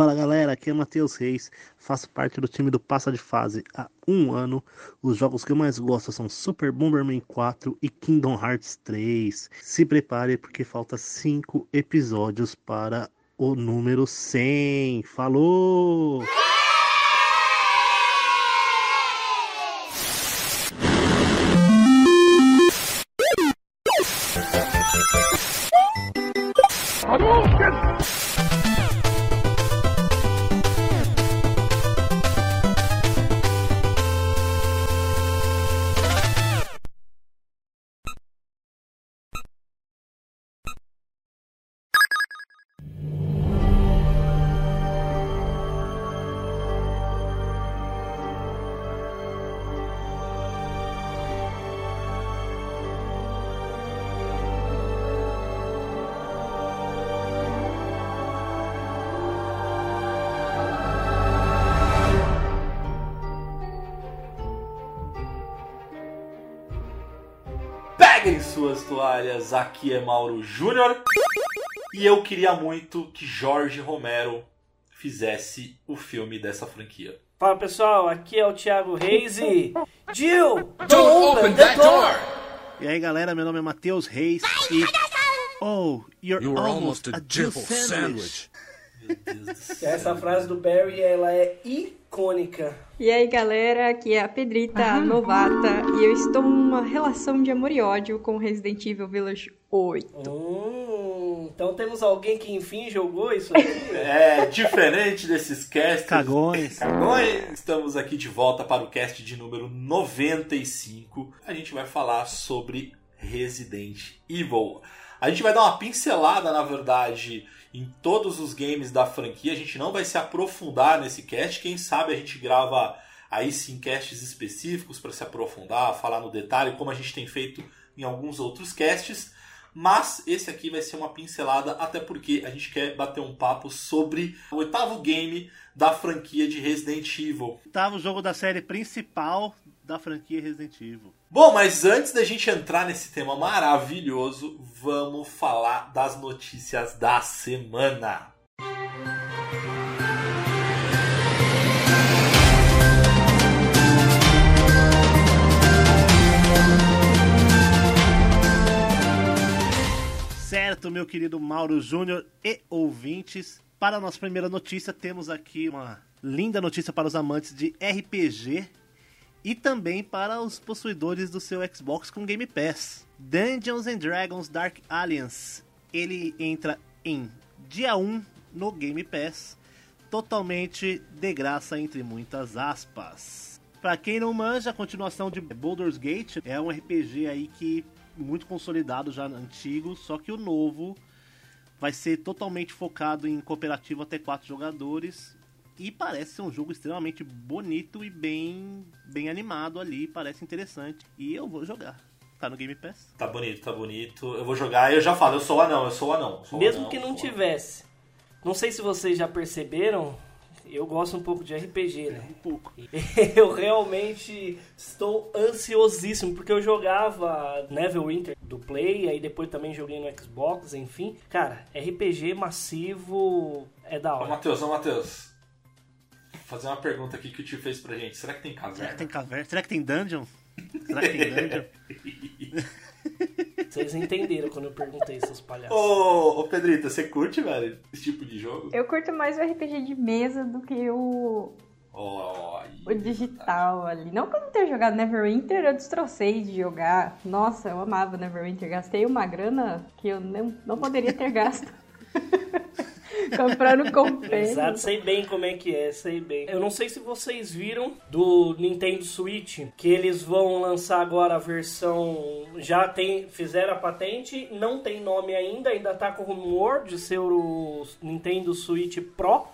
Fala galera, aqui é Matheus Reis, faço parte do time do Passa de Fase há um ano. Os jogos que eu mais gosto são Super Bomberman 4 e Kingdom Hearts 3. Se prepare porque falta 5 episódios para o número 100. Falou! Aqui é Mauro Júnior. E eu queria muito que Jorge Romero fizesse o filme dessa franquia. Fala pessoal, aqui é o Thiago Reis e. Jill! Don't open that door! E aí galera, meu nome é Matheus Reis e. Oh, you're, You're almost, almost a Jill sandwich. Meu Deus do céu. Essa frase do Barry, ela é icônica. E aí galera, aqui é a Pedrita, a novata, e eu estou numa relação de amor e ódio com Resident Evil Village 8. Hum, então temos alguém que enfim jogou isso aqui? É diferente desses casts. Cagões. Cagões. Estamos aqui de volta para o cast de número 95. A gente vai falar sobre Resident Evil. A gente vai dar uma pincelada, na verdade, em todos os games da franquia. A gente não vai se aprofundar nesse cast. Quem sabe a gente grava aí sim casts específicos para se aprofundar, falar no detalhe, como a gente tem feito em alguns outros casts. Mas esse aqui vai ser uma pincelada, até porque a gente quer bater um papo sobre o oitavo game da franquia de Resident Evil. Oitavo jogo da série principal da franquia Resident Evil. Bom, mas antes da gente entrar nesse tema maravilhoso, vamos falar das notícias da semana. Certo, meu querido Mauro Júnior e ouvintes. Para a nossa primeira notícia, temos aqui uma linda notícia para os amantes de RPG e também para os possuidores do seu Xbox com Game Pass. Dungeons and Dragons Dark Alliance. Ele entra em dia 1 no Game Pass, totalmente de graça entre muitas aspas. Para quem não manja, a continuação de Baldur's Gate é um RPG aí que muito consolidado já antigo, só que o novo vai ser totalmente focado em cooperativo até quatro jogadores e parece ser um jogo extremamente bonito e bem bem animado ali, parece interessante e eu vou jogar. Tá no Game Pass? Tá bonito, tá bonito. Eu vou jogar, eu já falo, eu sou o anão, eu sou o anão. sou Mesmo anão, que não tivesse. Não sei se vocês já perceberam, eu gosto um pouco de RPG, né? Um pouco. Eu realmente estou ansiosíssimo, porque eu jogava Neverwinter do Play, aí depois também joguei no Xbox, enfim. Cara, RPG massivo é da Ô, hora. Matheus, ô, Matheus. Vou fazer uma pergunta aqui que o tio fez pra gente. Será que tem Será caverna? que tem caverna? Será que tem dungeon? Será que tem dungeon? Vocês entenderam quando eu perguntei, seus palhaços. Ô, ô, Pedrita, você curte, velho, esse tipo de jogo? Eu curto mais o RPG de mesa do que o, Ó, o digital ali. Não que eu não tenha jogado Neverwinter, eu destrocei de jogar. Nossa, eu amava Neverwinter. Gastei uma grana que eu não, não poderia ter gasto. Comprando compêndio. Exato, sei bem como é que é, sei bem. Eu não sei se vocês viram do Nintendo Switch que eles vão lançar agora a versão. Já tem, fizeram a patente, não tem nome ainda, ainda tá com rumor de ser o Nintendo Switch Pro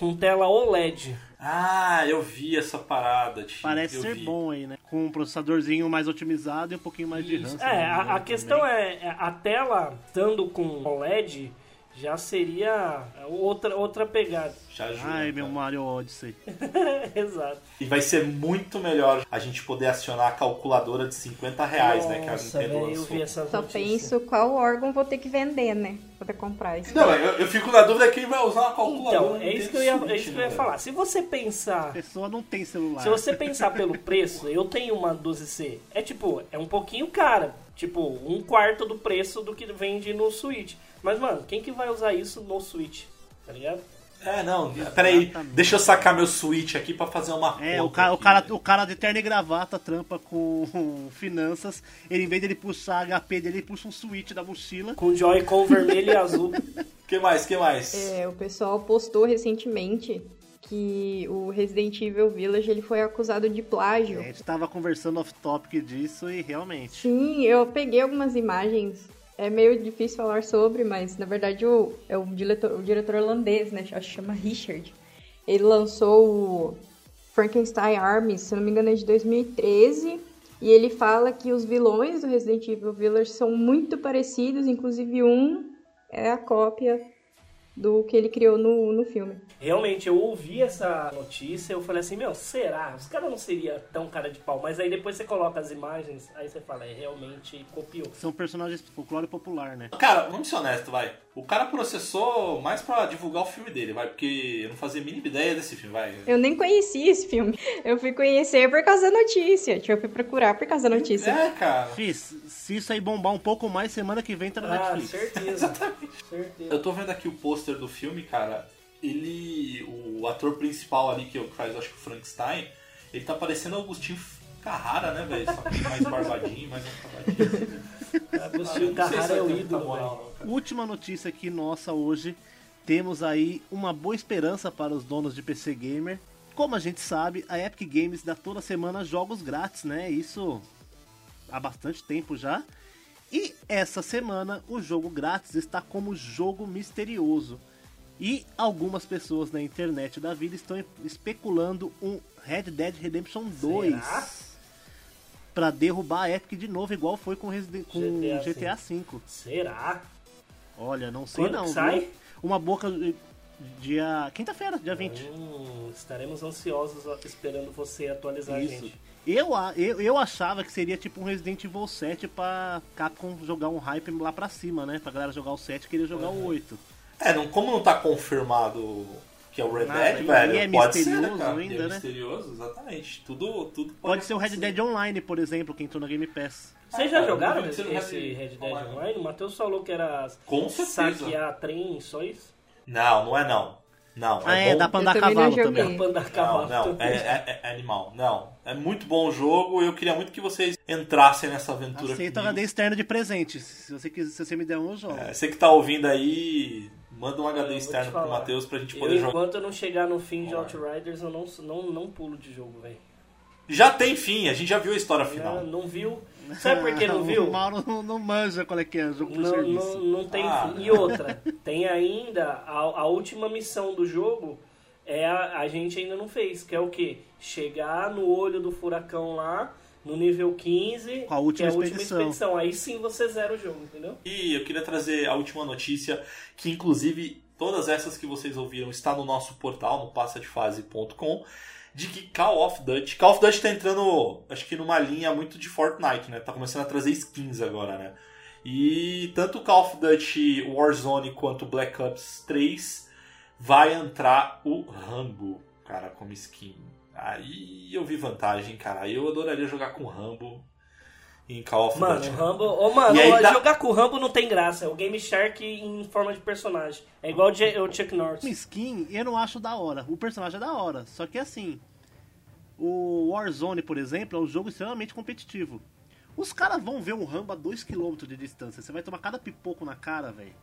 com tela OLED. Ah, eu vi essa parada, tio. Parece ser vi. bom aí, né? Com um processadorzinho mais otimizado e um pouquinho mais de RAM. É, a, a questão é, é, a tela estando com OLED, já seria outra, outra pegada. Já ajuda, Ai, cara. meu Mario Odyssey. Exato. E vai ser muito melhor a gente poder acionar a calculadora de 50 reais, né? Que a Nossa, Nintendo eu lançou. vi essa Só notícia. penso qual órgão vou ter que vender, né? Pra poder comprar isso. Não, eu, eu fico na dúvida quem vai usar uma calculadora. Então, é isso que eu ia, é isso que eu ia né, falar. Se você A pensar pessoa não tem celular. Se você pensar pelo preço, eu tenho uma 12C. É tipo, é um pouquinho cara. Tipo, um quarto do preço do que vende no Switch. Mas, mano, quem que vai usar isso no Switch? Tá ligado? É, não, peraí, Exatamente. deixa eu sacar meu Switch aqui pra fazer uma É, conta o cara, o, aqui, cara, né? o cara de terno e gravata trampa com finanças. Ele, em vez dele puxar HP dele, ele puxa um switch da mochila. Com Joy-Con vermelho e azul. que mais, que mais? É, o pessoal postou recentemente que o Resident Evil Village ele foi acusado de plágio. A gente tava conversando off-topic disso e realmente. Sim, eu peguei algumas imagens. É meio difícil falar sobre, mas na verdade o, é o diretor, o diretor holandês, né? Acho que chama Richard. Ele lançou o Frankenstein Armies, se não me engano é de 2013. E ele fala que os vilões do Resident Evil Village são muito parecidos, inclusive um é a cópia do que ele criou no, no filme. Realmente, eu ouvi essa notícia, eu falei assim, meu, será? Os caras não seria tão cara de pau. Mas aí depois você coloca as imagens, aí você fala, é, realmente copiou. São personagens de folclore popular, né? Cara, vamos ser honestos, vai. O cara processou mais pra divulgar o filme dele, vai, porque eu não fazia a mínima ideia desse filme, vai. Eu nem conheci esse filme. Eu fui conhecer por causa da notícia. Tipo, eu fui procurar por causa da notícia. É, cara. Fiz, se isso aí bombar um pouco mais, semana que vem tá na Ah, Netflix. certeza. certeza. Eu tô vendo aqui o pôster do filme, cara. Ele. O ator principal ali, que é que faz, acho que o Frankenstein, ele tá parecendo Agostinho Carrara, né, velho? Só que mais barbadinho, mais acabadinho. Agostinho Carrara é o ídolo, velho. Última notícia aqui nossa hoje. Temos aí uma boa esperança para os donos de PC Gamer. Como a gente sabe, a Epic Games dá toda semana jogos grátis, né? Isso há bastante tempo já. E essa semana o jogo grátis está como jogo misterioso. E algumas pessoas na internet da vida estão especulando um Red Dead Redemption 2 Será? Para derrubar a Epic de novo, igual foi com, Residen- com GTA GTA V. Será? Olha, não sei Quando não. sai? Uma boca eh, dia quinta-feira, dia 20. Hum, estaremos ansiosos esperando você atualizar a Isso. gente. Eu, a- eu, eu achava que seria tipo um Resident Evil 7 pra Capcom jogar um hype lá pra cima, né? Pra galera jogar o 7 e querer jogar o 8. É, não, como não tá confirmado que é o Red Nada, Dead, velho, e é pode ser, misterioso né, cara? ainda, é né? misterioso, exatamente. Tudo, tudo pode, Pode ser o Red. Dead Online, por exemplo, que entrou na Game Pass. Vocês já cara, jogaram esse, esse Red Dead Online. Online? O Matheus falou que era Com certeza. saquear trem, só isso? Não, não é não. Não, Ah, é, é, bom. dá pra Eu andar a não cavalo também. Pra andar a Não, cavalo. não, é, é- é animal. Não, é muito bom o jogo. Eu queria muito que vocês entrassem nessa aventura Aceito comigo. HD externo de presente. Se você, quiser, se você me der um, eu jogo. É, você que tá ouvindo aí, manda um HD Eu externo pro. Matheus pra gente Eu, poder jogar. enquanto eu não chegar no fim de Outriders, eu não, não, não pulo de jogo, velho. Já tem fim, a gente já viu a história Não, final. não viu? Sabe por que não viu? O Mauro não, não manja qual é que é jogo por Não, serviço. não, não tem Ah. E outra, tem ainda a, a última missão do jogo é a, a gente ainda não fez, que é o quê? Chegar no olho do furacão lá, no nível 15, Com a última que é a última expedição. expedição. Aí sim você zera o jogo, entendeu? E eu queria trazer a última notícia, que inclusive todas essas que vocês ouviram está no nosso portal, no passadefase.com, de que Call of Duty... Call of Duty tá entrando, acho que numa linha muito de Fortnite, né? Tá começando a trazer skins agora, né? E tanto Call of Duty Warzone quanto Black Ops 3 vai entrar o Rambo, cara, como skin. Aí eu vi vantagem, cara. Eu adoraria jogar com Rambo em Call of Mano, Duty. o Rambo. Ô, mano, aí ó, dá- jogar com o Rambo não tem graça. É o Game Shark em forma de personagem. É igual o Chuck Norris. Skin eu não acho da hora. O personagem é da hora. Só que assim, o Warzone, por exemplo, é um jogo extremamente competitivo. Os caras vão ver um Rambo a 2km de distância. Você vai tomar cada pipoco na cara, velho.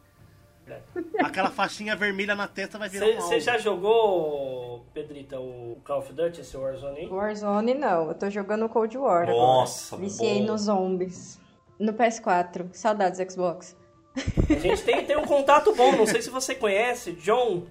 É. Aquela faixinha vermelha na testa vai virar um Você já jogou, Pedrita, o Call of Duty, esse Warzone aí? Warzone não, eu tô jogando Cold War Nossa, agora. Viciei bom. nos zombies. No PS4. Saudades Xbox. A gente tem, tem um contato bom, não sei se você conhece, John.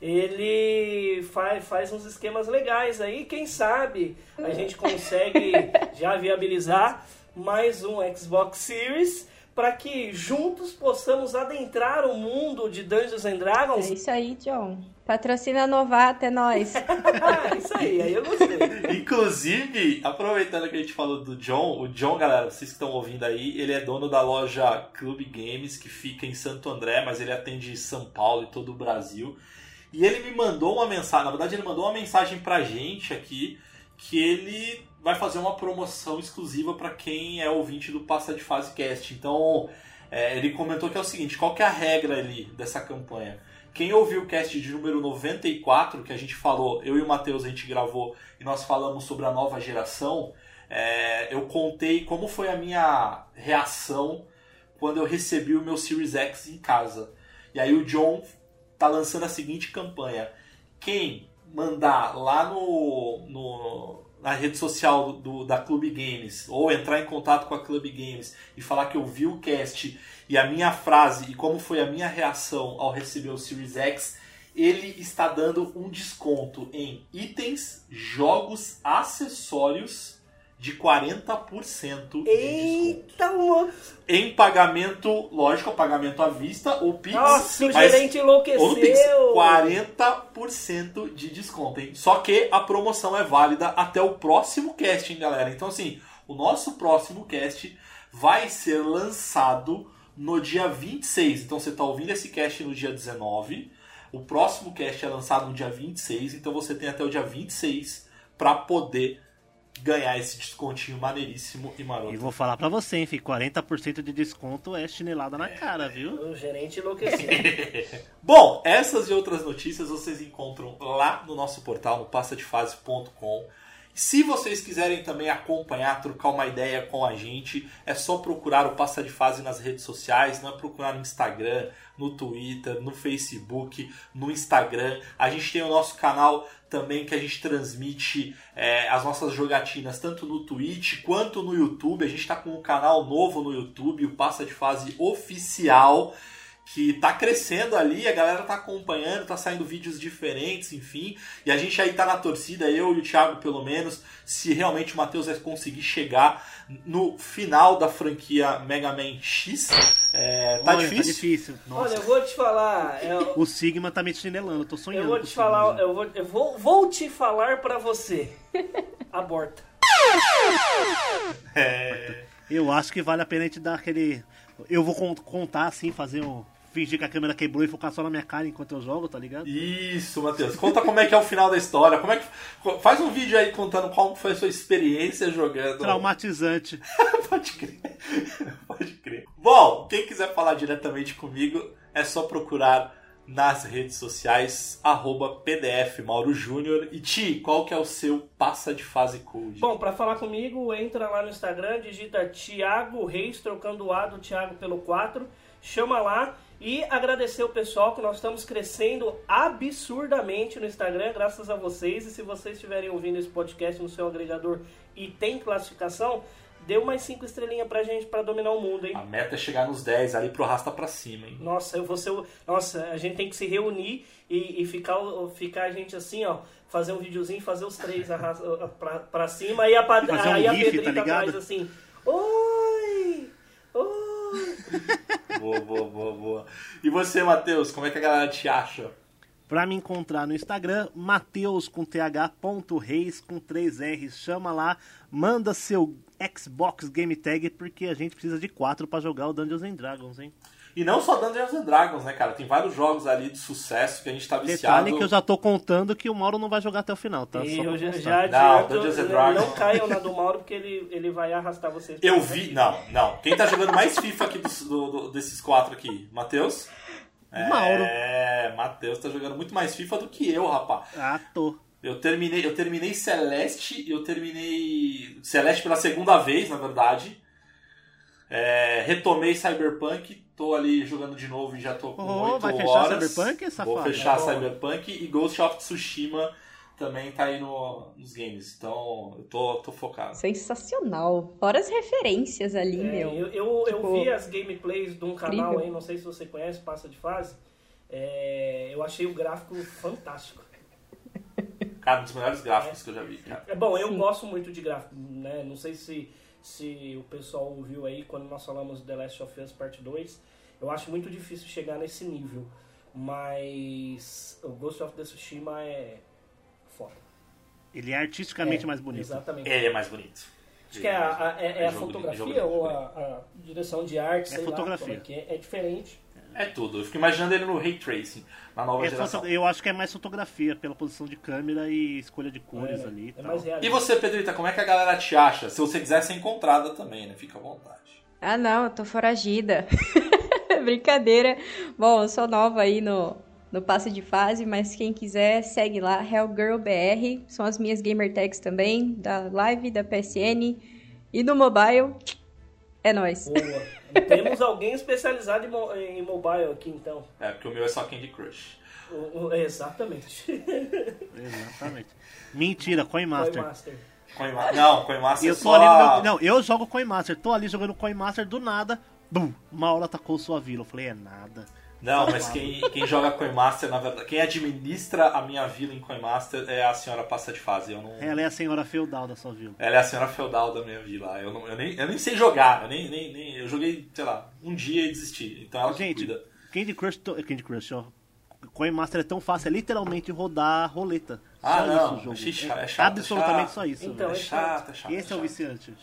Ele faz, faz uns esquemas legais aí, quem sabe a gente consegue já viabilizar mais um Xbox Series para que juntos possamos adentrar o mundo de Dungeons and Dragons. É isso aí, John. Patrocina Novata, é nóis. é isso aí, aí eu gostei. Inclusive, aproveitando que a gente falou do John, o John, galera, vocês que estão ouvindo aí, ele é dono da loja Club Games, que fica em Santo André, mas ele atende São Paulo e todo o Brasil. E ele me mandou uma mensagem, na verdade ele mandou uma mensagem pra gente aqui, que ele vai fazer uma promoção exclusiva para quem é ouvinte do Passa de Fase Cast. Então, é, ele comentou que é o seguinte, qual que é a regra ali dessa campanha? Quem ouviu o cast de número 94, que a gente falou, eu e o Matheus, a gente gravou e nós falamos sobre a nova geração, é, eu contei como foi a minha reação quando eu recebi o meu Series X em casa. E aí o John tá lançando a seguinte campanha. Quem mandar lá no, no na rede social do, da Clube Games ou entrar em contato com a Clube Games e falar que eu vi o cast e a minha frase e como foi a minha reação ao receber o Series X, ele está dando um desconto em itens, jogos, acessórios de 40% de Eita, moço! Em pagamento, lógico, pagamento à vista ou Pix. Nossa, o gerente enlouqueceu! Ou Pix, 40% de desconto, hein? Só que a promoção é válida até o próximo cast, hein, galera? Então, assim, o nosso próximo cast vai ser lançado no dia 26. Então, você está ouvindo esse cast no dia 19. O próximo cast é lançado no dia 26. Então, você tem até o dia 26 para poder ganhar esse descontinho maneiríssimo e maroto. E vou falar pra você, hein, filho, 40% de desconto é chinelada na cara, viu? O gerente enlouqueceu. Bom, essas e outras notícias vocês encontram lá no nosso portal, no passadefase.com. Se vocês quiserem também acompanhar, trocar uma ideia com a gente, é só procurar o Passa de Fase nas redes sociais, não é procurar no Instagram, no Twitter, no Facebook, no Instagram. A gente tem o nosso canal também que a gente transmite é, as nossas jogatinas tanto no Twitch quanto no YouTube. A gente está com um canal novo no YouTube, o Passa de Fase Oficial que tá crescendo ali, a galera tá acompanhando, tá saindo vídeos diferentes, enfim. E a gente aí tá na torcida, eu e o Thiago pelo menos, se realmente o Matheus vai conseguir chegar no final da franquia Mega Man X. É, tá Olha, difícil? Tá difícil. Nossa. Olha, eu vou te falar. Eu, O Sigma tá me chinelando, eu tô sonhando. eu vou te falar, eu vou, eu vou, vou te falar pra você. Aborta. É, Eu acho que vale a pena a gente dar aquele. Eu vou con- contar assim, fazer um. Fingir que a câmera quebrou e focar só na minha cara enquanto eu jogo, tá ligado? Isso, Matheus. Conta como é que é o final da história. Como é que faz um vídeo aí contando qual foi a sua experiência jogando. Traumatizante. Pode crer. Pode crer. Bom, quem quiser falar diretamente comigo é só procurar nas redes sociais arroba PDF Mauro Júnior. E Ti, qual que é o seu passa de fase code? Bom, pra falar comigo, entra lá no Instagram, digita Thiago Reis, trocando o A do Thiago pelo 4, chama lá e agradecer o pessoal que nós estamos crescendo absurdamente no Instagram, graças a vocês. E se vocês estiverem ouvindo esse podcast no seu agregador e tem classificação, dê umas 5 estrelinhas pra gente pra dominar o mundo, hein? A meta é chegar nos 10 ali pro rasta pra cima, hein? Nossa, eu vou ser o... Nossa, a gente tem que se reunir e, e ficar, ficar a gente assim, ó. Fazer um videozinho, fazer os três arras- pra, pra cima e a, pa- Fazer um aí a gif, Pedrita tá atrás assim. Oi! Oi! Boa, boa, boa, boa. E você, Matheus, como é que a galera te acha? Pra me encontrar no Instagram, Mateus com th ponto reis com 3 R's. Chama lá, manda seu Xbox Game Tag, porque a gente precisa de 4 pra jogar o Dungeons and Dragons, hein? E não só Dungeons and Dragons, né, cara? Tem vários jogos ali de sucesso que a gente tá viciado. Detalhe que eu já tô contando que o Mauro não vai jogar até o final, tá? E Só eu já, Não, Dungeons and não, Dragons. não caiam na do Mauro porque ele, ele vai arrastar vocês. Eu vi. Não, não. Quem tá jogando mais FIFA aqui dos- do- do- desses quatro aqui? Matheus? Mauro. É, Matheus tá jogando muito mais FIFA do que eu, rapaz. Ah, tô. Eu terminei, eu terminei Celeste, eu terminei Celeste pela segunda vez, na verdade. É, retomei Cyberpunk, tô ali jogando de novo e já tô com Oh, 8 vai fechar horas. Cyberpunk, safado? Vou fechar bom. Cyberpunk e Ghost of Tsushima também tá aí no- nos games. Então, eu tô, tô focado. Sensacional. Fora as referências ali, É, meu. eu, eu, eu Tipo, vi as gameplays de um canal incrível. aí, não sei se você conhece, Passa de Fase. É, eu achei o gráfico fantástico. Cara, um dos melhores gráficos que eu já vi, cara. É bom, eu Sim. gosto muito de gráfico, né? Não sei se, se o pessoal ouviu aí quando nós falamos de The Last of Us Part 2. Eu acho muito difícil chegar nesse nível. Mas o Ghost of Tsushima é foda. Ele é artisticamente É, mais bonito. Exatamente. Ele é mais bonito. Acho que é a, a- é- é a de- jogo fotografia de- ou a, a direção de arte, sei fotografia. lá, é, é, é diferente. É tudo. Eu fico imaginando ele no Ray Tracing, na nova É geração. eu acho que é mais fotografia, pela posição de câmera e escolha de cores é, ali e é E realista. você, Pedrita, como é que a galera te acha? Se você quiser ser encontrada também, né? Fica à vontade. Ah, não, eu tô foragida. Brincadeira. Bom, eu sou nova aí no, no passe de fase, mas quem quiser, segue lá, HellGirlBR. São as minhas gamer tags também, da Live, da PSN e no mobile. É nóis. Boa. Temos alguém especializado em, mo- em mobile aqui, então. É, porque o meu é só Candy Crush. O- o- exatamente. Exatamente. Mentira, Coinmaster. Master. Coinma... Não, Coinmaster Eu é tô só... ali no a- meu... Não, eu jogo Coinmaster. Tô ali jogando Coinmaster do nada. Bum! Uma hora atacou sua vila. Eu falei, é nada. Não, mas quem, quem joga Coinmaster, na verdade... Quem administra a minha vila em Coinmaster é a senhora passa de fase. Eu não... Ela é a senhora feudal da sua vila. Ela é a senhora feudal da minha vila. Eu, não, eu, nem, eu nem sei jogar. Eu, nem, nem, nem- eu joguei, sei lá, um dia e desisti. Então ela que Gente, cuida. Candy Crush, to- Candy Crush, ó. Coinmaster é tão fácil, é literalmente rodar roleta. Ah, só não, isso o jogo. achei chato, é É chato, absolutamente chato. só isso. Então, velho. É chato, é chato. Esse é o chato. viciante.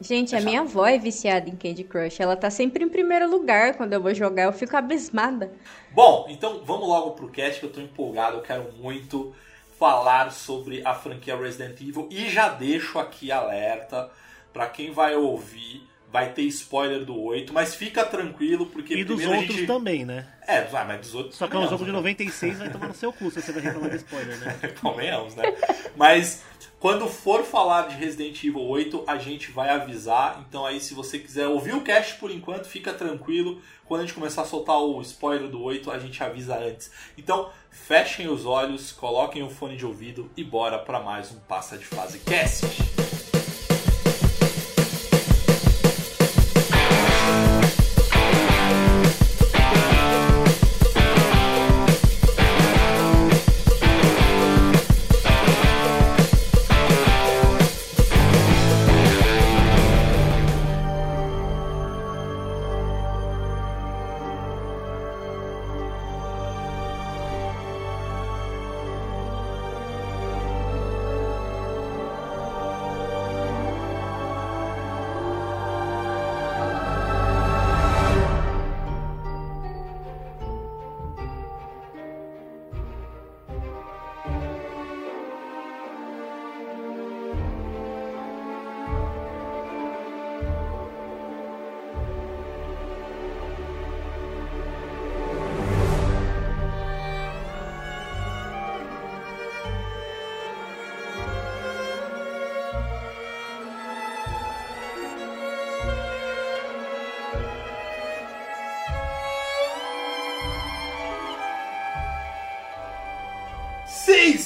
Gente, É a minha avó é viciada em Candy Crush. Ela tá sempre em primeiro lugar quando eu vou jogar. Eu fico abismada. Bom, então vamos logo pro cast que eu tô empolgado, eu quero muito falar sobre a franquia Resident Evil e já deixo aqui alerta pra quem vai ouvir, vai ter spoiler do 8, mas fica tranquilo porque E dos outros gente... também, né? É, mas dos outros Só que é um jogo de né? 96, vai tomar no seu cu se você vai reclamar de spoiler, né? Convenhamos, né? Mas quando for falar de Resident Evil 8, a gente vai avisar. Então aí, se você quiser ouvir o cast por enquanto, fica tranquilo. Quando a gente começar a soltar o spoiler do 8, a gente avisa antes. Então, fechem os olhos, coloquem o fone de ouvido e bora para mais um Passa de Fase Cast.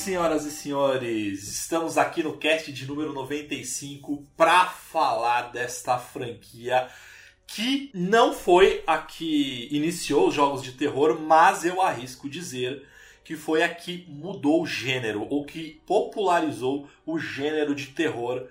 Senhoras e senhores, estamos aqui no cast de número 95 para falar desta franquia que não foi a que iniciou os jogos de terror, mas eu arrisco dizer que foi a que mudou o gênero, ou que popularizou o gênero de terror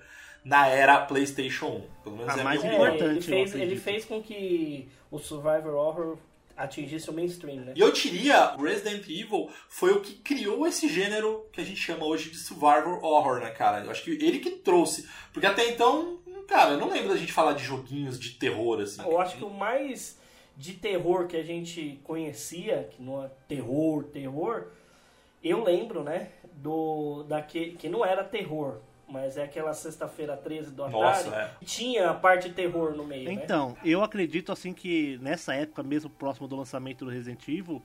na era PlayStation 1. Pelo menos A é a mais minha É, opinião. importante, ele, eu fez, ele fez com que o Survivor Horror atingisse o mainstream, né? E eu diria, Resident Evil foi o que criou esse gênero que a gente chama hoje de survivor horror, né, cara? Eu acho que ele que trouxe. Porque até então, cara, eu não lembro da gente falar de joguinhos de terror, assim. Eu acho que o mais de terror que a gente conhecia, que não é terror, terror, eu lembro, né, do daquele que não era terror, mas é aquela sexta-feira 13 do Nossa, Atari, é. tinha a parte de terror no meio, né? Então, eu acredito assim que nessa época, mesmo próximo do lançamento do Resident Evil,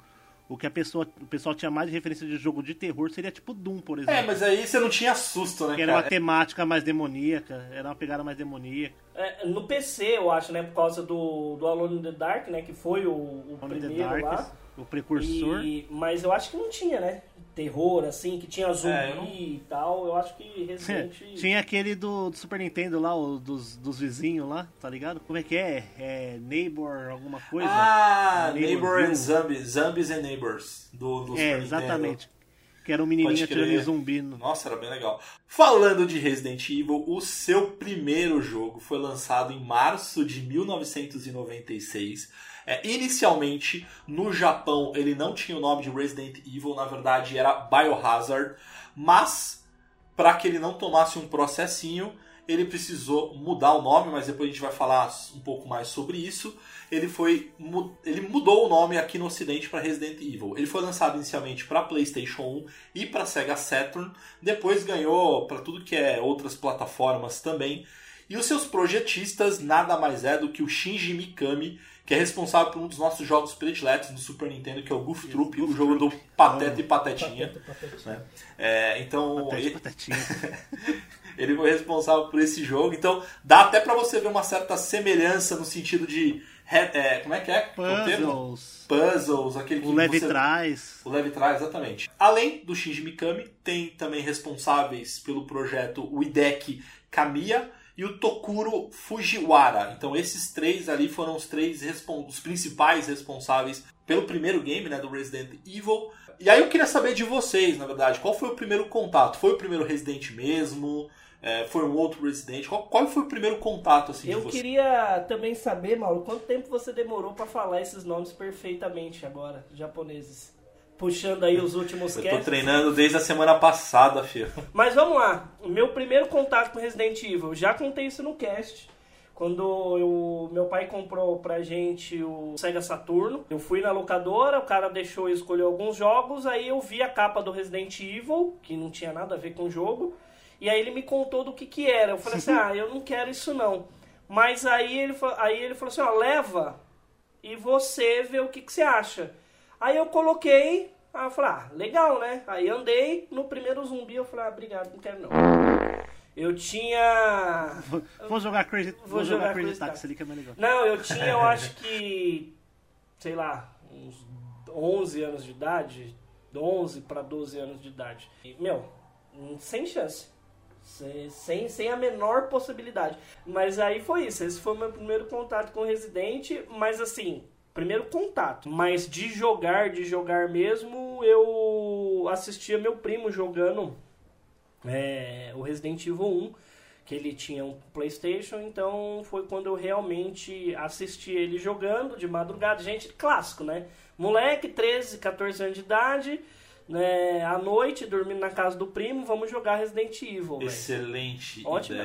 o que a pessoa, o pessoal tinha mais de referência de jogo de terror seria tipo Doom, por exemplo. É, mas aí você não tinha susto, né, Que era uma temática mais demoníaca, era uma pegada mais demoníaca. É, no PC, eu acho, né, por causa do, do Alone in the Dark, né, que foi o, o Alone in the primeiro lá. O precursor. E- mas eu acho que não tinha, né? Terror, assim, que tinha zumbi É, eu não- e tal. Eu acho que Resident... Tinha aquele do, do Super Nintendo lá, o dos, dos vizinhos lá, tá ligado? Como é que é? É Neighbor, alguma coisa? Ah, Neighbor Neighbor View. and Zombies, Zombies and Neighbors, do, do é, Super Nintendo. exatamente. Que era um menininho atirando zumbi. no- Nossa, era bem legal. Falando de Resident Evil, o seu primeiro jogo foi lançado em março de 1996. É, inicialmente, no Japão, ele não tinha o nome de Resident Evil, na verdade era Biohazard, mas para que ele não tomasse um processinho, ele precisou mudar o nome, mas depois a gente vai falar um pouco mais sobre isso. Ele foi ele mudou o nome aqui no ocidente para Resident Evil. Ele foi lançado inicialmente para PlayStation 1 e para Sega Saturn, depois ganhou para tudo que é outras plataformas também. E os seus projetistas nada mais é do que o Shinji Mikami, que é responsável por um dos nossos jogos prediletos no Super Nintendo, que é o Goof Troop, o jogo do Pateta e Patetinha. né? É, então, Patete, e- patetinha. ele foi responsável por esse jogo. Então, dá até pra você ver uma certa semelhança no sentido de. é, como é que é? Puzzles. Puzzles, aquele que O leve você... trás. O leve trás, exatamente. Além do Shinji Mikami, tem também responsáveis pelo projeto o Hideki Kamiya e o Tokuro Fujiwara. Então esses três ali foram os três os principais responsáveis pelo primeiro game, né, do Resident Evil. E aí eu queria saber de vocês, na verdade, qual foi o primeiro contato? Foi o primeiro Resident mesmo? É, foi um outro Resident? Qual, qual foi o primeiro contato assim Eu de vocês? queria também saber, Mauro, quanto tempo você demorou pra falar esses nomes perfeitamente agora, japoneses? Puxando aí os últimos Eu tô casts. treinando desde a semana passada, filho. Mas vamos lá. O meu primeiro contato com Resident Evil, eu já contei isso no cast. Quando eu, meu pai comprou pra gente o Sega Saturno, eu fui na locadora, o cara deixou eu escolher alguns jogos, aí eu vi a capa do Resident Evil, que não tinha nada a ver com o jogo, e aí ele me contou do que que era. Eu falei assim, ah, eu não quero isso não. Mas aí ele, aí ele falou assim, ó, leva e você vê o que, que você acha. Aí eu coloquei, aí eu falei, ah, legal, né? Aí andei, no primeiro zumbi eu falei, ah, obrigado, não quero não. Eu tinha... Vou jogar Crazy, vou, Vou jogar jogar Crazy Taxi ali que é mais legal. Não, eu tinha, eu acho que, sei lá, uns 11 anos de idade, 11 para 12 anos de idade. E, meu, hum, sem chance. Sem, sem, sem a menor possibilidade. Mas aí foi isso. Esse foi o meu primeiro contato com o Resident. Mas assim, primeiro contato. Mas de jogar, de jogar mesmo, eu assistia meu primo jogando é, o Resident Evil 1, que ele tinha um PlayStation, então foi quando eu realmente assisti ele jogando de madrugada. Gente, clássico, né? Moleque, 13, 14 anos de idade, né? à noite, dormindo na casa do primo, vamos jogar Resident Evil. Excelente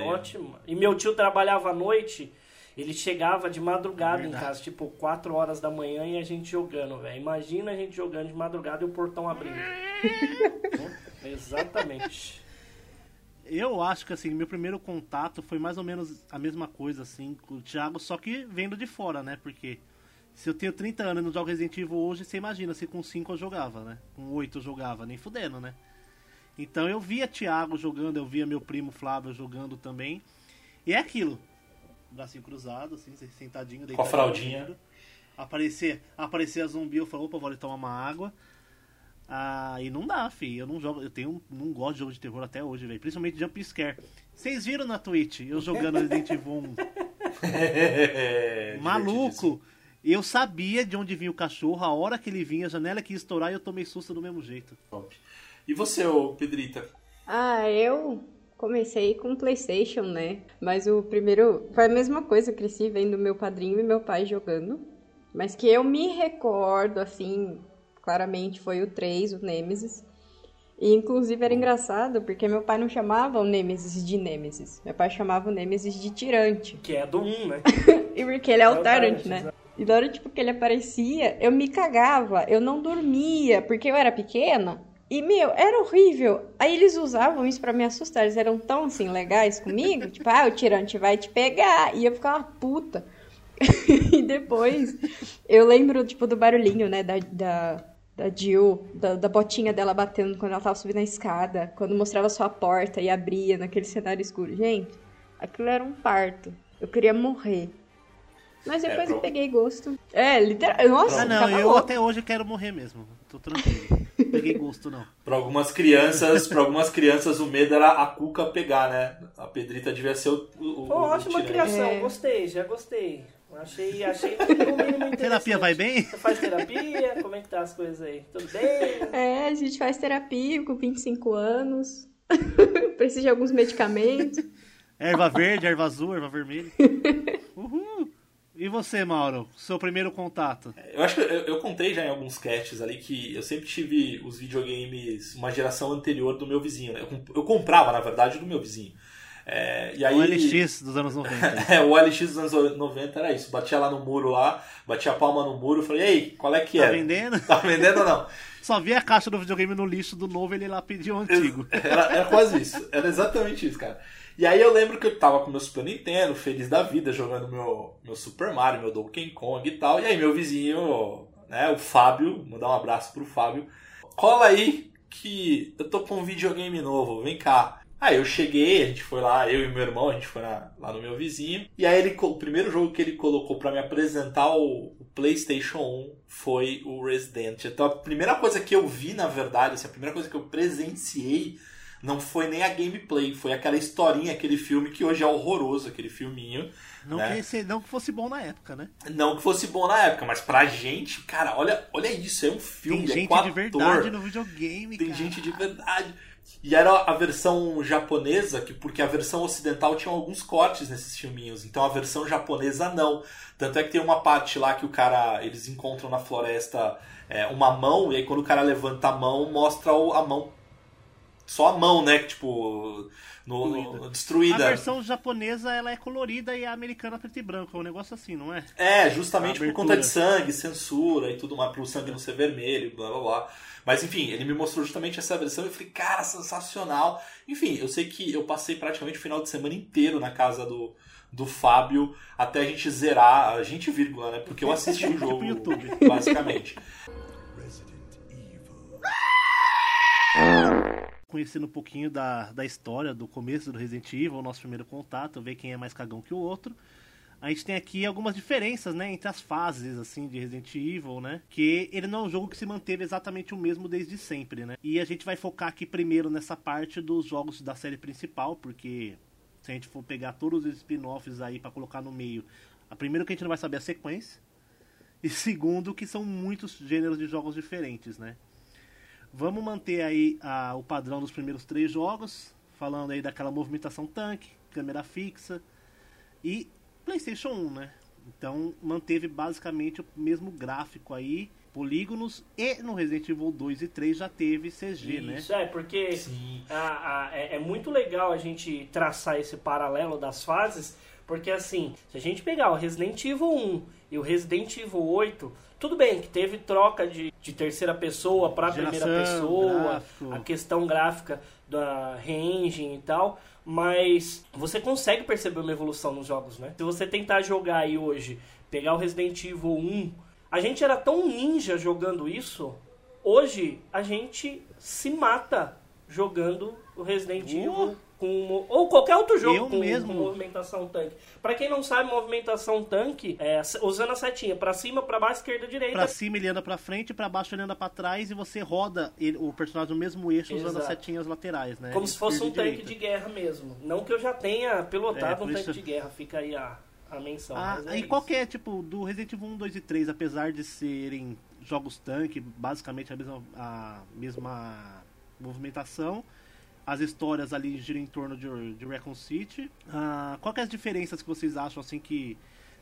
ótimo. E meu tio trabalhava à noite, ele chegava de madrugada em casa, tipo 4 horas da manhã e a gente jogando, velho. Imagina a gente jogando de madrugada e o portão abrindo. Exatamente. Eu acho que assim, meu primeiro contato foi mais ou menos a mesma coisa assim com o Thiago, só que vendo de fora, né? Porque se eu tenho 30 anos e não jogo Resident Evil hoje, você imagina se com 5 eu jogava, né? Com 8 eu jogava, nem fudendo, né? Então eu via Thiago jogando, eu via meu primo Flávio jogando também. E é aquilo. Bracinho cruzado, assim, sentadinho, Com a fraldinha. Aparecer, aparecer a zumbi, eu falo, opa, vou ali tomar uma água. Ah, e não dá, fi. Eu não jogo, eu tenho, não gosto de jogo de terror até hoje, velho. Principalmente Jump Scare. Vocês viram na Twitch eu jogando Resident Evil 1? É, divertidíssimo. Maluco! Eu sabia de onde vinha o cachorro, a hora que ele vinha, a janela que ia estourar e eu tomei susto do mesmo jeito. Top. E você, ô Pedrita? Ah, eu comecei com PlayStation, né? Mas o primeiro foi a mesma coisa, eu cresci vendo meu padrinho e meu pai jogando. Mas que eu me recordo, assim, claramente foi o 3, o Nemesis. E inclusive era engraçado, porque meu pai não chamava o Nemesis de Nemesis. Meu pai chamava o Nemesis de Tirante. Que é do 1, né? E porque ele é É o Tyrant, Tyrant, né? exato. E na hora tipo, que ele aparecia, eu me cagava, eu não dormia, porque eu era pequena. E, meu, era horrível. Aí eles usavam isso pra me assustar. Eles eram tão, assim, legais comigo. tipo, ah, o tirante vai te pegar. E eu ficava puta. e depois, eu lembro, tipo, do barulhinho, né, da, da, da Jill, da, da botinha dela batendo quando ela tava subindo a escada. Quando mostrava sua porta e abria naquele cenário escuro. Gente, aquilo era um parto. Eu queria morrer. Mas É, depois pro- eu peguei gosto. É, literal. Nossa, Ah, não, eu louca. até hoje quero morrer mesmo. Tô tranquilo. Peguei gosto, não. Para algumas crianças, para algumas crianças o medo era a cuca pegar, né? A Pedrita devia ser o, o, Pô, ótima criação, É. gostei, já gostei. Achei, achei interessante. Terapia vai bem? Você faz terapia? Como é que tá as coisas aí? Tudo bem? É, a gente faz terapia com 25 anos. Precisa de alguns medicamentos. Erva verde, erva azul, erva vermelha. Uhul. E você, Mauro? Seu primeiro contato? Eu acho que eu, eu contei já em alguns casts ali que eu sempre tive os videogames uma geração anterior do meu vizinho. Né? Eu, eu comprava, na verdade, do meu vizinho. É, aí, O LX dos anos 90. É, o LX dos anos 90 era isso. Batia lá no muro lá, batia a palma no muro, falei, ei, qual é que Tá é? vendendo? Tá vendendo ou não? Só vi a caixa do videogame no lixo do novo ele lá pediu o antigo. Era, era quase isso. Era exatamente isso, cara. E aí eu lembro que eu tava com meu Super Nintendo, feliz da vida, jogando meu, meu Super Mario, meu Donkey Kong e tal. E aí meu vizinho, né, o Fábio, mandar um abraço pro Fábio. Cola aí que eu tô com um videogame novo, vem cá. Aí eu cheguei, a gente foi lá, eu e meu irmão, a gente foi lá, lá no meu vizinho. E aí ele, o primeiro jogo que ele colocou pra me apresentar o, o PlayStation 1 foi o Resident. Então a primeira coisa que eu vi, na verdade, assim, a primeira coisa que eu presenciei não foi nem a gameplay, foi aquela historinha, aquele filme que hoje é horroroso, aquele filminho. Não, né? que, esse- não que fosse bom na época, né? Não que fosse bom na época, mas pra gente, cara, olha, olha isso, é um filme, Tem é gente com de verdade no videogame, tem cara. gente de verdade. E era a versão japonesa, que porque a versão ocidental tinha alguns cortes nesses filminhos, então a versão japonesa não. Tanto é que tem uma parte lá que o cara, eles encontram na floresta é, uma mão, e aí quando o cara levanta a mão, mostra a mão. Só a mão, né? que, Tipo, no, no- A destruída. versão japonesa ela é colorida e a americana preto e branco. É um negócio assim, não é? É, justamente por conta de sangue, censura e tudo mais, pro sangue não ser vermelho, blá blá blá. Mas enfim, ele me mostrou justamente essa versão e eu falei, cara, sensacional. Enfim, eu sei que eu passei praticamente o final de semana inteiro na casa do, do Fábio até a gente zerar, a gente vírgula, né? Porque eu assisti o jogo, YouTube. basicamente. Conhecendo um pouquinho da, da história, do começo do Resident Evil, o nosso primeiro contato, ver quem é mais cagão que o outro. A gente tem aqui algumas diferenças, né, entre as fases, assim, de Resident Evil, né? Que ele não é um jogo que se manteve exatamente o mesmo desde sempre, né? E a gente vai focar aqui primeiro nessa parte dos jogos da série principal, porque se a gente for pegar todos os spin-offs aí pra colocar no meio, a primeiro que a gente não vai saber é a sequência. E segundo, que são muitos gêneros de jogos diferentes, né? Vamos manter aí ah, o padrão dos primeiros três jogos, falando aí daquela movimentação tanque, câmera fixa e PlayStation 1, né? Então manteve basicamente o mesmo gráfico aí, polígonos e no Resident Evil 2 e 3 já teve CG, né? Isso, é, porque a- a- é, é muito legal a gente traçar esse paralelo das fases, porque assim, se a gente pegar o Resident Evil 1 e o Resident Evil 8, tudo bem que teve troca de, de terceira pessoa para primeira pessoa, gráfico. a questão gráfica da re-engine e tal, mas você consegue perceber uma evolução nos jogos, né? Se você tentar jogar aí hoje, pegar o Resident Evil 1, a gente era tão ninja jogando isso, hoje a gente se mata jogando o Resident Uh! Evil com ou qualquer outro jogo Eu com, mesmo. com movimentação tanque. Pra quem não sabe, movimentação tanque é usando a setinha pra cima, pra baixo, esquerda, direita. Pra cima ele anda pra frente, pra baixo ele anda pra trás e você roda ele- o personagem no mesmo eixo usando as Exato. setinhas laterais, né? Como se fosse um e tanque de guerra mesmo. Não que eu já tenha pilotado É, um por tanque isso- de guerra, fica aí a, a menção. Ah, é e isso. qual que é, tipo, do Resident Evil 1, 2 e 3, apesar de serem jogos tanque, basicamente a mesma, a mesma movimentação, as histórias ali giram em torno de, de Raccoon City. Ah, qual que é as diferenças que vocês acham, assim, que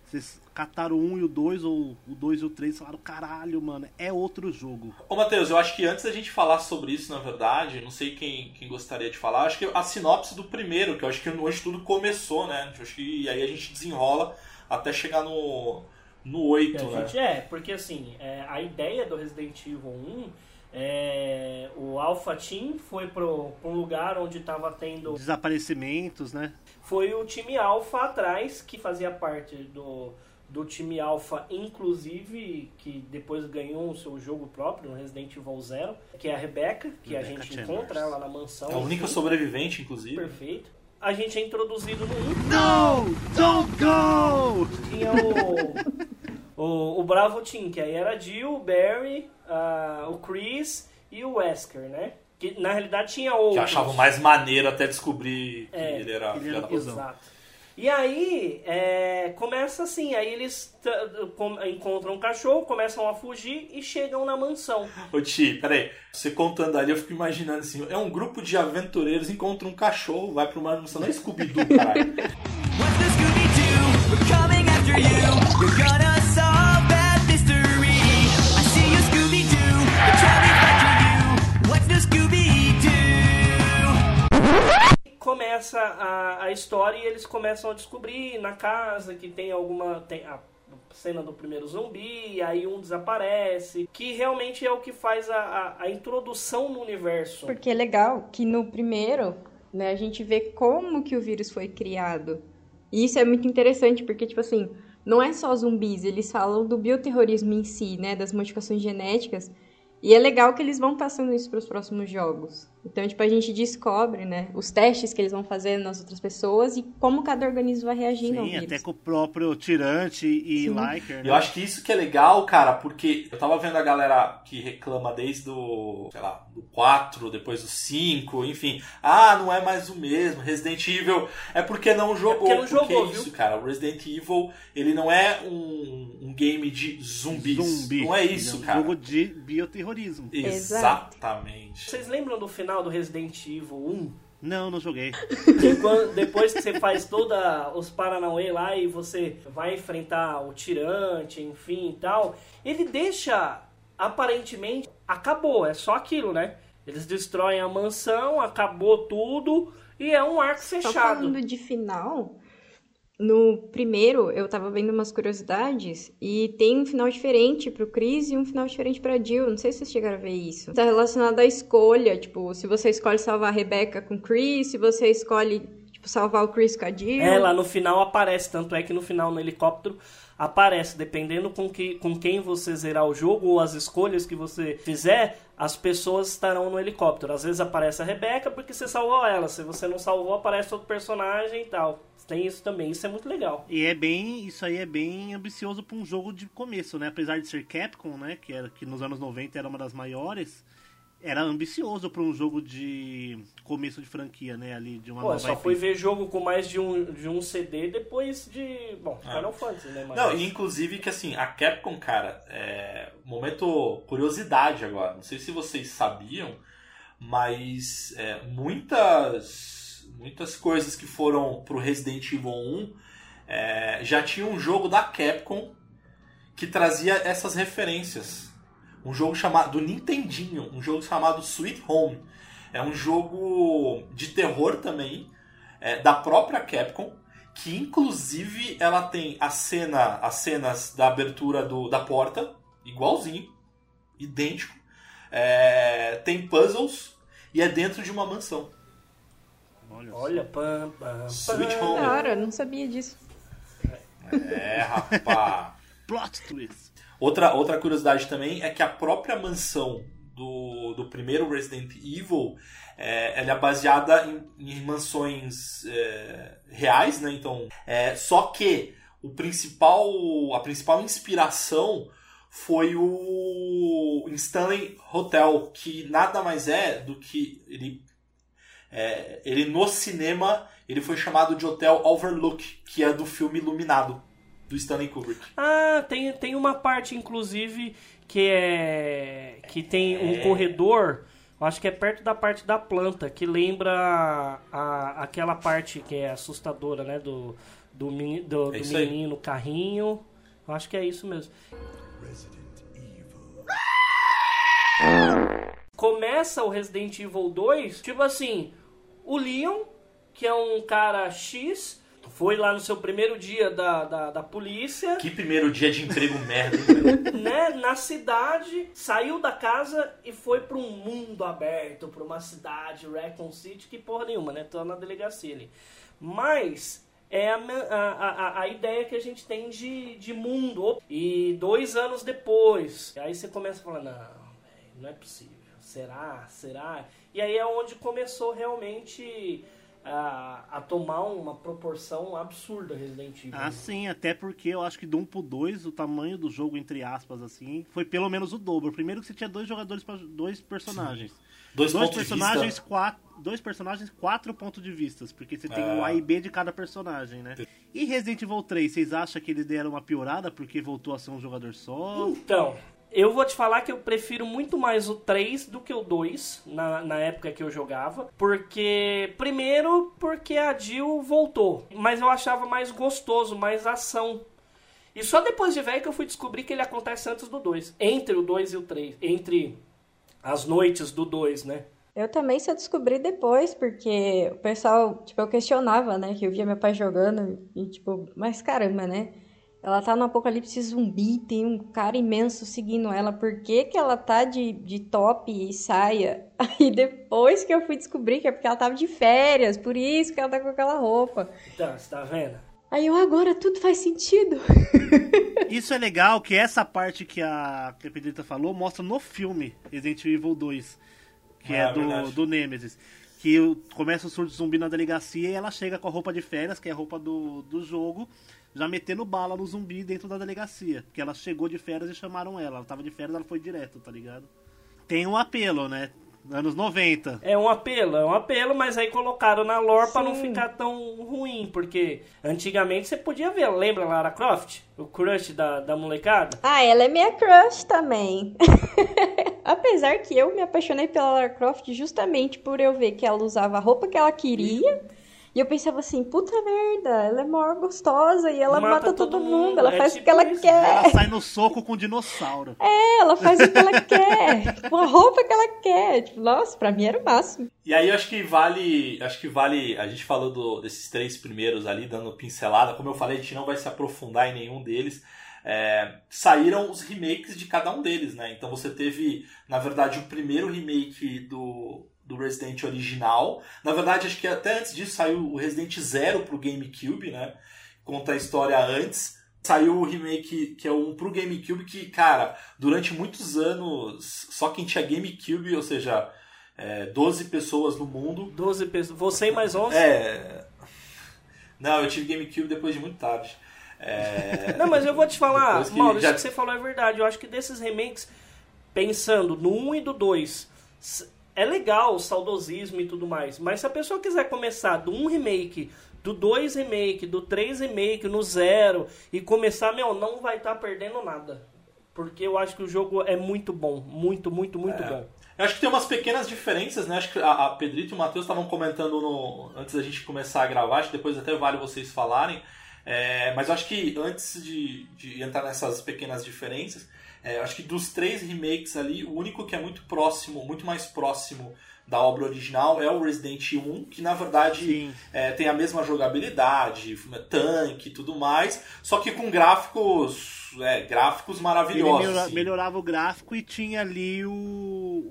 vocês cataram o 1 e o 2, ou o 2 e o 3 e falaram, caralho, mano, é outro jogo. Ô, Matheus, eu acho que antes da gente falar sobre isso, na verdade, não sei quem, quem gostaria de falar, acho que a sinopse do primeiro, que eu acho que onde tudo começou, né? Eu acho que e aí a gente desenrola até chegar no, no 8, Que a né? gente é, porque assim, é, a ideia do Resident Evil 1 é o Alpha Team foi pro, pra um lugar onde tava tendo. Desaparecimentos, né? Foi o time Alpha atrás, que fazia parte do, do time Alpha, inclusive, que depois ganhou o seu jogo próprio, no Resident Evil Zero, que é a Rebecca, que a Rebecca gente Chambers. encontra ela na mansão. É a única sobrevivente, inclusive. Perfeito. A gente é introduzido no 1. No! Don't go! tinha o, o, o Bravo Team, que aí era a Jill, o Barry, ah, o Chris e o Wesker, né? Que na realidade tinha outros. Que achavam mais maneiro até descobrir que É, ele era filho da cuzão. Exato. E aí, é, começa assim, aí eles encontram um cachorro, começam a fugir e chegam na mansão. Ô Ti, peraí. Você contando ali, eu fico imaginando assim: é um grupo de aventureiros encontra um cachorro, vai pra uma mansão. Não é Scooby-Doo, caralho. Começa a, a história e eles começam a descobrir na casa que tem alguma. Tem a cena do primeiro zumbi, aí um desaparece, que realmente é o que faz a, a, a introdução no universo. Porque é legal que no primeiro, né, a gente vê como que o vírus foi criado. E isso é muito interessante, porque, tipo assim, não é só zumbis, eles falam do bioterrorismo em si, né, das modificações genéticas. E é legal que eles vão passando isso para os próximos jogos. Então, tipo, a gente descobre, né, os testes que eles vão fazendo nas outras pessoas e como cada organismo vai reagindo ao Sim, vírus. até com o próprio Tirante e Sim. Liker. né? Eu acho que isso que é legal, cara, porque eu tava vendo a galera que reclama desde o, sei lá, do 4, depois do 5, enfim. Ah, não é mais o mesmo. Resident Evil é porque não jogou. porque não jogou, é isso, viu? cara. O Resident Evil, ele não é um, um game de zumbis. Zumbi. Não é isso, Ele um cara. jogo de bioterrorismo. Exatamente. Vocês lembram do final do Resident Evil 1? Não, não joguei. Quando- depois que você faz toda os Paranauê lá e você vai enfrentar o tirante, enfim e tal, ele deixa aparentemente acabou, é só aquilo, né? Eles destroem a mansão, acabou tudo e é um arco Só fechado. falando de final, no primeiro eu tava vendo umas curiosidades e tem um final diferente pro Chris e um final diferente pra Jill. Não sei se vocês chegaram a ver isso. Tá relacionado à escolha, tipo, se você escolhe salvar a Rebecca com Chris, se você escolhe, tipo, salvar o Chris com a Jill. É, lá no final aparece, tanto é que no final no helicóptero aparece, dependendo com, que, com quem você zerar o jogo ou as escolhas que você fizer, as pessoas estarão no helicóptero. Às vezes aparece a Rebeca porque você salvou ela, se você não salvou, aparece outro personagem e tal. Tem isso também, isso é muito legal. E é bem. Isso aí é bem ambicioso pra um jogo de começo, né? Apesar de ser Capcom, né? Que, era, que nos anos 90 era uma das maiores. Era ambicioso pra um jogo de começo de franquia, né? Ali de uma Pô, só IP. fui ver jogo com mais de um, de um CD depois de. Bom, Ah. Final Fantasy, né? Mas... Não, e inclusive que assim, a Capcom, cara, é. Momento curiosidade agora. Não sei se vocês sabiam, mas é, muitas. Muitas coisas que foram pro Resident Evil 1 é, já tinha um jogo da Capcom que trazia essas referências. Um jogo chamado. do Nintendinho, um jogo chamado Sweet Home. É um jogo de terror também, é, da própria Capcom, que inclusive ela tem a cena, as cenas da abertura do, da porta, igualzinho, idêntico. É, tem puzzles e é dentro de uma mansão. Olha, só. Olha, pam, pam, Sweet pam. Home. Da hora, não sabia disso. É, rapaz. Plot twist. Outra, outra curiosidade também é que a própria mansão do, do primeiro Resident Evil é, ela é baseada em, em mansões é, reais, né? Então, é, só que o principal, a principal inspiração foi o Stanley Hotel, que nada mais é do que ele, é, ele no cinema ele foi chamado de Hotel Overlook, que é do filme Iluminado do Stanley Kubrick. Ah, tem, tem uma parte, inclusive, que é. que tem um É. corredor. Acho que é perto da parte da planta, que lembra a, aquela parte que é assustadora, né? Do, do, meni- do, É do menino no carrinho. Eu acho que é isso mesmo. Começa o Resident Evil 2, tipo assim, o Leon, que é um cara X, foi lá no seu primeiro dia da, da, da polícia, Que primeiro dia de emprego merda, hein, né, na cidade, saiu da casa e foi para um mundo aberto, para uma cidade, Raccoon City, que porra nenhuma, né? Tô na delegacia ali. Mas é a, a, a, ideia que a gente tem de, de mundo. E dois anos depois, aí você começa a falar, não, não é possível. Será? Será? E aí é onde começou realmente a, a tomar uma proporção absurda Resident Evil. Ah, sim, até porque eu acho que do 1 pro 2, o tamanho do jogo, entre aspas, assim, foi pelo menos o dobro. Primeiro que você tinha dois jogadores, pra, dois personagens. Dois, Dois pontos personagens, de vista. quatro. dois personagens, quatro pontos de vistas, porque você tem É. o A e B de cada personagem, né? E Resident Evil 3, vocês acham que eles deram uma piorada porque voltou a ser um jogador só? Então, eu vou te falar que eu prefiro muito mais o 3 do que o 2, na, na época que eu jogava. Porque, primeiro, porque a Jill voltou. Mas eu achava mais gostoso, mais ação. E só depois de velho que eu fui descobrir que ele acontece antes do 2. Entre o 2 e o 3. Entre as noites do 2, né? Eu também só descobri depois, porque o pessoal, tipo, eu questionava, né? Que eu via meu pai jogando e, tipo, mas caramba, né? Ela tá no apocalipse zumbi, tem um cara imenso seguindo ela, por que que ela tá de, de top e saia? Aí depois que eu fui descobrir que é porque ela tava de férias, por isso que ela tá com aquela roupa. Então, você tá vendo? Aí eu, agora tudo faz sentido. Isso é legal, que essa parte que a, que a Pedrita falou mostra no filme Resident Evil 2, que Ah, é, é do, verdade. do Nemesis. Que começa o surto zumbi na delegacia e ela chega com a roupa de férias, que é a roupa do, do jogo, já metendo bala no zumbi dentro da delegacia. Porque ela chegou de férias e chamaram ela. Ela tava de férias, ela foi direto, tá ligado? Tem um apelo, né? Anos 90. É um apelo, é um apelo, mas aí colocaram na lore pra não ficar tão ruim, porque antigamente você podia ver, lembra Lara Croft? O crush da, da molecada? Ah, ela é minha crush também. Apesar que eu me apaixonei pela Lara Croft justamente por eu ver que ela usava a roupa que ela queria. E eu pensava assim, puta merda, ela é maior gostosa e ela Mata mata, todo, todo mundo, mundo, ela é faz o tipo que ela isso. quer. Ela sai no soco com o dinossauro. É, ela faz o que ela quer, com a roupa que ela quer. Tipo, nossa, pra mim era o máximo. E aí eu acho que vale. Acho que vale. A gente falou do- desses três primeiros ali, dando pincelada. Como eu falei, a gente não vai se aprofundar em nenhum deles. É, saíram os remakes de cada um deles, né? Então você teve, na verdade, o primeiro remake do, do Resident original. Na verdade, acho que até antes disso saiu o Resident Zero pro GameCube, né? Conta a história antes. Saiu o remake que é um pro GameCube que, cara, durante muitos anos, só quem tinha GameCube, ou seja, é, 12 pessoas no mundo. 12 pessoas, você e mais 11? É. Não, eu tive GameCube depois de muito tarde. É, Não, mas eu vou te falar, que Mauro, já- isso que você falou é verdade. Eu acho que desses remakes, pensando no 1 e do 2, s- é legal o saudosismo e tudo mais. Mas se a pessoa quiser começar do 1 remake, do 2 remake, do 3 remake, no zero, e começar, meu, não vai estar perdendo nada. Porque eu acho que o jogo é muito bom. Muito, muito, muito É. bom. Eu acho que tem umas pequenas diferenças, né? Acho que a, a Pedrito e o Matheus estavam comentando no, antes da gente começar a gravar, acho que depois até vale vocês falarem. É, mas eu acho que antes de, de entrar nessas pequenas diferenças, é, acho que dos três remakes ali, o único que é muito próximo, muito mais próximo da obra original é o Resident 1, que na verdade é, tem a mesma jogabilidade, tanque e tudo mais, só que com gráficos, é, gráficos Ele maravilhosos. melhora- assim. melhorava o gráfico e tinha ali o,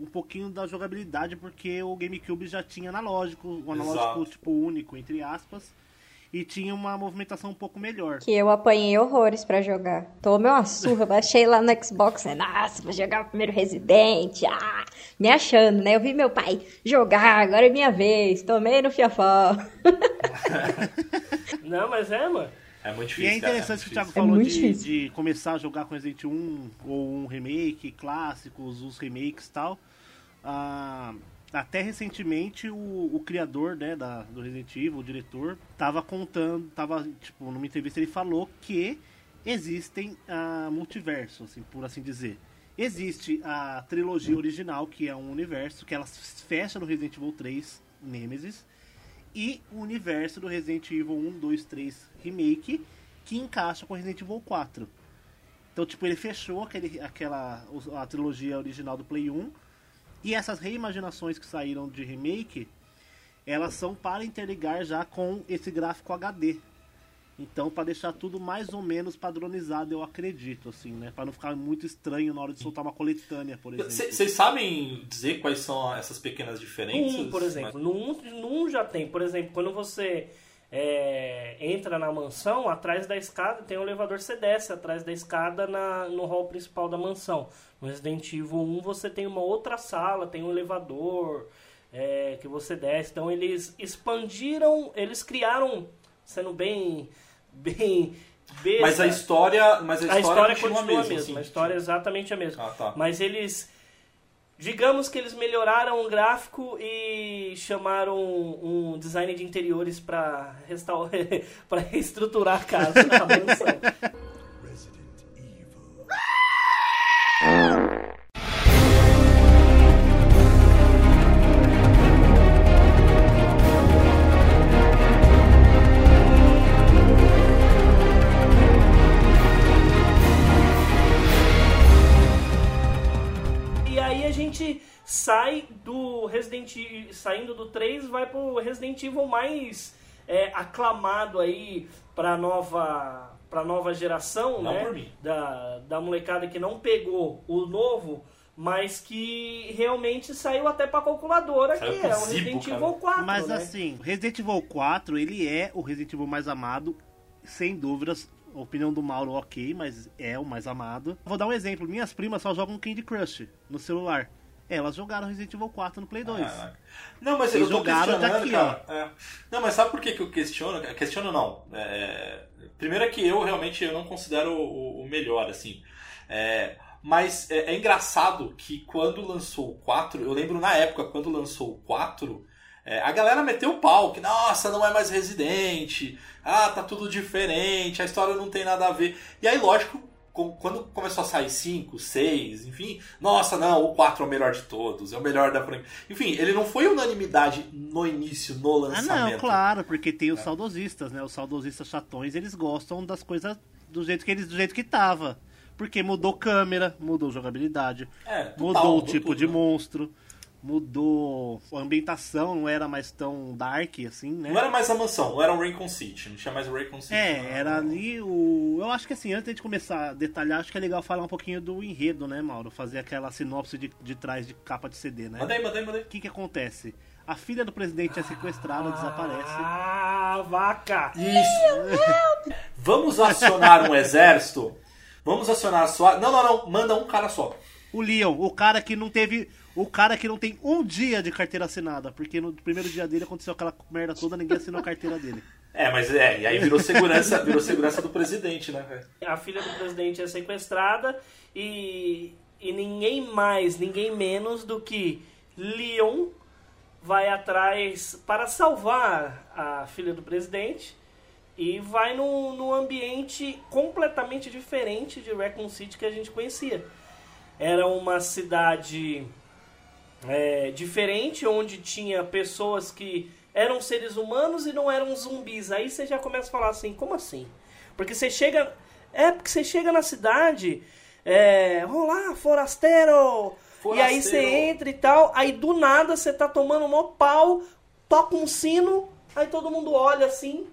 um pouquinho da jogabilidade, porque o GameCube já tinha analógico, um analógico Exato. tipo único, entre aspas, e tinha uma movimentação um pouco melhor. Que eu apanhei horrores pra jogar. Tomei uma surra, baixei lá no Xbox, né? Nossa, vou jogar o primeiro Resident. Ah, me achando, né? Eu vi meu pai jogar, agora é minha vez. Tomei no fiafó. Não, mas é, mano. É muito E difícil. é interessante que o Thiago falou muito de, difícil. de começar a jogar com Resident 1 ou um remake, clássicos, os remakes e tal. Ah, até recentemente o, o criador né, da, do Resident Evil, o diretor, tava contando, tava, tipo, numa entrevista ele falou que existem ah, multiversos, assim, por assim dizer. Existe a trilogia original, que é um universo que ela fecha no Resident Evil 3 Nemesis, e o universo do Resident Evil 1, 2, 3 Remake, que encaixa com Resident Evil 4. Então, tipo, ele fechou aquele, aquela a trilogia original do Play 1, e essas reimaginações que saíram de remake, elas são para interligar já com esse gráfico HD. Então, para deixar tudo mais ou menos padronizado, eu acredito, assim, né? Para não ficar muito estranho na hora de soltar uma coletânea, por exemplo. Vocês sabem dizer quais são essas pequenas diferenças? 1, por exemplo. No 1, no 1 já tem. Por exemplo, quando você é, entra na mansão, atrás da escada tem um elevador, você desce atrás da escada na, no hall principal da mansão. No Resident Evil 1 você tem uma outra sala, tem um elevador é, que você desce. Então eles expandiram, eles criaram, sendo bem... bem besta, Mas a história, mas a a história, história continua, continua a mesmo. mesma. assim. A história é exatamente a mesma. Ah, tá. Mas eles Digamos que eles melhoraram o gráfico e chamaram um design de interiores para restaurar, para reestruturar a casa, a mansão. Resident Evil, saindo do 3, vai pro Resident Evil mais é, aclamado aí pra nova pra nova geração, Não né? por mim. Da, da molecada que não pegou o novo, mas que realmente saiu até pra calculadora, Saiu que é o Zibo, Resident cara. Evil 4, Mas né? assim, Resident Evil 4, ele é o Resident Evil mais amado, sem dúvidas. A opinião do Mauro, ok, mas é o mais amado. Vou dar um exemplo. Minhas primas só jogam Candy Crush no celular. Elas jogaram Resident Evil 4 no Play 2. Ah, Não, mas Vocês eu tô jogaram questionando, daqui, cara. É. Não, mas sabe por que, que eu questiono? Questiono não. É, Primeiro é que eu realmente eu não considero o, o melhor, assim. É, Mas é, é engraçado que quando lançou o 4, eu lembro na época, quando lançou o 4, é, a galera meteu o pau, que nossa, não é mais Resident, ah, tá tudo diferente, a história não tem nada a ver. E aí, lógico, quando começou a sair 5, 6, enfim, nossa, não, o 4 é o melhor de todos, é o melhor da franquia. Enfim, ele não foi unanimidade no início, no Ah, lançamento. não, claro, porque tem os saudosistas, né? Os saudosistas chatões, eles gostam das coisas do jeito que eles, do jeito que tava. Porque mudou câmera, mudou jogabilidade, É, total, mudou o tipo tudo, de né? monstro, mudou a ambientação, não era mais tão dark assim, né? Não era mais a mansão, não era o Raycon City, não tinha mais o Raycon City. É, não. era ali o. Eu acho que assim, antes de começar a detalhar, acho que é legal falar um pouquinho do enredo, né, Mauro? Fazer aquela sinopse de, de trás de capa de CD, né? Aí, manda aí. O que que acontece? A filha do presidente é sequestrada, desaparece. Ah, vaca! Isso! Vamos acionar um exército? Vamos acionar só. Não, não, não. Manda um cara só. O Leon, o cara que não teve. O cara que não tem um dia de carteira assinada, porque no primeiro dia dele aconteceu aquela merda toda, ninguém assinou a carteira dele. É, mas é, e aí virou segurança, virou segurança do presidente, né, velho? A filha do presidente é sequestrada e, e ninguém mais, ninguém menos do que Leon vai atrás para salvar a filha do presidente e vai num, num ambiente completamente diferente de Raccoon City que a gente conhecia. Era uma cidade é, diferente, onde tinha pessoas que eram seres humanos e não eram zumbis. Aí você já começa a falar assim, como assim? Porque você chega. É, porque você chega na cidade. É. Olá, forasteiro! E aí você entra e tal, aí do nada você tá tomando um maior pau, toca um sino, aí todo mundo olha assim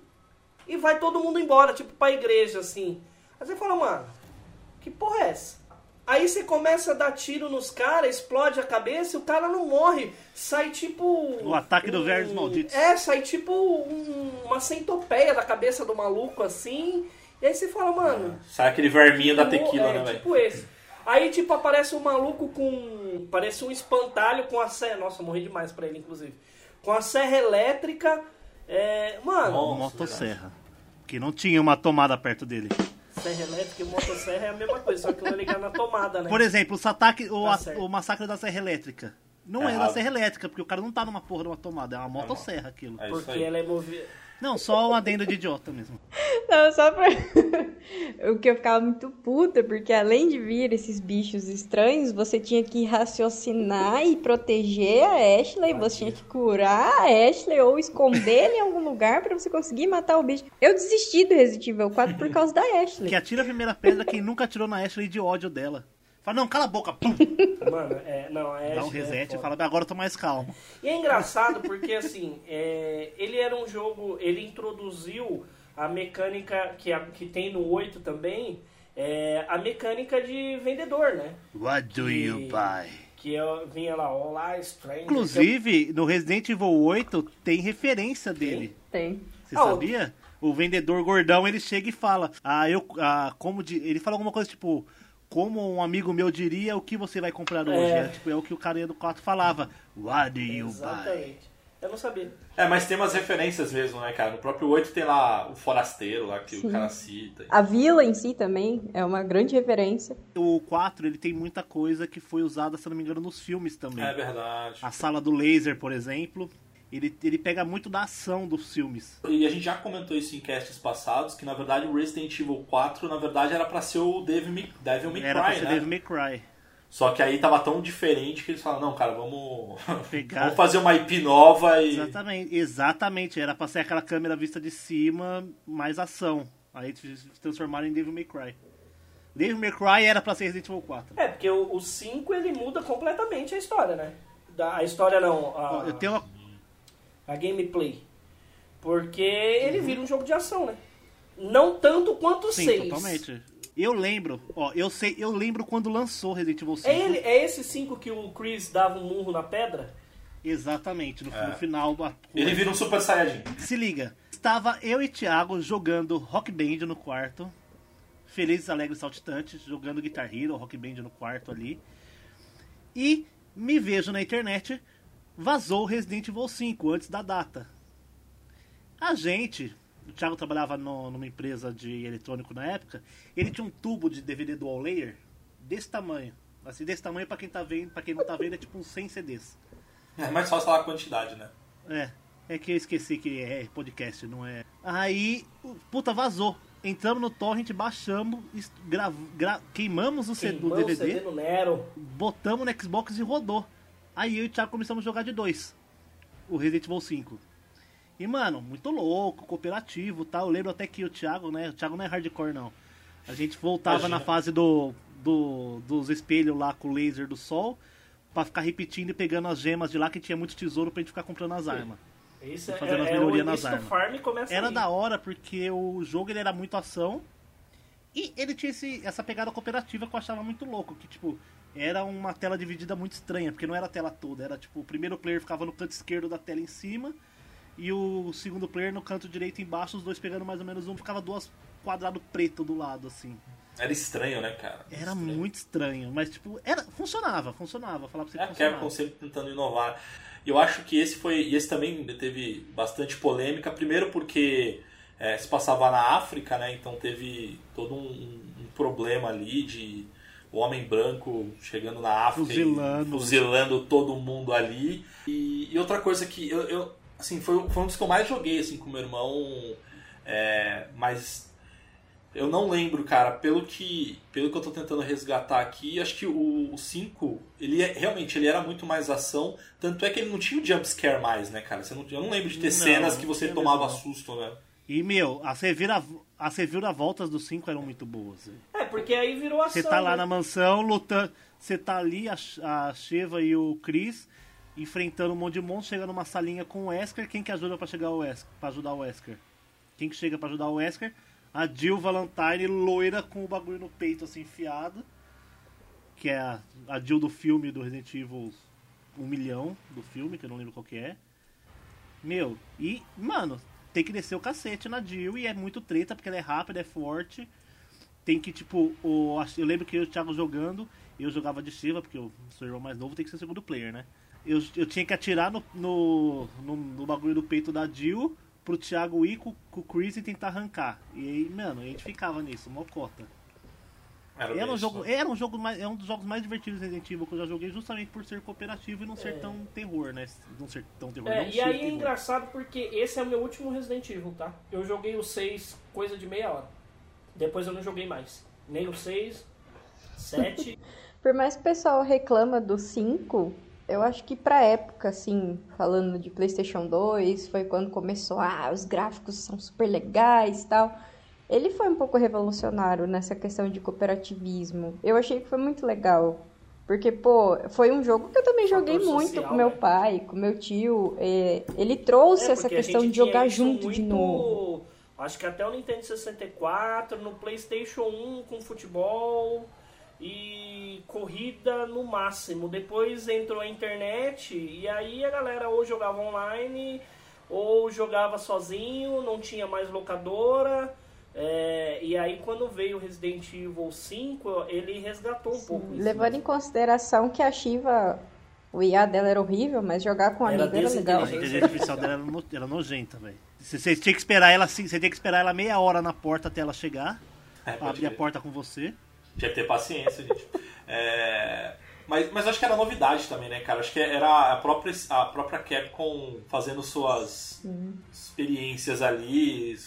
e vai todo mundo embora, tipo pra igreja assim. Aí você fala, mano, que porra é essa? Aí você começa a dar tiro nos caras, explode a cabeça e o cara não morre. Sai tipo. O ataque dos vermes malditos. É, sai tipo um- uma centopeia da cabeça do maluco assim. E aí você fala, mano. Sai aquele verminho da Tipo, tequila, é, né, velho? Tipo esse. Aí, tipo, aparece um maluco com. Parece um espantalho com a serra. Nossa, eu morri demais pra ele, inclusive. Com a serra elétrica. É. Mano, Nossa, Motosserra. Que não tinha uma tomada perto dele. Serra elétrica e motosserra é a mesma coisa, só que não é ligar na tomada, né? Por exemplo, o, ataque, o, Tá a- o massacre da Serra Elétrica. Não é, Errado. da Serra Elétrica, porque o cara não tá numa porra de uma tomada, é uma motosserra aquilo. É Porque aí. ela é movida. Não, só um adendo de idiota mesmo. Não, só pra. o que eu ficava muito puta, porque além de vir esses bichos estranhos, você tinha que raciocinar e proteger a Ashley, você tinha que curar a Ashley ou esconder ela em algum lugar pra você conseguir matar o bicho. Eu desisti do Resident Evil 4 por causa da Ashley. Que atira a primeira pedra quem nunca atirou na Ashley de ódio dela. Fala, não, cala a boca, pum, Mano, é. Não, é. dá um é reset e foda. fala, agora eu tô mais calmo. E é engraçado porque, assim, é, ele era um jogo. Ele introduziu a mecânica que, a- que tem no 8 também. É, a mecânica de vendedor, né? What do you Que- buy? Que eu, vinha lá, Olá, Stranger. Inclusive, no Resident Evil 8 tem referência dele. Tem. Você Ah, o- sabia? O vendedor gordão, ele chega e fala, ah, eu, ah, como de... ele fala alguma coisa tipo, como um amigo meu diria, o que você vai comprar hoje? É. É, tipo, é o que o cara do 4 falava. What do you buy? Exatamente. Eu não sabia. É, mas tem umas referências mesmo, né, cara? No próprio 8 tem lá o Forasteiro lá que Sim. o cara cita. A vila em si também é uma grande referência. O 4, ele tem muita coisa que foi usada, se não me engano, nos filmes também. É verdade. A sala do laser, por exemplo, ele, ele pega muito da ação dos filmes. E a gente já comentou isso em casts passados, que na verdade o Resident Evil 4, na verdade, era pra ser o Devil May, Devil May Era pra Cry, ser né? Devil May Cry. Só que aí tava tão diferente que eles falaram, não, cara, vamos, Pegar. vamos fazer uma IP nova e... Exatamente, exatamente. Era pra ser aquela câmera vista de cima, mais ação. Aí eles transformaram em Devil May Cry. Devil May Cry era pra ser Resident Evil 4. É, porque o 5 ele muda completamente a história, né? Da, a história não, a, Eu tenho uma... a gameplay. Porque ele vira um jogo de ação, né? Não tanto quanto o Sim, 6. totalmente. Eu lembro, ó, eu sei, eu lembro quando lançou Resident Evil 5. É, ele, é esse 5 que o Chris dava um murro na pedra? Exatamente, no, É. no final. a- Ele vira um Super Saiyajin. Se liga, estava eu e Thiago jogando Rock Band no quarto. Felizes, alegres, saltitantes, jogando Guitar Hero, Rock Band no quarto ali. E me vejo na internet, vazou o Resident Evil 5 antes da data. A gente, o Thiago trabalhava no- numa empresa de eletrônico na época, ele tinha um tubo de DVD dual layer desse tamanho. Assim, desse tamanho pra quem tá vendo, para quem não tá vendo é tipo uns 100 CDs. É mais fácil falar a quantidade, né? É, é que eu esqueci que é podcast, não é. Aí, o- puta, vazou. Entramos no torrent, baixamos, gra- gra- queimamos o, CD, o Queimou o DVD, CD no Nero. botamos no Xbox e rodou. Aí eu e o Thiago começamos a jogar de dois. O Resident Evil 5. E, mano, muito louco, cooperativo tal. Eu lembro até que o Thiago, né? O Thiago não é hardcore, não. A gente voltava Imagina. na fase do, do, dos espelhos lá com o laser do sol pra ficar repetindo e pegando as gemas de lá que tinha muito tesouro pra gente ficar comprando as armas. Isso é, Fazendo as é, é melhorias nas armas. Era aí. da hora porque o jogo ele era muito ação e ele tinha esse, essa pegada cooperativa que eu achava muito louco, que tipo, era uma tela dividida muito estranha, porque não era a tela toda, era tipo, o primeiro player ficava no canto esquerdo da tela em cima e o segundo player no canto direito embaixo, os dois pegando mais ou menos um, ficava duas quadrado preto do lado assim. Era estranho, né, cara? Era Estranho. muito estranho, mas tipo, era funcionava, funcionava, falar pra você É que a Capcom funcionava. sempre tentando inovar. Eu acho que esse foi. E esse também teve bastante polêmica. Primeiro porque é, se passava na África, né? Então teve todo um, um problema ali de o homem branco chegando na África Fuzilando. e fuzilando todo mundo ali. E, e outra coisa que eu, eu assim, foi, foi um dos que eu mais joguei assim, com meu irmão. É, mas eu não lembro, cara, pelo que, pelo que eu tô tentando resgatar aqui, acho que o 5, ele é, realmente ele era muito mais ação, tanto é que ele não tinha o jump scare mais, né, cara? Você não, eu não lembro de ter Não, cenas que você tomava mesmo, susto, né? E meu, as revira as reviravoltas do 5 eram muito boas. É, porque aí virou ação. Você tá lá né? na mansão lutando. Você tá ali, a, a Sheva e o Chris, enfrentando um monte de monstros, chega numa salinha com o Wesker. Quem que ajuda pra chegar o Wesker? Pra ajudar o Wesker? Quem que chega pra ajudar o Wesker? A Jill Valentine, loira com o bagulho no peito assim enfiado. Que é a, a Jill do filme do Resident Evil 1 milhão do filme, que eu não lembro qual que é. Meu, e, mano, tem que descer o cacete na Jill e é muito treta, porque ela é rápida, é forte. Tem que, tipo, o, eu lembro que eu o Thiago jogando, eu jogava de Shiva, porque eu sou irmão mais novo, tem que ser segundo player, né? Eu, eu tinha que atirar no, no, no, no bagulho do peito da Jill pro Thiago ir com, com o Chris e tentar arrancar. E aí, mano, a gente ficava nisso, mocota. Era um bem jogo, era um jogo mais, é um dos jogos mais divertidos do Resident Evil que eu já joguei, justamente por ser cooperativo e não ser tão terror, né? Não ser tão terror. É, não e aí é terror. engraçado porque esse é o meu último Resident Evil, tá? Eu joguei o 6 coisa de meia hora. Depois eu não joguei mais. Nem o 6, 7. Por mais que o pessoal reclama do 5, eu acho que pra época, assim, falando de PlayStation 2, foi quando começou, ah, os gráficos são super legais e tal. Ele foi um pouco revolucionário nessa questão de cooperativismo. Eu achei que foi muito legal. Porque, pô, foi um jogo que eu também joguei Fator muito social, com meu né? pai, com meu tio. é, ele trouxe É, essa questão de jogar junto de muito- novo. Acho que até o Nintendo 64, no PlayStation 1 com futebol e corrida no máximo. Depois entrou a internet e aí a galera ou jogava online ou jogava sozinho, não tinha mais locadora. É, e aí quando veio o Resident Evil 5, ele resgatou um pouco isso. Levando né? em consideração que a Shiva O IA dela era horrível, mas jogar com Era amigo era legal. A inteligência artificial dela era, no- era nojenta, velho. Você, você tinha que esperar ela assim, você tinha que esperar ela meia hora na porta até ela chegar. É, abrir a porta com você. Tinha que ter paciência, gente. É, Mas, mas acho que era novidade também, né, cara? Acho que era a própria, a própria Capcom fazendo suas experiências ali,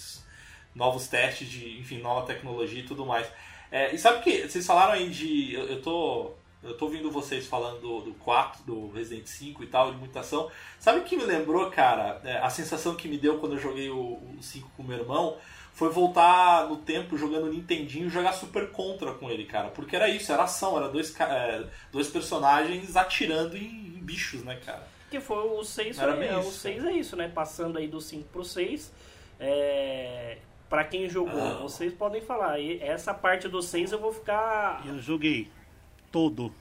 novos testes de, enfim, nova tecnologia e tudo mais. É, e sabe o que? Vocês falaram aí de. Eu, eu tô. Eu tô ouvindo vocês falando do, do 4, do Resident 5 e tal, de mutação. Sabe o que me lembrou, cara? É, a sensação que me deu quando eu joguei o, o 5 com meu irmão foi voltar no tempo jogando Nintendinho e jogar Super Contra com ele, cara. Porque era isso, era ação, era dois, é, dois personagens atirando em, em bichos, né, cara? Que foi o 6, Era é, isso, o 6 é isso, né? Passando aí do 5 pro 6. É, pra quem jogou, Ah. vocês podem falar. E essa parte do 6 eu vou ficar Eu joguei todo.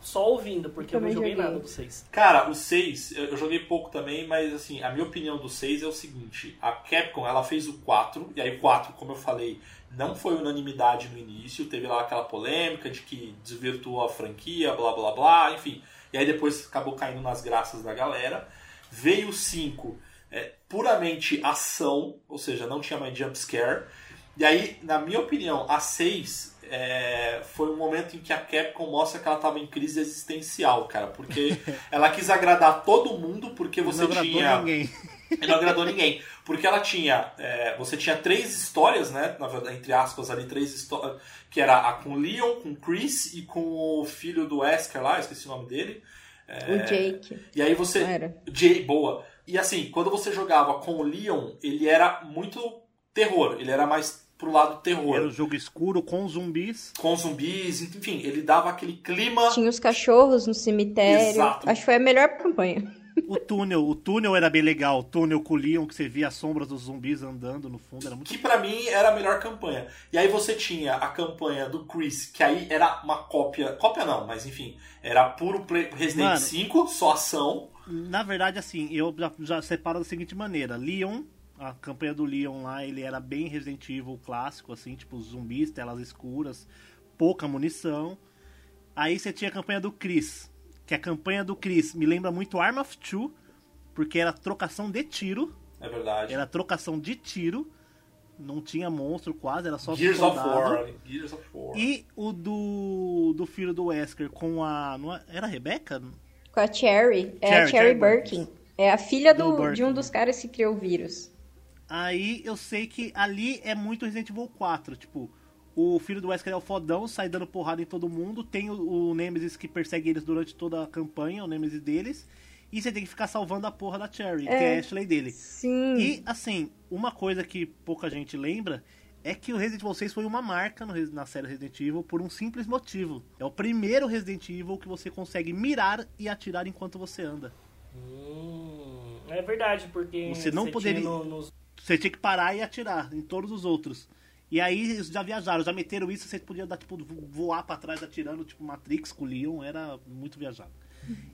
só ouvindo, porque eu, não Também joguei joguei. nada do 6. Cara, o 6, eu eu joguei pouco também, mas assim, a minha opinião do 6 é o seguinte, a Capcom, ela fez o 4, e aí o 4, como eu falei, não foi unanimidade no início, teve lá aquela polêmica de que desvirtuou a franquia, blá blá blá, enfim. E aí depois acabou caindo nas graças da galera. Veio o 5, é, puramente ação, ou seja, não tinha mais jump scare. E aí, na minha opinião, a 6 é, foi um momento em que a Capcom mostra que ela estava em crise existencial, cara. Porque ela quis agradar todo mundo, porque você não agradou tinha. ninguém. Não agradou ninguém. Porque ela tinha. é, você tinha três histórias, né? Na verdade, entre aspas, ali, três histórias. Que era a com o Leon, com o Chris e com o filho do Wesker lá, esqueci o nome dele. É, O Jake. E aí você. Jay, boa. E assim, quando você jogava com o Leon, ele era muito terror. Ele era mais pro lado terror. Era um jogo escuro com zumbis. Com zumbis, enfim, ele dava aquele clima. Tinha os cachorros no cemitério. Exato. Acho que foi a melhor campanha. O túnel, o túnel era bem legal. O túnel com o Leon, que você via as sombras dos zumbis andando no fundo, era muito Que pra mim era a melhor campanha. E aí você tinha a campanha do Chris, que aí era uma cópia. Cópia não, mas enfim. Era puro Play- Resident Mano. 5, só ação. Na verdade, assim, eu já, já separo da seguinte maneira. Leon, a campanha do Leon lá, ele era bem Resident Evil clássico, assim, tipo zumbis, telas escuras, pouca munição. Aí você tinha a campanha do Chris, que a campanha do Chris me lembra muito Arm of Two, porque era trocação de tiro, É verdade. era trocação de tiro, não tinha monstro quase, era só Gears of soldado. War. Gears of War. E o do, do filho do Wesker com a. é- era a Rebeca? Com a Cherry. É Cherry, a Cherry Cherry Birkin. É a filha Do do, Birkin. de um dos caras que criou o vírus. Aí eu sei que ali é muito Resident Evil 4. Tipo, o filho do Wesker é o fodão, sai dando porrada em todo mundo. Tem o, o Nemesis que persegue eles durante toda a campanha, o Nemesis deles. E você tem que ficar salvando a porra da Cherry, que é a Ashley dele. Sim. E, assim, uma coisa que pouca gente lembra é que o Resident Evil 6 foi uma marca no na série Resident Evil por um simples motivo. É o primeiro Resident Evil que você consegue mirar e atirar enquanto você anda. Hum, é verdade, porque Você não poderia- tinha no- nos- Você tinha que parar e atirar em todos os outros. E aí eles já viajaram, já meteram isso, você podia dar, tipo, vo- voar pra trás atirando, tipo Matrix com o Leon, era muito viajado.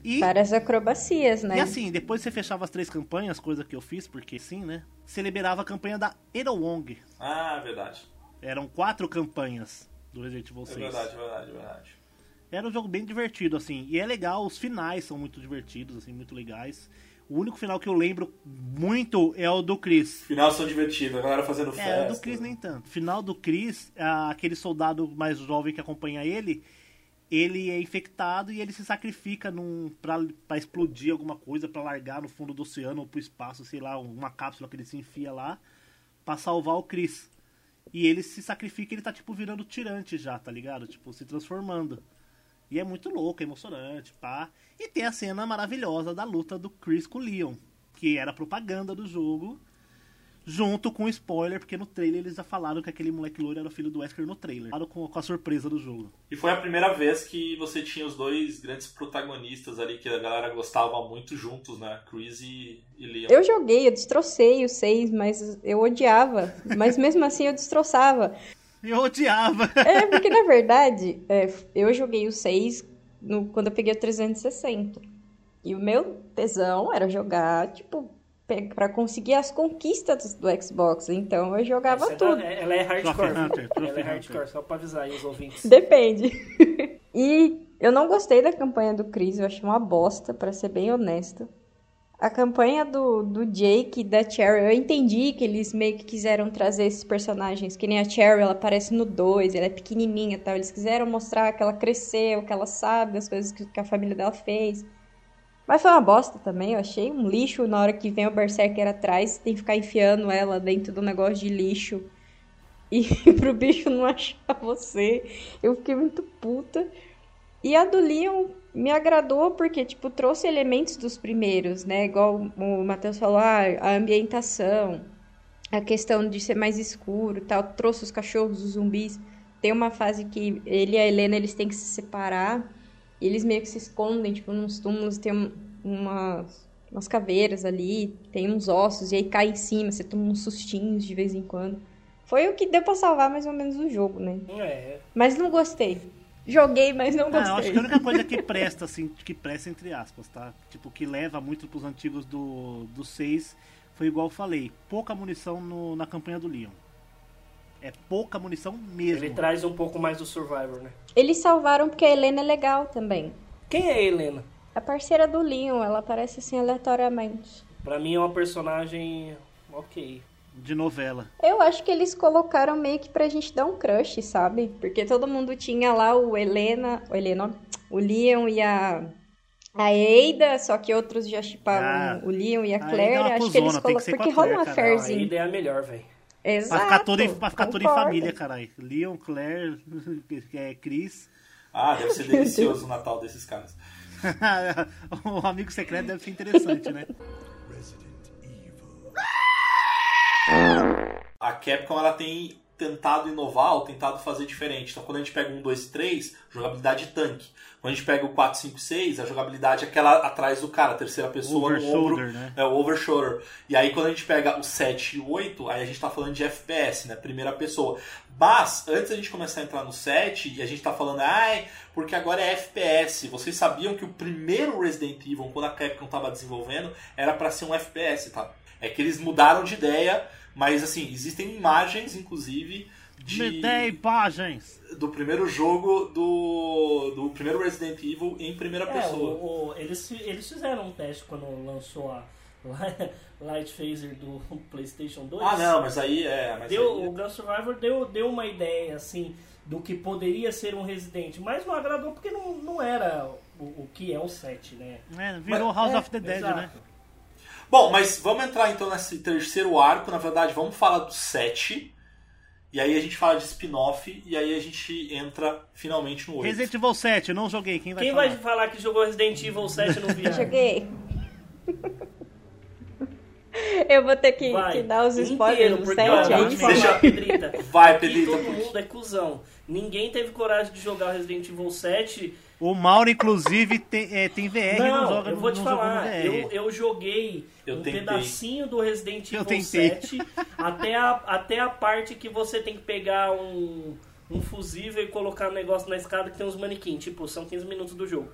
E, Várias acrobacias, né? e assim, depois você fechava as três campanhas, coisa que eu fiz, porque sim, né? Você liberava a campanha da Erowong. Ah, é verdade. Eram quatro campanhas do Resident Evil É 6. verdade, é verdade, é verdade. Era um jogo bem divertido, assim. E é legal, os finais são muito divertidos, assim, muito legais. O único final que eu lembro muito é o do Chris. Final são divertidos, a galera fazendo festa. É, o do Chris nem tanto. Final do Chris, aquele soldado mais jovem que acompanha ele, ele é infectado e ele se sacrifica pra explodir alguma coisa, pra largar no fundo do oceano ou pro espaço, sei lá, uma cápsula que ele se enfia lá, pra salvar o Chris. E ele se sacrifica ele tá, tipo, virando tirante já, tá ligado? Tipo, se transformando. E é muito louco, é emocionante, pá. E tem a cena maravilhosa da luta do Chris com o Leon, que era propaganda do jogo, junto com spoiler, porque no trailer eles já falaram que aquele moleque loiro era o filho do Wesker no trailer. Falaram com, com a surpresa do jogo. E foi a primeira vez que você tinha os dois grandes protagonistas ali que a galera gostava muito juntos, né? Chris e, e Leon. Eu joguei, eu destrocei o 6, mas eu odiava. Mas mesmo assim eu destroçava. Eu odiava. É, porque na verdade, é, eu joguei o 6 no- quando eu peguei o 360. E o meu tesão era jogar, tipo, pra conseguir as conquistas do Xbox. Então eu jogava Essa é tudo. da- ela é hardcore. Trophy Hunter, Trophy ela é hardcore, só pra avisar aí os ouvintes. Depende. e Eu não gostei da campanha do Chris, eu achei uma bosta, pra ser bem honesta. A campanha do, do Jake e da Cheryl, eu entendi que eles meio que quiseram trazer esses personagens, que nem a Cheryl, ela aparece no 2, ela é pequenininha e tal. Eles quiseram mostrar que ela cresceu, que ela sabe as coisas que, que a família dela fez. Mas foi uma bosta também, eu achei um lixo na hora que vem o Berserker atrás, tem que ficar enfiando ela dentro do negócio de lixo e pro bicho não achar você. Eu fiquei muito puta. E a do Leon me agradou porque, tipo, trouxe elementos dos primeiros, né? Igual o Matheus falou, ah, a ambientação, a questão de ser mais escuro tal. Trouxe os cachorros, os zumbis. Tem uma fase que ele e a Helena, eles têm que se separar. E eles meio que se escondem, tipo, nos túmulos tem um- umas, umas caveiras ali, tem uns ossos, e aí cai em cima, você toma uns sustinhos de vez em quando. Foi o que deu pra salvar mais ou menos o jogo, né? É. Mas não gostei. Joguei, mas não Ah, eu acho gostei. que a única coisa que presta, assim, que presta entre aspas, tá? Tipo, que leva muito pros antigos do, do 6 foi igual eu falei, pouca munição no- na campanha do Leon. É pouca munição mesmo. Ele traz um pouco mais do Survivor, né? Eles salvaram porque a Helena é legal também. Quem é a Helena? A parceira do Leon, ela aparece assim aleatoriamente. Pra mim é uma personagem ok. De novela. Eu acho que eles colocaram meio que pra gente dar um crush, sabe? Porque todo mundo tinha lá o Helena, o Helena, ó, o Leon e a a Eida, só que outros já chipavam Ah, o Leon e a a Claire. Eida é uma acho que eles colocaram porque a rola uma. Não, a affairzinha. Ida é a melhor, velho. Exato. Pra ficar toda, pra ficar toda em família, caralho. Leon, Claire, é, Chris. Ah, deve ser delicioso o Natal desses caras. o amigo secreto deve ser interessante, né? A Capcom ela tem tentado inovar ou tentado fazer diferente. Então quando a gente pega um, dois, três, jogabilidade tanque. Quando a gente pega o 4, 5, 6, a jogabilidade é aquela atrás do cara, terceira pessoa Over no ombro. né? É o over shoulder. E aí quando a gente pega o 7 e o 8, aí a gente tá falando de FPS, né? Primeira pessoa. Mas, antes da gente começar a entrar no 7, e a gente tá falando, ai, porque agora é FPS. Vocês sabiam que o primeiro Resident Evil, quando a Capcom tava desenvolvendo, era pra ser um FPS, tá? É que eles mudaram de ideia, mas assim, existem imagens, inclusive, Me de, dê imagens. do primeiro jogo do, do primeiro Resident Evil em primeira É, pessoa. o- o- eles, eles fizeram um teste quando lançou a Light Phaser do PlayStation 2. Ah, não, mas aí é. Mas Deu, aí- o Gun Survivor deu, deu uma ideia, assim, do que poderia ser um Resident, mas não agradou porque não, não era o, o que é o 7, né? É, virou Mas- House É, of the Dead, exato. né? Bom, mas vamos entrar então nesse terceiro arco. Na verdade, vamos falar do 7. E aí a gente fala de spin-off. E aí a gente entra finalmente no 8. Resident Evil 7, eu não joguei. Quem vai Quem falar? vai falar que jogou Resident Evil 7 no VR? Joguei. Eu vou ter que, Vai, que dar os inteiro, spoilers do porque, 7, ó, é vou te isso? falar, Deixa- Pedrita, Vai, Pedrita. todo mundo é cuzão. Ninguém teve coragem de jogar Resident Evil 7 O Mauro, inclusive, tem, é, tem VR não Não, joga eu vou te falar, VR. eu, eu joguei Eu um tentei. pedacinho do Resident Eu Evil tentei. 7 até a, até a parte que você tem que pegar um, um fusível e colocar um negócio na escada que tem uns manequins, tipo, são 15 minutos do jogo.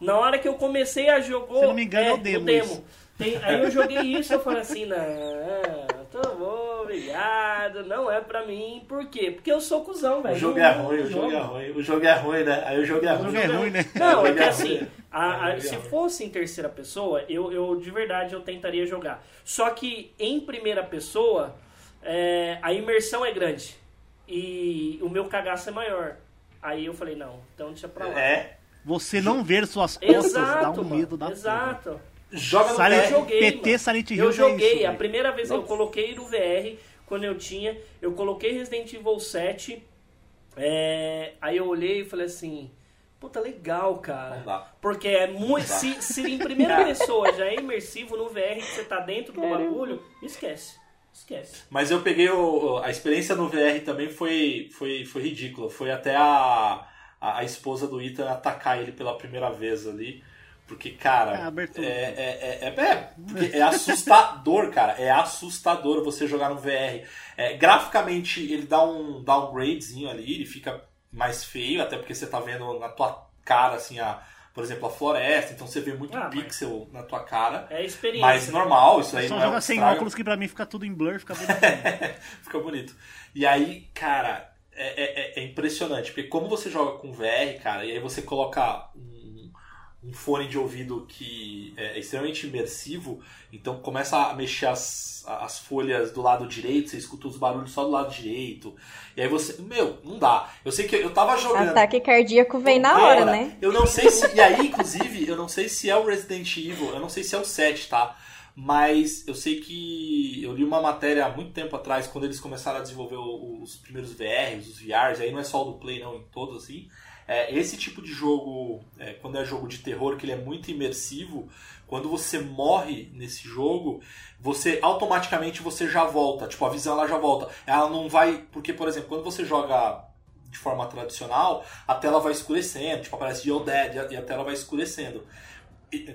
Na hora que eu comecei a jogar. Se não me engano, é o demo isso. Tem- aí eu joguei isso e eu falei assim, não, tá bom, obrigado, não é pra mim. Por quê? Porque eu sou cuzão, velho. O jogo Eu é ruim, o jogo é jogo. ruim. O jogo é ruim, né? Aí o jogo é O ruim. jogo é ruim, né? Não, É é que legal. assim, a- a- É se fosse em terceira pessoa, eu, eu de verdade eu tentaria jogar. Só que em primeira pessoa, é, a imersão é grande. E o meu cagaço é maior. Aí eu falei, não, então deixa pra lá. É. Você não ver suas costas dá Exato, um mano, medo da porra. Joga no Silent- VR. Eu joguei, PT mano. Silent Hill Eu é joguei, isso, a velho. primeira vez eu Nossa. coloquei no VR, quando eu tinha, eu coloquei Resident Evil 7, é, aí eu olhei e falei assim, puta, legal, cara. Porque é muito. Se, se em primeira pessoa já é imersivo no VR que você tá dentro do Caramba. bagulho, esquece. Esquece. Mas eu peguei o, a experiência no VR também foi, foi, foi ridícula. Foi até a, a, a esposa do Ethan atacar ele pela primeira vez ali. Porque, cara, É, é, é, é, é, é, é assustador, cara. É assustador você jogar no VR. É, graficamente, ele dá um downgradezinho ali, ele fica mais feio, até porque você tá vendo na tua cara, assim, a, por exemplo, a floresta, então você vê muito Ah, mas- pixel na tua cara. É experiência. Mas né? normal, isso aí Só não é um joga sem estrago. óculos que pra mim fica tudo em blur, fica bonitinho. Fica bonito. E aí, cara, é, é- é impressionante, porque como você joga com VR, cara, e aí você coloca um, um fone de ouvido que é extremamente imersivo, então começa a mexer as, as folhas do lado direito, você escuta os barulhos só do lado direito, e aí você. Meu, não dá. Eu sei que eu tava jogando. Ataque cardíaco vem na hora, né? Eu não sei se. E aí, inclusive, eu não sei se é o Resident Evil, eu não sei se é o 7, tá? Mas eu sei que eu li uma matéria há muito tempo atrás, quando eles começaram a desenvolver os primeiros VRs, os VRs, aí não é só o do Play, não, em todos assim. É, esse tipo de jogo, é, quando é jogo de terror, que ele é muito imersivo, quando você morre nesse jogo, você automaticamente você já volta. Tipo, a visão ela já volta. Ela não vai. Porque, por exemplo, quando você joga de forma tradicional, a tela vai escurecendo, tipo, aparece You're Dead e a tela vai escurecendo.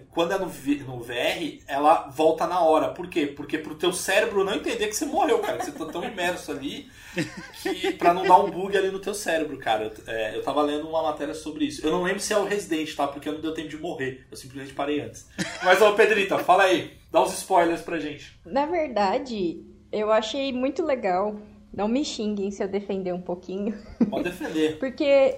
Quando é no, no VR, ela volta na hora. Por quê? Porque pro teu cérebro não entender que você morreu, cara. Que você tá tão imerso ali que pra não dar um bug ali no teu cérebro, cara. Eu, é, eu tava lendo uma matéria sobre isso. Eu não lembro se é o Resident, tá? Porque não deu tempo de morrer. Eu simplesmente parei antes. Mas, ô Pedrita, fala aí. Dá uns spoilers pra gente. Na verdade, eu achei muito legal. Não me xinguem se eu defender um pouquinho. Pode defender. Porque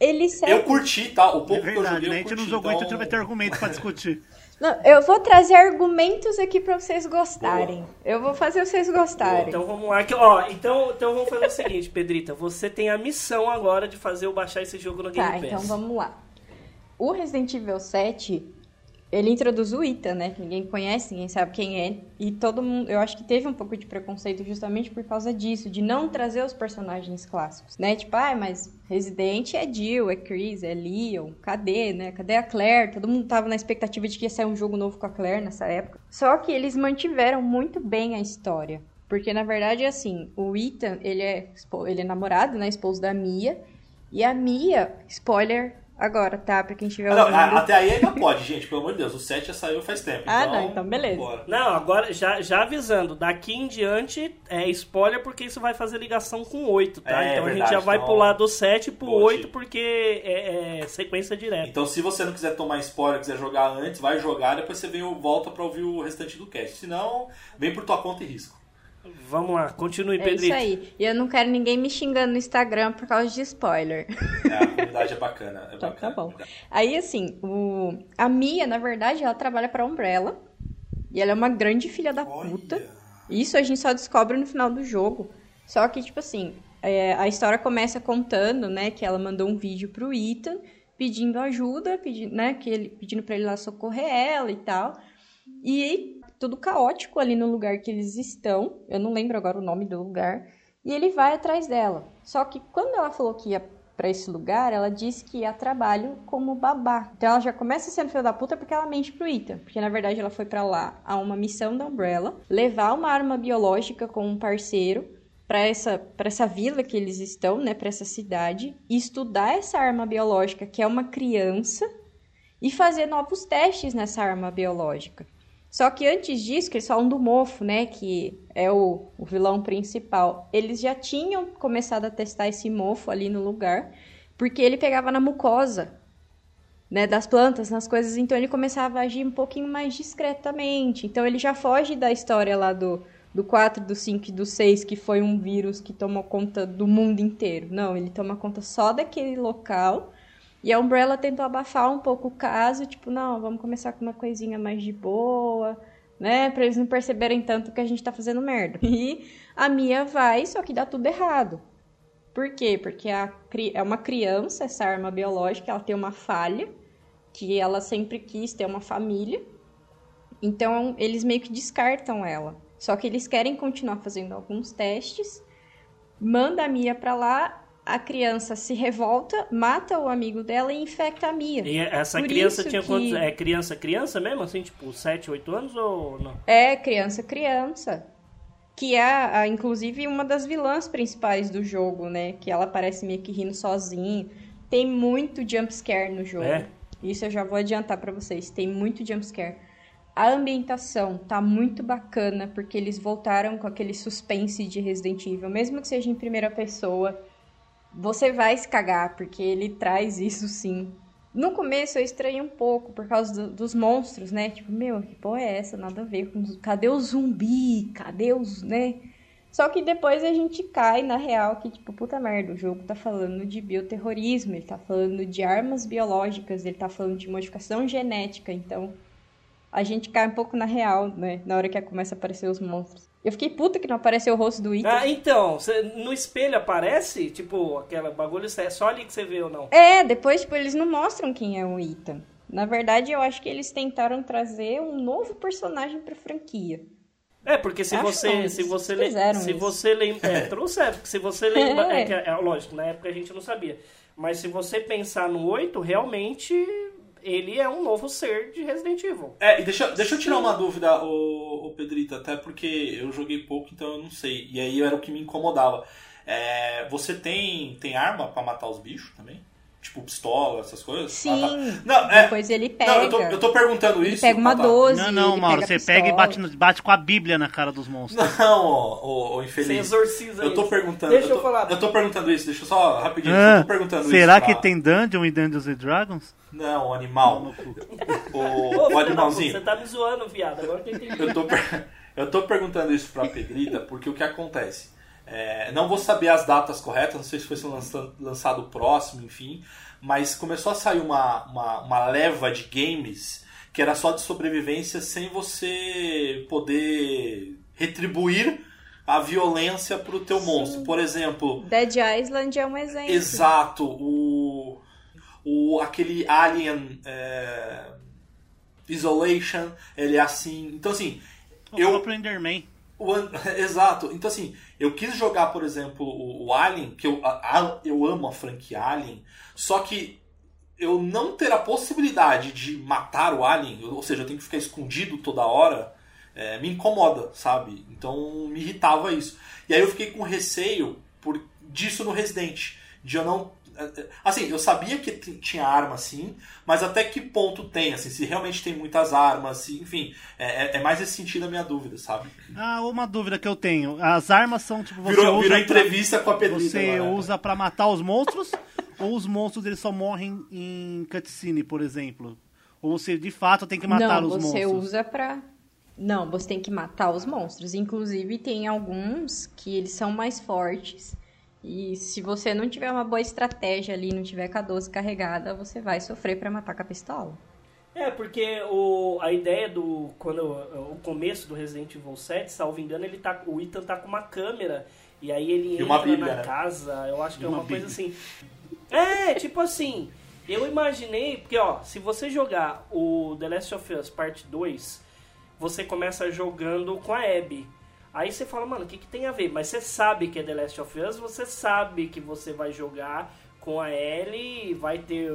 ele serve. Eu curti, tá? O pouco É que eu verdade, joguei, né? A eu gente curti. não jogou, então a gente vai ter então- argumento pra discutir. Não, eu vou trazer argumentos aqui pra vocês gostarem. Eu vou fazer vocês gostarem. Então vamos lá. Que, ó, então, então vamos fazer o seguinte, Pedrita. Você tem a missão agora de fazer eu baixar esse jogo no Game Tá, Pass. então vamos lá. O Resident Evil 7, ele introduz o Ita, né? Que ninguém conhece, ninguém sabe quem é. E todo mundo, eu acho que teve um pouco de preconceito justamente por causa disso, de não trazer os personagens clássicos, né? Tipo, ah, mas Resident é Jill, é Chris, é Leon, cadê, né? Cadê a Claire? Todo mundo tava na expectativa de que ia sair um jogo novo com a Claire nessa época. Só que eles mantiveram muito bem a história. Porque, na verdade, assim, o Ethan, ele é, ele é namorado, né? Esposo da Mia. E a Mia, spoiler agora, tá? Pra quem estiver Ah, não, até aí ainda pode, gente, pelo amor de Deus. O 7 já saiu faz tempo. Ah, então, não, então beleza. bora. Não, agora já, já avisando, daqui em diante é spoiler porque isso vai fazer ligação com 8, tá? É, então a gente verdade, já vai então- pular do 7 pro Boa, 8 Chico. porque é, é sequência direta. Então, se você não quiser tomar spoiler, quiser jogar antes, vai jogar, depois você vem, volta pra ouvir o restante do cast. Se não, vem por tua conta e risco. Vamos lá, continue, É isso Pedrito. aí. E eu não quero ninguém me xingando no Instagram por causa de spoiler. É, a comunidade é bacana. É Então bacana. tá bom. Aí, assim, o... a Mia, na verdade, ela trabalha pra Umbrella. E ela é uma grande filha da Olha. puta. Isso a gente só descobre no final do jogo. Só que, tipo assim, é, a história começa contando, né, que ela mandou um vídeo pro Ethan pedindo ajuda, pedindo, né, que ele, pedindo pra ele lá socorrer ela e tal. E tudo caótico ali no lugar que eles estão. Eu não lembro agora o nome do lugar. E ele vai atrás dela. Só que quando ela falou que ia pra esse lugar, ela disse que ia a trabalho como babá. Então ela já começa sendo filha da puta porque ela mente pro Ethan. Porque na verdade ela foi pra lá a uma missão da Umbrella, levar uma arma biológica com um parceiro para essa para essa vila que eles estão, né, para essa cidade, e estudar essa arma biológica, que é uma criança, e fazer novos testes nessa arma biológica. Só que antes disso, que eles falam do mofo, né? Que é o, o vilão principal. Eles já tinham começado a testar esse mofo ali no lugar, porque ele pegava na mucosa, né? Das plantas, nas coisas. Então ele começava a agir um pouquinho mais discretamente. Então ele já foge da história lá do, do 4, do 5 e do 6, que foi um vírus que tomou conta do mundo inteiro. Não, ele toma conta só daquele local. E a Umbrella tentou abafar um pouco o caso, tipo, não, vamos começar com uma coisinha mais de boa, né? Pra eles não perceberem tanto que a gente tá fazendo merda. E a Mia vai, só que dá tudo errado. Por quê? Porque a, é uma criança, essa arma biológica, ela tem uma falha, que ela sempre quis ter uma família. Então, eles meio que descartam ela. Só que eles querem continuar fazendo alguns testes. Manda a Mia pra lá, a criança se revolta, mata o amigo dela e infecta a Mia. E essa Por criança tinha que- quantos? É criança, criança mesmo? Assim, tipo, 7, 8 anos ou não? É, criança, criança. Que é, inclusive, uma das vilãs principais do jogo, né? Que ela aparece meio que rindo sozinha. Tem muito jumpscare no jogo. É? Isso eu já vou adiantar pra vocês. Tem muito jumpscare. A ambientação tá muito bacana, porque eles voltaram com aquele suspense de Resident Evil. Mesmo que seja em primeira pessoa, você vai se cagar, porque ele traz isso sim. No começo eu estranhei um pouco por causa do- dos monstros, né? Tipo, meu, que porra é essa? Nada a ver com. Cadê o zumbi? Cadê os, né? Só que depois a gente cai na real que, tipo, puta merda, o jogo tá falando de bioterrorismo, ele tá falando de armas biológicas, ele tá falando de modificação genética, então a gente cai um pouco na real, né? Na hora que começa a aparecer os monstros. Eu fiquei puta que não apareceu o rosto do Ethan. Ah, então, cê- no espelho aparece, tipo, aquela bagulho, é só ali que você vê ou não? É, depois, tipo, eles não mostram quem é o Ethan. Na verdade, eu acho que eles tentaram trazer um novo personagem pra franquia. É, porque se Acho você, não, se você, le- se isso. você lembra, é, trouxeram, porque se você lembra, É. é, que, é, lógico, na época a gente não sabia, mas se você pensar no 8, realmente ele é um novo ser de Resident Evil. É, e deixa, deixa eu tirar uma dúvida, o, Pedrito, até porque eu joguei pouco, então eu não sei. E aí era o que me incomodava. É, você tem, tem arma pra matar os bichos também? Tipo pistola, essas coisas? Sim. Ah, tá. Não, é, Depois ele pega. não eu, tô, eu tô perguntando ele isso. pega uma ah, tá. 12. Não, não, ele Mauro, pega você pega e bate, no- bate com a Bíblia na cara dos monstros. Não, ô, ô, ô, Você infeliz. exorciza Eu tô isso. perguntando. Deixa eu, eu tô, falar. Eu tô perguntando isso, deixa eu só rapidinho. Ah, eu tô perguntando será isso que pra- tem Dungeon e Dungeons and Dragons? Não, animal. O, o puta, animalzinho. Você tá me zoando, viado, agora que eu entendi. Eu tô, per- eu tô perguntando isso pra Pedrita porque o que acontece? É, não vou saber as datas corretas, não sei se foi lança- lançado próximo, enfim, mas começou a sair uma, uma, uma leva de games que era só de sobrevivência sem você poder retribuir a violência pro teu monstro. Por exemplo, Dead Island é um exemplo. Exato, o, o aquele Alien é, Isolation, ele é assim. Então assim, O eu próprio Enderman. o exato. Então assim, eu quis jogar, por exemplo, o, o Alien, que eu a- eu amo a franquia Alien, só que eu não ter a possibilidade de matar o Alien, ou seja, eu tenho que ficar escondido toda hora, é, me incomoda, sabe? Então me irritava isso. E aí eu fiquei com receio por disso no Resident, de eu não assim, eu sabia que tinha arma sim, mas até que ponto tem, assim, se realmente tem muitas armas, se, enfim, é, é- é mais esse sentido a minha dúvida, sabe? Ah, uma dúvida que eu tenho. As armas são tipo você Virou, usa virou pra- entrevista com a Pedrita. Você agora. usa pra matar os monstros ou os monstros eles só morrem em cutscene, por exemplo? Ou você de fato tem que matar não, os você monstros? usa pra. Não, você tem que matar os monstros. Inclusive, tem alguns que eles são mais fortes. E se você não tiver uma boa estratégia ali, não tiver com a 12 carregada, você vai sofrer pra matar com a pistola. É, porque o, a ideia do. Quando o começo do Resident Evil 7, salvo engano, ele tá, o Ethan tá com uma câmera. E aí ele E uma entra bíblia, na né? casa, eu acho que E é uma uma coisa assim. É, tipo assim, eu imaginei, porque ó, se você jogar o The Last of Us Parte 2, você começa jogando com a Abby. Aí você fala, mano, o que, que tem a ver? Mas você sabe que é The Last of Us, você sabe que você vai jogar com a Ellie e vai ter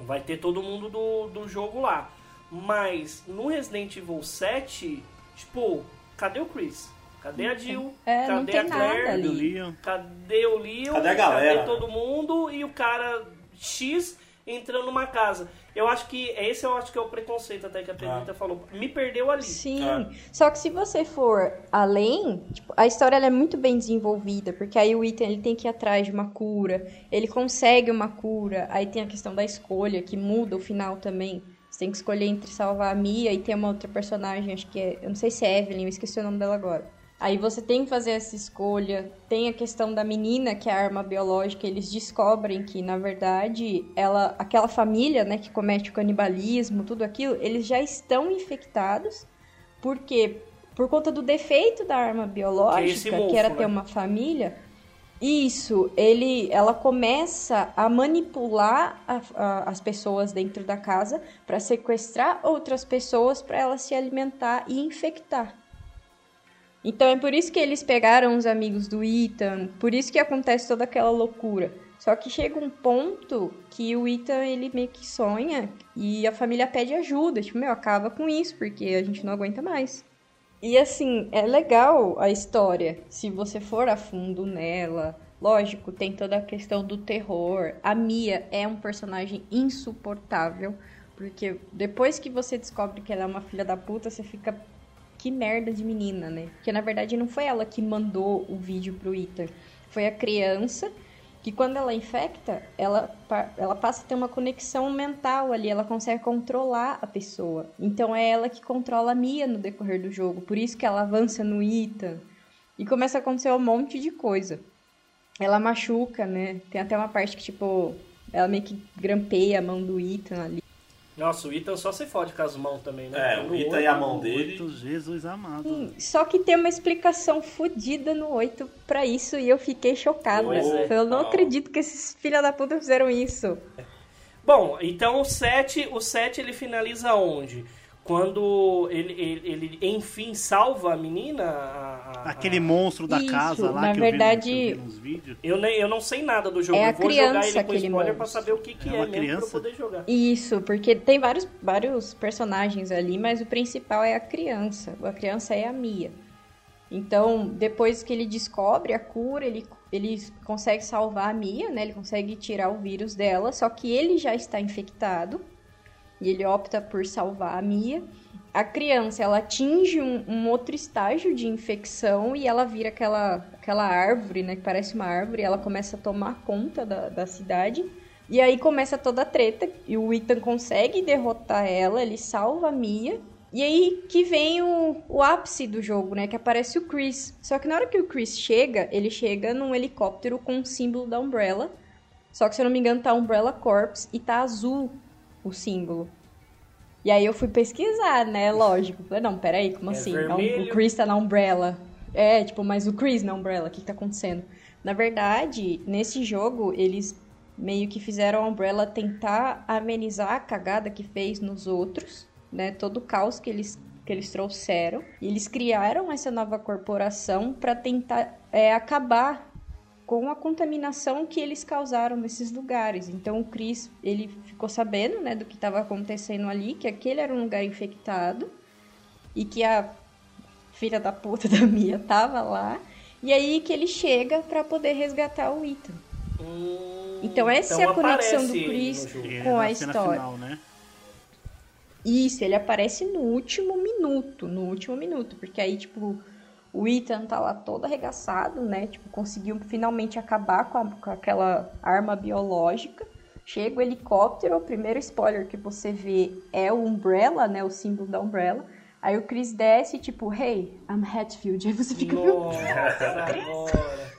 Vai ter todo mundo do, do jogo lá. Mas no Resident Evil 7, tipo, cadê o Chris? Cadê a Jill? É, não cadê tem a Claire? nada ali. Do Leon. Cadê o Leon? Cadê a galera? Cadê todo mundo? E o cara X entrando numa casa. Eu acho que esse eu acho que é o preconceito até que a Pedrita falou. Me perdeu ali. Sim, É. só que se você for além, tipo, a história ela é muito bem desenvolvida, porque aí o Ethan ele tem que ir atrás de uma cura, ele consegue uma cura, aí tem a questão da escolha, que muda o final também. Você tem que escolher entre salvar a Mia e ter uma outra personagem, acho que é, eu não sei se é Evelyn, eu esqueci o nome dela agora. Aí você tem que fazer essa escolha. Tem a questão da menina, que é a arma biológica. Eles descobrem que, na verdade, ela, aquela família, né, que comete o canibalismo, tudo aquilo, eles já estão infectados. Porque por conta do defeito da arma biológica, que, mofo, era né? ter uma família, isso, ele, ela começa a manipular a- a- as pessoas dentro da casa para sequestrar outras pessoas para elas se alimentar e infectar. Então é por isso que eles pegaram os amigos do Ethan, por isso que acontece toda aquela loucura. Só que chega um ponto que o Ethan, ele meio que sonha e a família pede ajuda. Tipo, meu, acaba com isso, porque a gente não aguenta mais. E assim, é legal a história, se você for a fundo nela. Lógico, tem toda a questão do terror. A Mia é um personagem insuportável, porque depois que você descobre que ela é uma filha da puta, você fica que merda de menina, né? Porque na verdade não foi ela que mandou o vídeo pro Ethan, foi a criança que quando ela infecta, ela, ela passa a ter uma conexão mental ali, ela consegue controlar a pessoa. Então é ela que controla a Mia no decorrer do jogo, por isso que ela avança no Ethan. E começa a acontecer um monte de coisa. Ela machuca, né? Tem até uma parte que, tipo, ela meio que grampeia a mão do Ethan ali. Nossa, o Ethan só se fode com as mãos também, né? É, No o Ethan e a mão dele. Muito Jesus amado. Hum, Só que tem uma explicação fodida no 8 pra isso e eu fiquei chocada. Pois é. Eu não acredito que esses filha da puta fizeram isso. Bom, então o 7, o 7 ele finaliza onde? Quando ele, ele, ele, enfim salva a menina? a- a- Aquele a- monstro da Isso, casa lá na que verdade- eu vi, no- que eu vi nos vídeos. Eu, nem, eu não sei nada do jogo. É a eu vou jogar criança ele com aquele spoiler pra monstro. saber o que, que É é, mesmo pra eu criança? poder jogar. Isso, porque tem vários, vários personagens ali, mas o principal é a criança. A criança é a Mia. Então, depois que ele descobre a cura, ele, ele consegue salvar a Mia, né? Ele consegue tirar o vírus dela, só que ele já está infectado. E ele opta por salvar a Mia. A criança, ela atinge um, um outro estágio de infecção e ela vira aquela, aquela árvore, né? Que parece uma árvore. E ela começa a tomar conta da, da cidade. E aí começa toda a treta. E o Ethan consegue derrotar ela, ele salva a Mia. E aí que vem o, o ápice do jogo, né? Que aparece o Chris. Só que na hora que o Chris chega, ele chega num helicóptero com o símbolo da Umbrella. Só que se eu não me engano, tá Umbrella Corps e tá azul o símbolo. E aí eu fui pesquisar, né? Lógico. Falei, não, peraí, como É assim? Vermelho. o Chris tá na Umbrella. É, tipo, mas o Chris na Umbrella, o que, que tá acontecendo? Na verdade, nesse jogo, eles meio que fizeram a Umbrella tentar amenizar a cagada que fez nos outros, né? Todo o caos que eles, que eles trouxeram. E eles criaram essa nova corporação para tentar é, acabar com a contaminação que eles causaram nesses lugares. Então o Chris, ele ficou sabendo, né, do que estava acontecendo ali, que aquele era um lugar infectado e que a filha da puta da Mia tava lá. E aí que ele chega para poder resgatar o Ethan. Hum, Então essa é a conexão do Chris com a história. Final, né? Isso, ele aparece no último minuto, no último minuto, porque aí, tipo, o Ethan tá lá todo arregaçado, né? Tipo, conseguiu finalmente acabar com, a- com aquela arma biológica. Chega o helicóptero, o primeiro spoiler que você vê é o Umbrella, né? O símbolo da Umbrella. Aí o Chris desce, tipo, hey, I'm Hatfield. Aí você fica, meu Nossa, agora.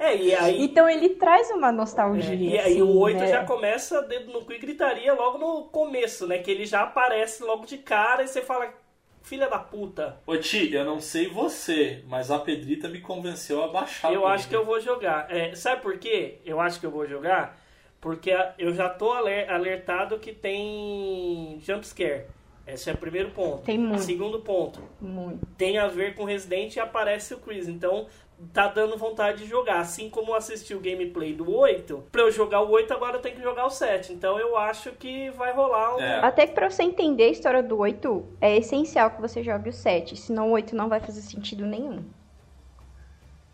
É, e aí, Então ele traz uma nostalgia. é, e aí assim, o 8 né? já começa dedo no cu e gritaria logo no começo, né? Que ele já aparece logo de cara e você fala, filha da puta. Ô Ti, eu não sei você, mas a Pedrita me convenceu a baixar. Eu o acho que eu vou jogar. É, sabe por quê? Eu acho que eu vou jogar porque eu já tô aler- alertado que tem jumpscare. Esse é o primeiro ponto. Tem muito. Segundo ponto, Muito. tem a ver com Resident e aparece o Chris. Então tá dando vontade de jogar. Assim como eu assisti o gameplay do 8, pra eu jogar o 8 agora eu tenho que jogar o 7. Então eu acho que vai rolar um. É. Até que pra você entender a história do 8, é essencial que você jogue o 7, senão o 8 não vai fazer sentido nenhum.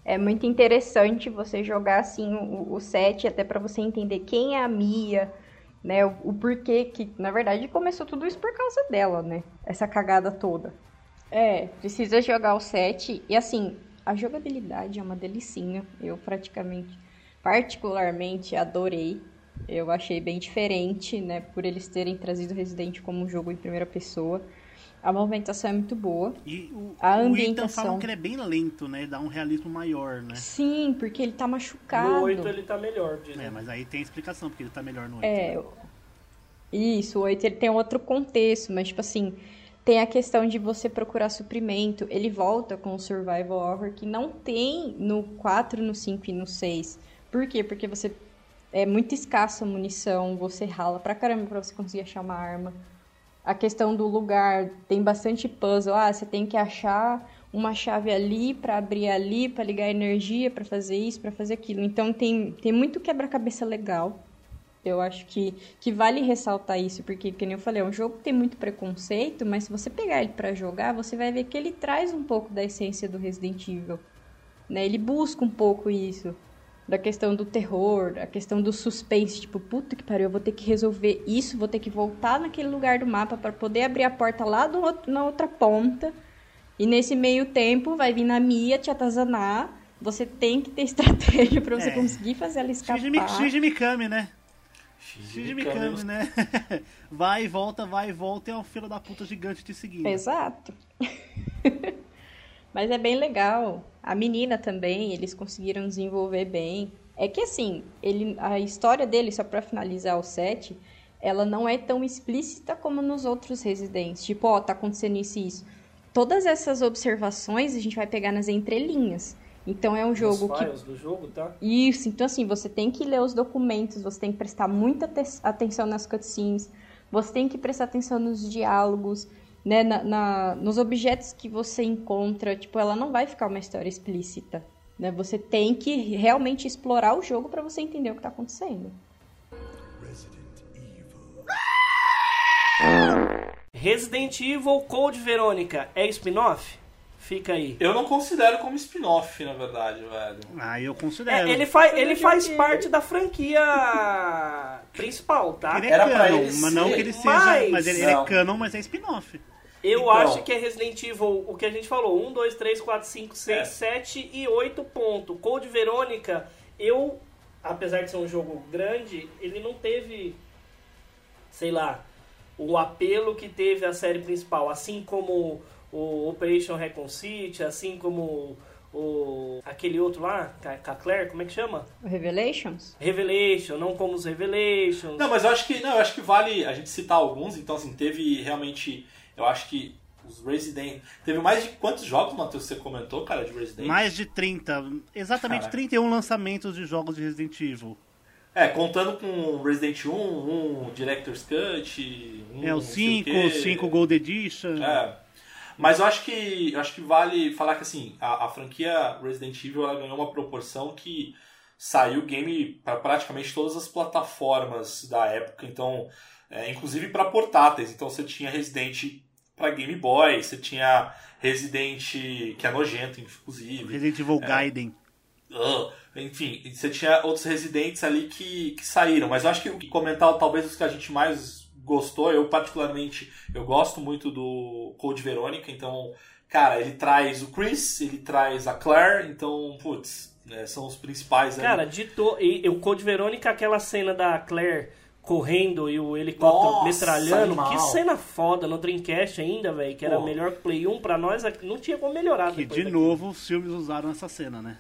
É muito interessante você jogar assim o, o 7, até pra você entender quem é a Mia, né? O, o porquê que, na verdade, começou tudo isso por causa dela, né? Essa cagada toda. É, precisa jogar o 7 e assim, a jogabilidade é uma delicinha. Eu praticamente, particularmente adorei. Eu achei bem diferente, né? Por eles terem trazido Resident como um jogo em primeira pessoa. A movimentação é muito boa. E o, A o Ethan ambientação. falam que ele é bem lento, né? Dá um realismo maior, né? Sim, porque ele tá machucado. No 8 ele tá melhor, dizem. É, mas aí tem explicação, porque ele tá melhor no 8. É, isso, o 8 ele tem outro contexto, mas tipo assim, tem a questão de você procurar suprimento. Ele volta com o Survival Horror que não tem no 4, no 5 e no 6. Por quê? Porque você é muito escassa a munição, você rala pra caramba pra você conseguir achar uma arma. A questão do lugar tem bastante puzzle. Ah, você tem que achar uma chave ali pra abrir ali, pra ligar energia, pra fazer isso, pra fazer aquilo. Então tem, tem muito quebra-cabeça legal. Eu acho que, que vale ressaltar isso, porque, como eu falei, é um jogo que tem muito preconceito, mas se você pegar ele pra jogar, você vai ver que ele traz um pouco da essência do Resident Evil. Né? Ele busca um pouco isso. Da questão do terror, a questão do suspense, tipo, puta que pariu, eu vou ter que resolver isso, vou ter que voltar naquele lugar do mapa para poder abrir a porta lá do na outra ponta. E nesse meio tempo vai vir na Mia te atazanar. Você tem que ter estratégia para você É. conseguir fazer ela escapar. Shinji Mikami, né? Shinji Mikami. Né? vai e volta, vai e volta, e é um filho da puta gigante te seguindo. Exato. Mas é bem legal. A menina também, eles conseguiram desenvolver bem. É que assim, ele, a história dele, só pra finalizar o set, ela não é tão explícita como nos outros Residentes. Tipo, ó, tá acontecendo isso e isso. Todas essas observações a gente vai pegar nas entrelinhas. Então é um jogo Os que files do jogo, tá? isso, então assim, você tem que ler os documentos, você tem que prestar muita te- atenção nas cutscenes, você tem que prestar atenção nos diálogos, né, na, na- nos objetos que você encontra, tipo, ela não vai ficar uma história explícita, né? Você tem que realmente explorar o jogo pra você entender o que tá acontecendo. Resident Evil Code Verônica é spin-off? Fica aí. Eu não considero como spin-off, na verdade, velho. Ah, eu É, considero. ele, faz, ele Eu faz parte da franquia principal, tá? Ele é Era pra canon, ele mas não que ele seja. mas- Mas ele, ele é canon, mas é spin-off. Eu Então. acho que é Resident Evil, o que a gente falou, 1, 2, 3, 4, 5, 6, É. 7 e 8 pontos. Code Verônica, eu, apesar de ser um jogo grande, ele não teve, sei lá, o apelo que teve a série principal. Assim como o Operation Recon City, assim como o aquele outro lá, com a Claire, como é que chama? O Revelations? Revelation, não como os Revelations. Não, mas eu acho que não, eu acho que vale a gente citar alguns. Então, assim, teve realmente, eu acho que os Resident teve mais de quantos jogos, Matheus, você comentou, cara, de Resident? Mais de 30, exatamente Caraca. 31 lançamentos de jogos de Resident Evil. É, contando com Resident 1, um Director's Cut, um É o não sei 5, quê. 5 Gold Edition. É. Mas eu acho que eu acho que vale falar que assim, a, a franquia Resident Evil ela ganhou uma proporção que saiu game para praticamente todas as plataformas da época, então, é, inclusive para portáteis. Então você tinha Resident para Game Boy, você tinha Resident que é nojento, inclusive. Resident Evil É. Gaiden. Ugh. Enfim, você tinha outros residentes ali que, que saíram. Mas eu acho que o que comentar, talvez os que a gente mais gostou, eu particularmente, eu gosto muito do Code Verônica, então, cara, ele traz o Chris, ele traz a Claire, então, putz, né, são os principais ali. Cara, ditou. E, e o Code Verônica, aquela cena da Claire correndo e o helicóptero Nossa, metralhando. animal. Que cena foda no Dreamcast ainda, velho. Que era Pô. melhor que Play 1 pra nós, não tinha como melhorar. Que de daquilo, novo os filmes usaram essa cena, né?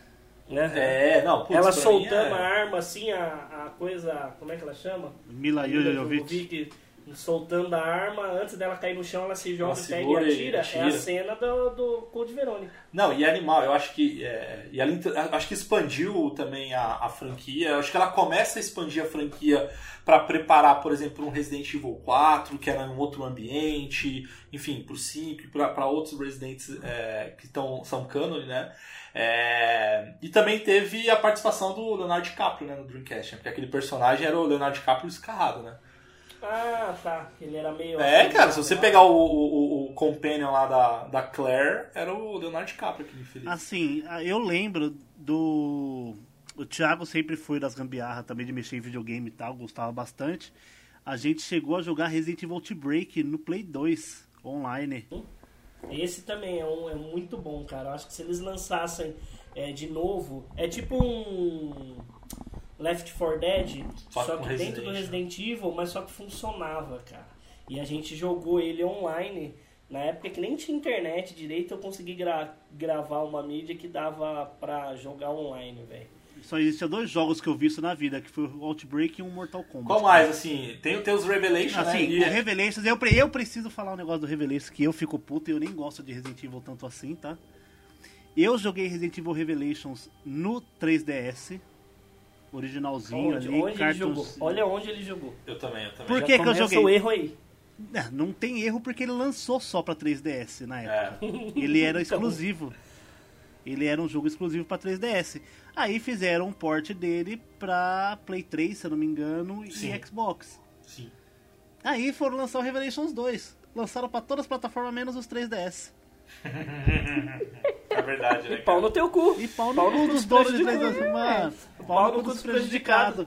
né? É, não, putz, ela soltando é- a arma assim, a, a coisa. Como é que ela chama? Mila. Jovovich soltando a arma, antes dela cair no chão, ela se joga, Ela pega e segura e atira. É atira. a cena do, do Code Verônica. Não, e animal, eu acho que. É, e ela, acho que expandiu também a, a franquia. Eu acho que ela começa a expandir a franquia para preparar, por exemplo, um Resident Evil 4, que era em um outro ambiente, enfim, pro 5 e para outros Residents é, que tão, são canon, né? É, e também teve a participação do Leonardo DiCaprio né, no Dreamcast, né? porque aquele personagem era o Leonardo DiCaprio escarrado, né? Ah, tá. Ele era meio. É, cara, se você pegar o, o, o companion lá da, da Claire, era o Leonardo DiCaprio, aquele infeliz. Assim, eu lembro do. O Thiago sempre foi das gambiarra também de mexer em videogame e tal, gostava bastante. A gente chegou a jogar Resident Evil Outbreak no Play 2 online. Esse também é, um, é muito bom, cara. Eu acho que se eles lançassem é, de novo, é tipo um Left 4 Dead, Só só, que dentro do né? Resident Evil, mas só que funcionava, cara. E a gente jogou ele online. Na época que nem tinha internet direito, eu consegui gra- gravar uma mídia que dava pra jogar online, velho. Só existia dois jogos que eu vi isso na vida, que foi o Outbreak e um Mortal Kombat. Qual mais, assim, tem, tem os Revelations, né? Assim, E- o Revelations, eu, eu preciso falar um negócio do Revelations, que eu fico puto e eu nem gosto de Resident Evil tanto assim, tá? Eu joguei Resident Evil Revelations no 3DS, originalzinho Onde, ali, onde ele cartons- jogou? Olha onde ele jogou. Eu também, eu também. Por que que eu joguei? o erro aí. É, Não tem erro porque ele lançou só pra 3DS na época. É. Ele era Então. exclusivo. Ele era um jogo exclusivo pra 3DS. Aí fizeram um port dele pra Play 3, se eu não me engano, Sim. e Xbox. Sim. Aí foram lançar o Revelations 2. Lançaram pra todas as plataformas menos os 3DS. É verdade, né? Pau no teu cu. E pau no Pau cu no dos donos de dos 3DS. Mano, Pau pau no cu dos dos prejudicados.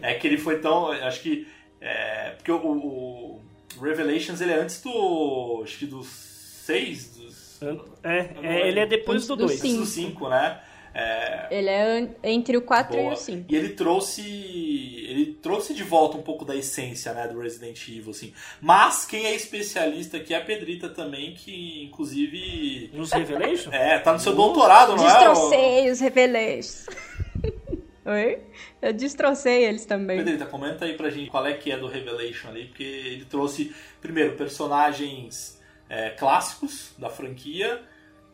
É que ele foi tão. Acho que. É, porque o, o Revelations ele é antes do. Acho que dos 6, dos. É, é, ele é depois do Do 2. cinco. Antes do 5, né? Ele é entre o 4 e Boa. o 5. E ele trouxe. Ele trouxe de volta um pouco da essência, né, do Resident Evil, assim. Mas quem é especialista aqui é a Pedrita também, que inclusive. Nos Revelations? É, tá no seu doutorado, não é? Destrocei os Revelations. Oi? Eu destrocei eles também. Pedrita, comenta aí pra gente qual é que é do Revelation ali, porque ele trouxe, primeiro, personagens é, clássicos da franquia.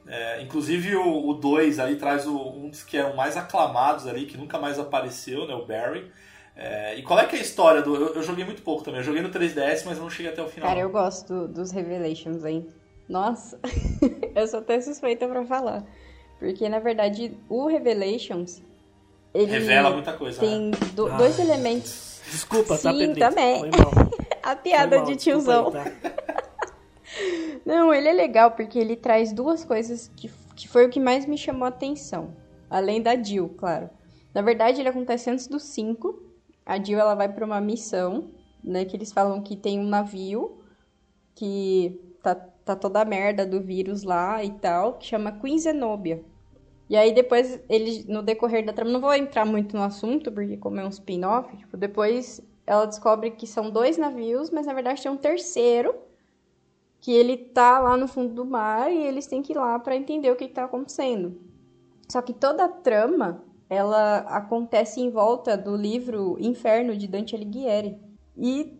É, inclusive o 2 ali traz o- um dos que eram mais aclamados ali, que nunca mais apareceu, né? O Barry. É, e qual é que é a história do. Eu, eu joguei muito pouco também. Eu joguei no 3DS, mas eu não cheguei até o final. Cara, eu gosto do- dos Revelations, hein? Nossa, eu sou até suspeita pra falar. Porque, na verdade, o Revelations, ele Revela muita coisa, tem né? do- Ah. dois elementos. Desculpa, tá, Sim, Pedrito? também. Foi mal. A piada mal, de desculpa tiozão. aí, tá? Não, ele é legal porque ele traz duas coisas que, que foi o que mais me chamou a atenção. Além da Jill, claro. Na verdade, ele acontece antes do 5. A Jill ela vai pra uma missão, né? Que eles falam que tem um navio que tá, tá toda a merda do vírus lá e tal, que chama Queen Zenobia. E aí depois, ele, no decorrer da trama, não vou entrar muito no assunto, porque como é um spin-off, tipo, depois ela descobre que são dois navios, mas na verdade tem um terceiro que ele tá lá no fundo do mar e eles têm que ir lá pra entender o que, que tá acontecendo. Só que toda a trama, ela acontece em volta do livro Inferno de Dante Alighieri. E,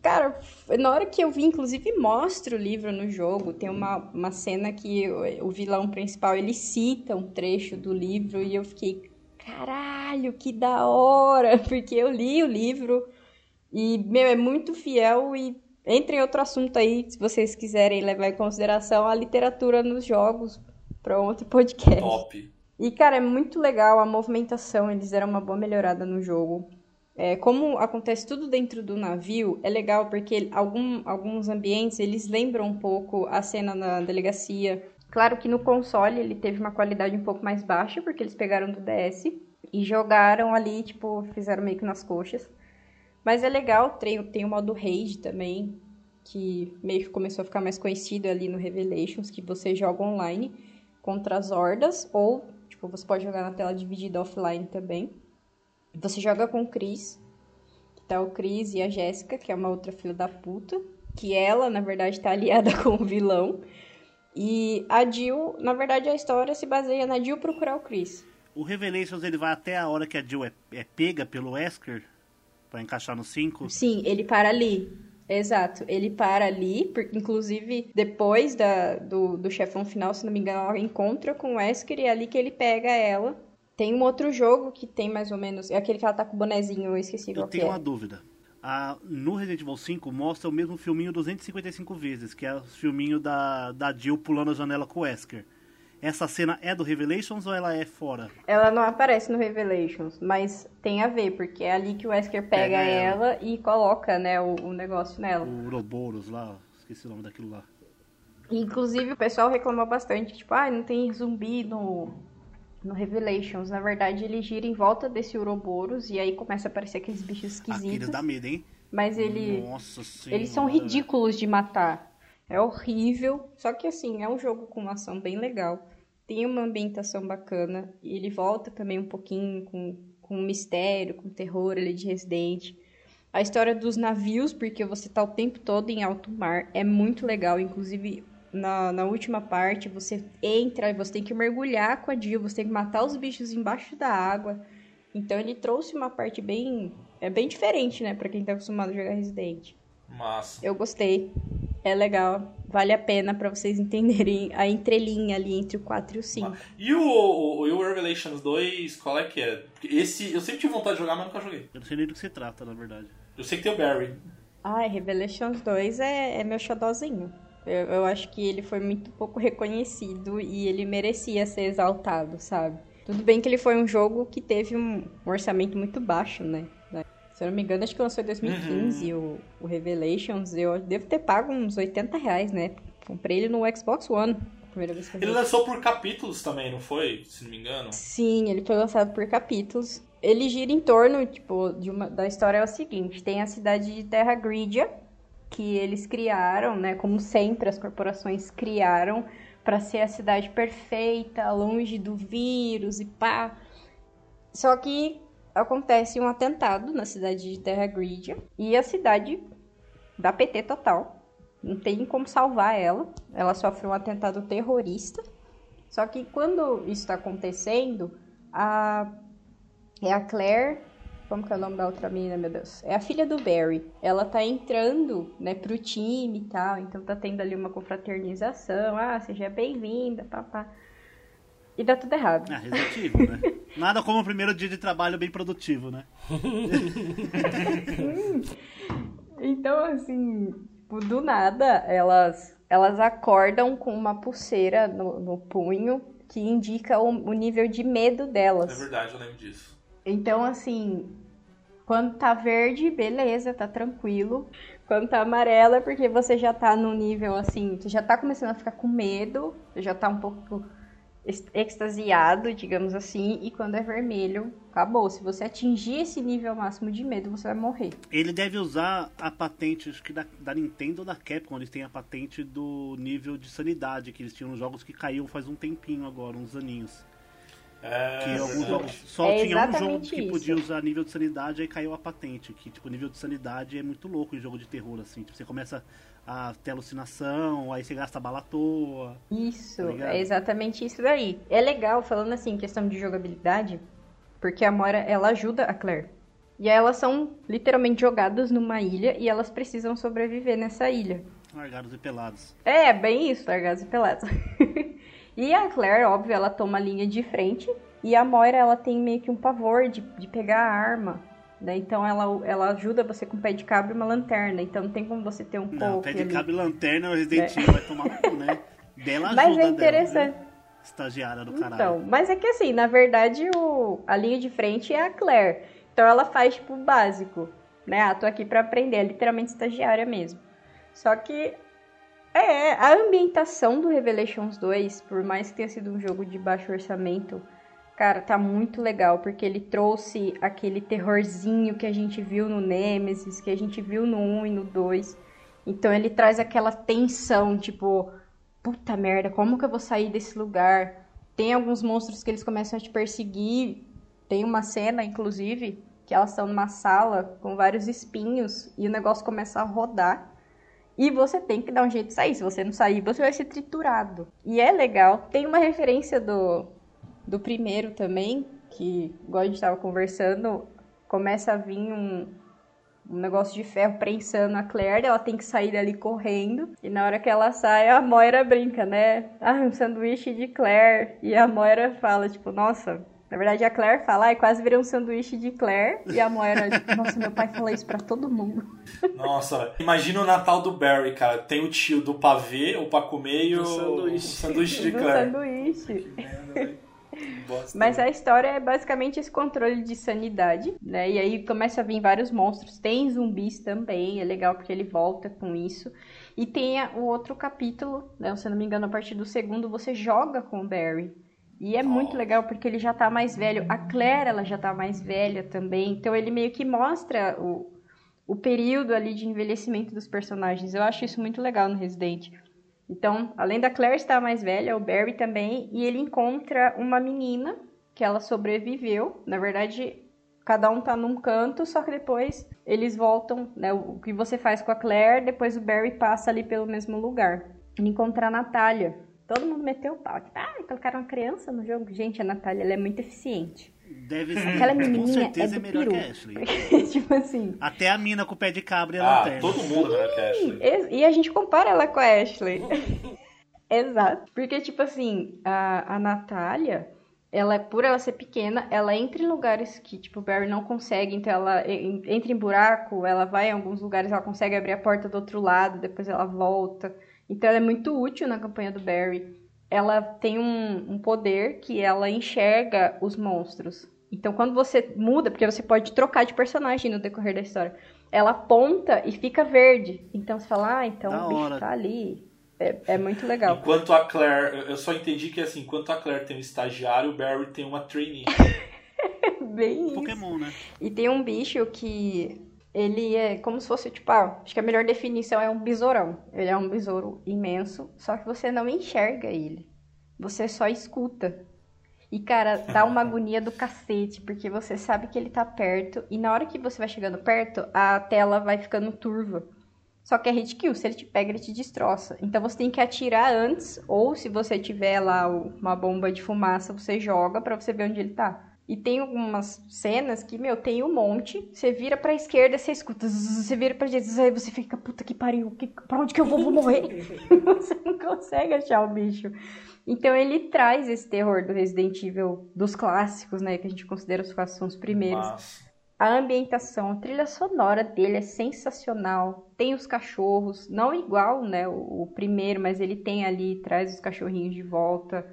cara, na hora que eu vi, inclusive mostra o livro no jogo, tem uma, uma cena que o, o vilão principal, ele cita um trecho do livro e eu fiquei, caralho, que da hora, porque eu li o livro e, meu, é muito fiel e entre em outro assunto aí, se vocês quiserem levar em consideração a literatura nos jogos para outro podcast. Top. E, cara, é muito legal a movimentação, eles deram uma boa melhorada no jogo. É, como acontece tudo dentro do navio, é legal porque algum- alguns ambientes eles lembram um pouco a cena na delegacia. Claro que no console ele teve uma qualidade um pouco mais baixa, porque eles pegaram do DS e jogaram ali, tipo, fizeram meio que nas coxas. Mas é legal, tem, tem o modo Rage também, que meio que começou a ficar mais conhecido ali no Revelations, que você joga online contra as hordas, ou, tipo, você pode jogar na tela dividida offline também. Você joga com o Chris, que tá o Chris e a Jéssica, que é uma outra filha da puta, que ela, na verdade, tá aliada com o vilão. E a Jill, na verdade, a história se baseia na Jill procurar o Chris. O Revelations ele vai até a hora que a Jill é, é pega pelo Wesker pra encaixar no 5. Sim, ele para ali. Exato, ele para ali, porque inclusive depois da, do, do chefão final, se não me engano, ela encontra com o Wesker e é ali que ele pega ela. Tem um outro jogo que tem mais ou menos. É aquele que ela tá com o bonezinho, eu esqueci Eu qual que tenho é. uma dúvida. A- no Resident Evil 5 mostra o mesmo filminho 255 vezes, que é o filminho da, da Jill pulando a janela com o Wesker. Essa cena é do Revelations ou ela é fora? Ela não aparece no Revelations, mas tem a ver, porque é ali que o Wesker pega, Pega ela. ela. e coloca, né, o, o negócio nela. O Ouroboros lá, esqueci o nome daquilo lá. Inclusive, o pessoal reclamou bastante, tipo, ah, não tem zumbi no, no Revelations. Na verdade, ele gira em volta desse Ouroboros e aí começa a aparecer aqueles bichos esquisitos. Aqueles dá medo, hein? Mas ele, eles são ridículos de matar. É horrível. Só que assim, é um jogo com uma ação bem legal. Tem uma ambientação bacana. E ele volta também um pouquinho com, com mistério, com terror ali de Resident. A história dos navios, porque você tá o tempo todo em alto mar, é muito legal. Inclusive, na, na última parte, você entra e você tem que mergulhar com a Jill, você tem que matar os bichos embaixo da água. Então ele trouxe uma parte bem. É bem diferente, né, pra quem tá acostumado a jogar Resident. Massa. Eu gostei. É legal. Vale a pena pra vocês entenderem a entrelinha ali entre o 4 e o 5. E o, o, e o Revelations 2, qual é que é? Esse eu sempre tive vontade de jogar, mas nunca joguei. Eu não sei nem do que se trata, na verdade. Eu sei que tem o Barry. Ai, Revelations 2 é, é meu xodózinho. Eu, eu acho que ele foi muito pouco reconhecido e ele merecia ser exaltado, sabe? Tudo bem que ele foi um jogo que teve um orçamento muito baixo, né? Se eu não me engano, acho que lançou em 2015 o, o Revelations. Eu devo ter pago uns 80 reais, né? Comprei ele no Xbox One. Primeira vez que Ele lançou por capítulos também, não foi? Se não me engano. Sim, ele foi lançado por capítulos. Ele gira em torno, tipo, de uma, da história é o seguinte: tem a cidade de Terra Gridia, que eles criaram, né? Como sempre, as corporações criaram pra ser a cidade perfeita, longe do vírus e pá. Só que acontece um atentado na cidade de Terra Gridia e a cidade dá PT total. Não tem como salvar ela. Ela sofre um atentado terrorista. Só que quando isso está acontecendo, a é a Claire, como que é o nome da outra menina, meu Deus? É a filha do Barry. Ela tá entrando, né, pro time e tal, então tá tendo ali uma confraternização. Ah, seja bem-vinda, papá. E dá tudo errado. Ah, Resident Evil, né? Nada como o primeiro dia de trabalho bem produtivo, né? Então, assim, do nada, elas, elas acordam com uma pulseira no, no punho que indica o, o nível de medo É delas. verdade, eu lembro disso. Então, assim, quando tá verde, beleza, tá tranquilo. Quando tá amarela, é porque você já tá no nível, assim, você já tá começando a ficar com medo, já tá um pouco extasiado, digamos assim. E quando é vermelho, acabou. Se você atingir esse nível máximo de medo, você vai morrer. Ele deve usar a patente, acho que da, da Nintendo ou da Capcom, eles têm a patente do nível de sanidade que eles tinham nos jogos que caiu faz um tempinho agora, uns aninhos. É, Que alguns verdade. jogos só É tinha um jogo que isso. podia usar nível de sanidade, aí caiu a patente. Que, tipo, nível de sanidade é muito louco em jogo de terror, assim. Tipo, você começa a ter alucinação, aí você gasta bala à toa. Isso, Tá é exatamente isso daí. É legal, falando assim, questão de jogabilidade, porque a Moira, ela ajuda a Claire. E aí elas são literalmente jogadas numa ilha e elas precisam sobreviver nessa ilha. Largados e pelados. É, bem isso, largados e pelados. e a Claire, óbvio, ela toma a linha de frente. E a Moira, ela tem meio que um pavor de, de pegar a arma. Né? Então ela, ela ajuda você com um pé de cabra e uma lanterna. Então não tem como você ter um Não, poke pé de ali. cabo e lanterna, o Resident Evil vai tomar cu, né? Dela ajuda Mas é dela, interessante. né? Estagiária do caralho. Então, mas é que assim, na verdade, o, a linha de frente é a Claire. Então ela faz, tipo, o básico. Né? Ah, tô aqui pra aprender, é literalmente estagiária mesmo. Só que. É, a ambientação do Revelations 2, por mais que tenha sido um jogo de baixo orçamento, cara, tá muito legal, porque ele trouxe aquele terrorzinho que a gente viu no Nemesis, que a gente viu no 1 e no 2. Então ele traz aquela tensão, tipo, puta merda, como que eu vou sair desse lugar? Tem alguns monstros que eles começam a te perseguir. Tem uma cena, inclusive, que elas estão numa sala com vários espinhos e o negócio começa a rodar. E você tem que dar um jeito de sair. Se você não sair, você vai ser triturado. E é legal. Tem uma referência do, do primeiro também, que, igual a gente estava conversando, começa a vir um, um negócio de ferro prensando a Claire, ela tem que sair dali correndo. E na hora que ela sai, a Moira brinca, né? Ah, um sanduíche de Claire. E a Moira fala, tipo, nossa. Na verdade, a Claire fala, ai, quase virei um sanduíche de Claire. E a Moira, tipo, nossa, meu pai fala isso pra todo mundo. Nossa, imagina o Natal do Barry, cara. Tem o tio do pavê, o pra comer e Do o sanduíche. o sanduíche de Do Claire. sanduíche. Bosta. Mas a história é basicamente esse controle de sanidade, né? E aí começa a vir vários monstros. Tem zumbis também, é legal porque ele volta com isso. E tem o outro capítulo, né? Se eu não me engano, a partir do segundo, você joga com o Barry. E é muito legal porque ele já tá mais velho. A Claire, ela já tá mais velha também. Então ele meio que mostra o, o período ali de envelhecimento dos personagens. Eu acho isso muito legal no Resident. Então, além da Claire estar mais velha, o Barry também, e ele encontra uma menina que ela sobreviveu. Na verdade, cada um tá num canto, só que depois eles voltam, né? O que você faz com a Claire, depois o Barry passa ali pelo mesmo lugar. Ele encontra a Natália. Todo mundo meteu o pau. Tipo, ah, colocaram uma criança no jogo. Gente, a Natália, ela é muito eficiente. Deve ser, Aquela com menininha certeza é é, melhor peru. que a Ashley. tipo assim. Até a mina com o pé de cabra e a Ah, lanterna. todo mundo é melhor que a Ashley. E a gente compara ela com a Ashley. Exato. Porque, tipo assim, a, a Natália, ela, por ela ser pequena, ela entra em lugares que, tipo, o Barry não consegue. Então, ela en- entra em buraco, ela vai em alguns lugares, ela consegue abrir a porta do outro lado, depois ela volta. Então, ela é muito útil na campanha do Barry. Ela tem um, um poder que ela enxerga os monstros. Então, quando você muda, porque você pode trocar de personagem no decorrer da história, ela aponta e fica verde. Então você fala, ah, então Da o bicho hora. tá ali. É, é muito legal. Enquanto a Claire, eu- eu só entendi que assim, enquanto a Claire tem um estagiário, o Barry tem uma trainee. Bem isso. Pokémon, né? E tem um bicho que Ele é como se fosse, tipo, ah, acho que a melhor definição é um besourão. Ele é um besouro imenso, só que você não enxerga ele. Você só escuta. E, cara, dá uma agonia do cacete, porque você sabe que ele tá perto, e na hora que você vai chegando perto, a tela vai ficando turva. Só que é hit kill, se ele te pega, ele te destroça. Então você tem que atirar antes, ou se você tiver lá uma bomba de fumaça, você joga pra você ver onde ele tá. E tem algumas cenas que, meu, tem um monte. Você vira pra esquerda, você escuta. zzz, Você vira pra direita, aí você fica, puta que pariu, que, pra onde que eu vou? Vou morrer. você não consegue achar o bicho. Então ele traz esse terror do Resident Evil dos clássicos, né? Que a gente considera os clássicos são os primeiros. Mas, A ambientação, a trilha sonora dele é sensacional. Tem os cachorros, não igual, né, o, o primeiro, mas ele tem ali, traz os cachorrinhos de volta.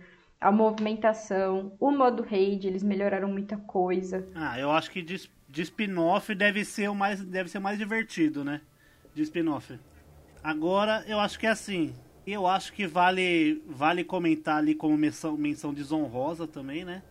A movimentação, o modo raid, eles melhoraram muita coisa. Ah, eu acho que de, de spin-off deve ser o mais deve ser mais divertido, né? De spin-off. Agora, eu acho que é assim. Eu acho que vale vale comentar ali como menção, menção desonrosa também, né?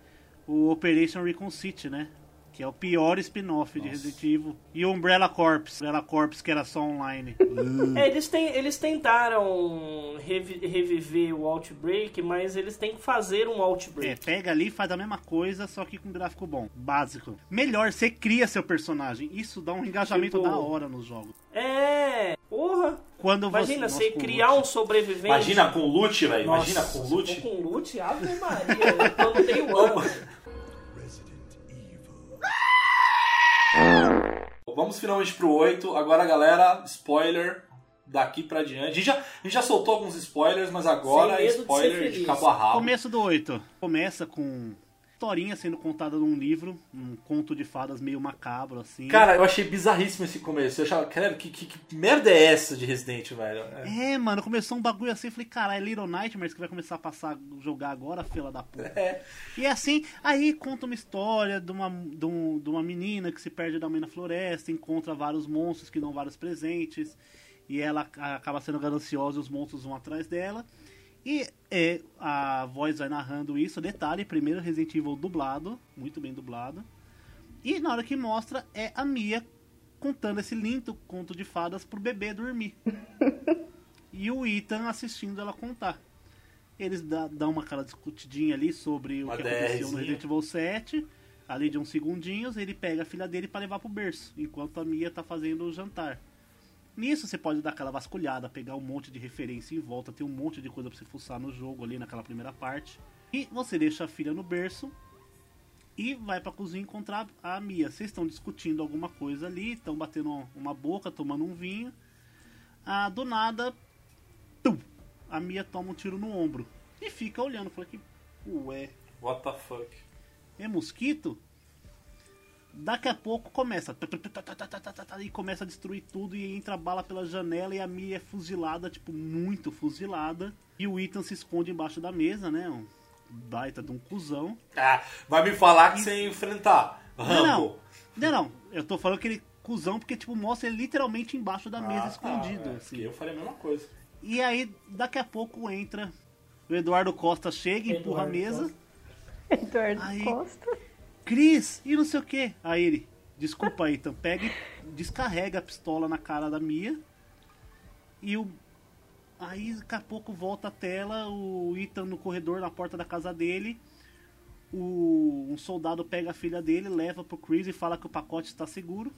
O Operation Recon City, né? Que é o pior spin-off de Resident Evil. E o Umbrella Corps. Umbrella Corps, que era só online. É, eles, ten- eles tentaram revi- reviver o Outbreak, mas eles têm que fazer um É, Outbreak. pega ali e faz a mesma coisa, só que com gráfico bom. Básico. Melhor, você cria seu personagem. Isso dá um engajamento Tipo- da hora nos jogos. É, porra. Quando Imagina, você. você criar loot. um sobrevivente. imagina com loot, velho. Imagina com loot. com loot, Ave Maria, eu não tenho ano. Vamos finalmente pro 8. Agora, galera, spoiler daqui pra diante. A gente já, a gente já soltou alguns spoilers, mas agora é de spoiler de, feliz. cabo a rabo. Começo do 8. Começa com historinha sendo contada num livro, um conto de fadas meio macabro, assim. Cara, eu achei bizarríssimo esse começo. Eu achava, cara, que, que, que merda é essa de Resident, velho? É. É, mano, começou um bagulho assim, eu falei, cara, é Little Nightmares que vai começar a passar, jogar agora, fila da puta. É. E assim, aí conta uma história de uma, de, um- de uma menina que se perde da mãe na floresta, encontra vários monstros que dão vários presentes, e ela acaba sendo gananciosa e os monstros vão atrás dela. E é, a voz vai narrando isso. Detalhe, primeiro Resident Evil dublado, muito bem dublado. E na hora que mostra é a Mia contando esse lindo conto de fadas pro bebê dormir. e o Ethan assistindo ela contar. Eles dá- dão uma cara discutidinha ali sobre Uma o que aconteceu no. Resident Evil 7. Ali de uns segundinhos, ele pega a filha dele para levar pro berço, enquanto a Mia tá fazendo o jantar. Nisso você pode dar aquela vasculhada, pegar um monte de referência em volta, tem um monte de coisa pra você fuçar no jogo ali naquela primeira parte. E você deixa a filha no berço e vai pra cozinha encontrar a Mia. Vocês estão discutindo alguma coisa ali, estão batendo uma boca, tomando um vinho. Ah, do nada, tum, a Mia toma um tiro no ombro e fica olhando. Fala que, ué, What the fuck? é mosquito? Daqui a pouco começa. Tá, tá, tá, e começa a destruir tudo e entra bala pela janela e a Mia é fuzilada, tipo, muito fuzilada. E o Ethan se esconde embaixo da mesa, né? Um baita de um cuzão. Ah, vai me falar que e... você enfrentar. Rambo. Não, não, não. Eu tô falando que ele cuzão porque, tipo, mostra ele literalmente embaixo da ah, mesa escondido. É. assim. Eu falei a mesma coisa. E aí, daqui a pouco entra. O Eduardo Costa chega, e empurra a mesa. Costa. Eduardo aí... Costa. Cris, e não sei o que. Aí ele, desculpa aí, então pega e descarrega a pistola na cara da Mia. E o. Aí daqui a pouco volta a tela, o Ethan no corredor na porta da casa dele. O, um soldado pega a filha dele, leva pro Chris e fala que o pacote está seguro.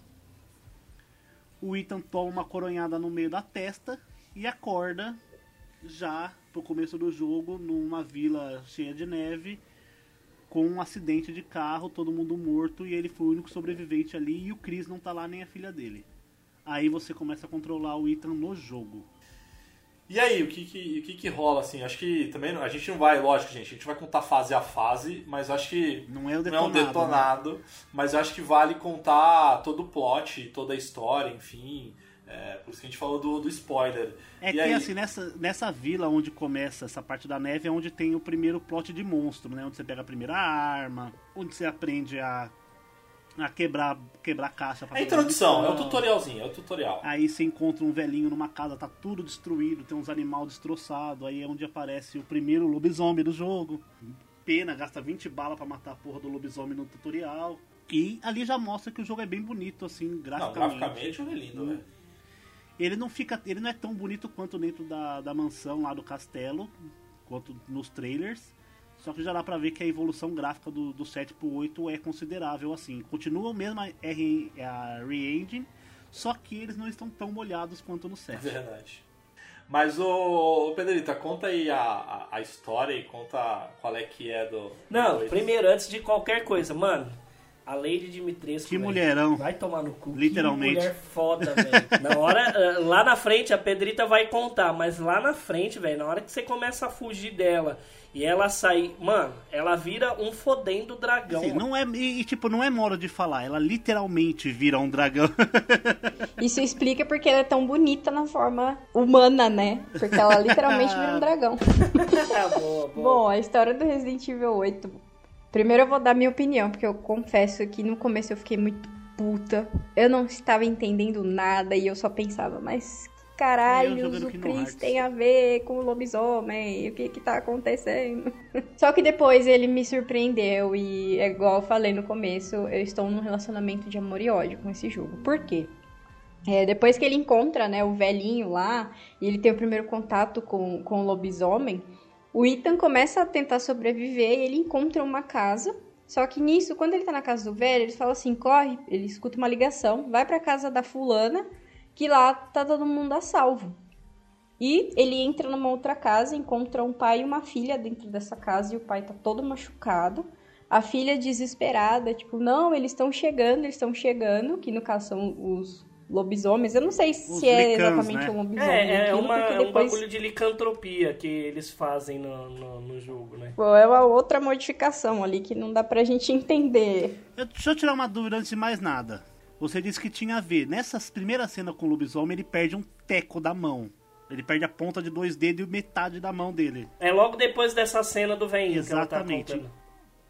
O Ethan toma uma coronhada no meio da testa e acorda já pro começo do jogo numa vila cheia de neve com um acidente de carro, todo mundo morto e ele foi o único sobrevivente ali e o Chris não tá lá nem a filha dele. Aí você começa a controlar o Ethan no jogo. E aí, o que que, o que que rola, assim? Acho que também a gente não vai, lógico, gente, a gente vai contar fase a fase, mas eu acho que Não é o não é um detonado. né? detonado, mas eu acho que vale contar todo o plot, toda a história, enfim. É, por isso que a gente falou do, do spoiler. É E que aí- assim, nessa, nessa vila onde começa essa parte da neve é onde tem o primeiro plot de monstro, né? Onde você pega a primeira arma, onde você aprende a, a quebrar, quebrar caixa pra É a introdução, é o tutorialzinho, é o tutorial. Aí você encontra um velhinho numa casa, tá tudo destruído, tem uns animais destroçados. Aí é onde aparece o primeiro lobisomem do jogo. Pena, gasta 20 balas pra matar a porra do lobisomem no tutorial. E ali já mostra que o jogo é bem bonito, assim, Não, graficamente. graficamente o jogo é lindo, velho. Ele não fica. Ele não é tão bonito quanto dentro da, da mansão lá do castelo, quanto nos trailers. Só que já dá pra ver que a evolução gráfica do, do 7 pro 8 é considerável, assim. Continua o mesmo a, R, a Re-Engine, só que eles não estão tão molhados quanto no É 7. verdade. Mas, ô, ô, Pedrita, conta aí a, a, a história e conta qual é que é do... Não, do- primeiro, antes de qualquer coisa, mano, a Lady Dimitrescu. Que velho, mulherão. Vai tomar no cu. Literalmente. Que mulher foda, velho. Na hora, eh, lá na frente, a Pedrita vai contar, mas lá na frente, velho, na hora que você começa a fugir dela e ela sair. Mano, ela vira um fodendo dragão. Assim, não é, e, e, tipo, não é modo de falar, ela literalmente vira um dragão. Isso explica porque ela é tão bonita na forma humana, né? Porque ela literalmente vira um dragão. Ah, boa, boa. Bom, a história do Resident Evil 8. Primeiro eu vou dar minha opinião, porque eu confesso que no começo eu fiquei muito puta. Eu não estava entendendo nada e eu só pensava, mas caralho o Chris tem a ver com o lobisomem? O que que tá acontecendo? Só que depois ele me surpreendeu e é igual eu falei no começo, eu estou num relacionamento de amor e ódio com esse jogo. Por quê? É, depois que ele encontra, né, o velhinho lá, e ele tem o primeiro contato com, com o lobisomem, o Ethan começa a tentar sobreviver e ele encontra uma casa. Só que nisso, quando ele tá na casa do velho, ele fala assim: corre, ele escuta uma ligação, vai pra casa da fulana, que lá tá todo mundo a salvo. E ele entra numa outra casa, encontra um pai e uma filha dentro dessa casa, e o pai tá todo machucado. A filha desesperada, tipo, não, eles estão chegando, eles estão chegando, que no caso são os lobisomens. Eu não sei se Os é licans, exatamente né? um lobisomem. É, é, uma, porque é um depois- bagulho de licantropia que eles fazem no, no, no jogo, né? Pô, é uma outra modificação ali que não dá pra gente entender. Eu- deixa eu tirar uma dúvida antes de mais nada. Você disse que tinha a ver. Nessas primeiras cenas com o lobisomem, ele perde um teco da mão. Ele perde a ponta de dois dedos e metade da mão dele. É logo depois dessa cena do velhinho que ela tá Exatamente. contando.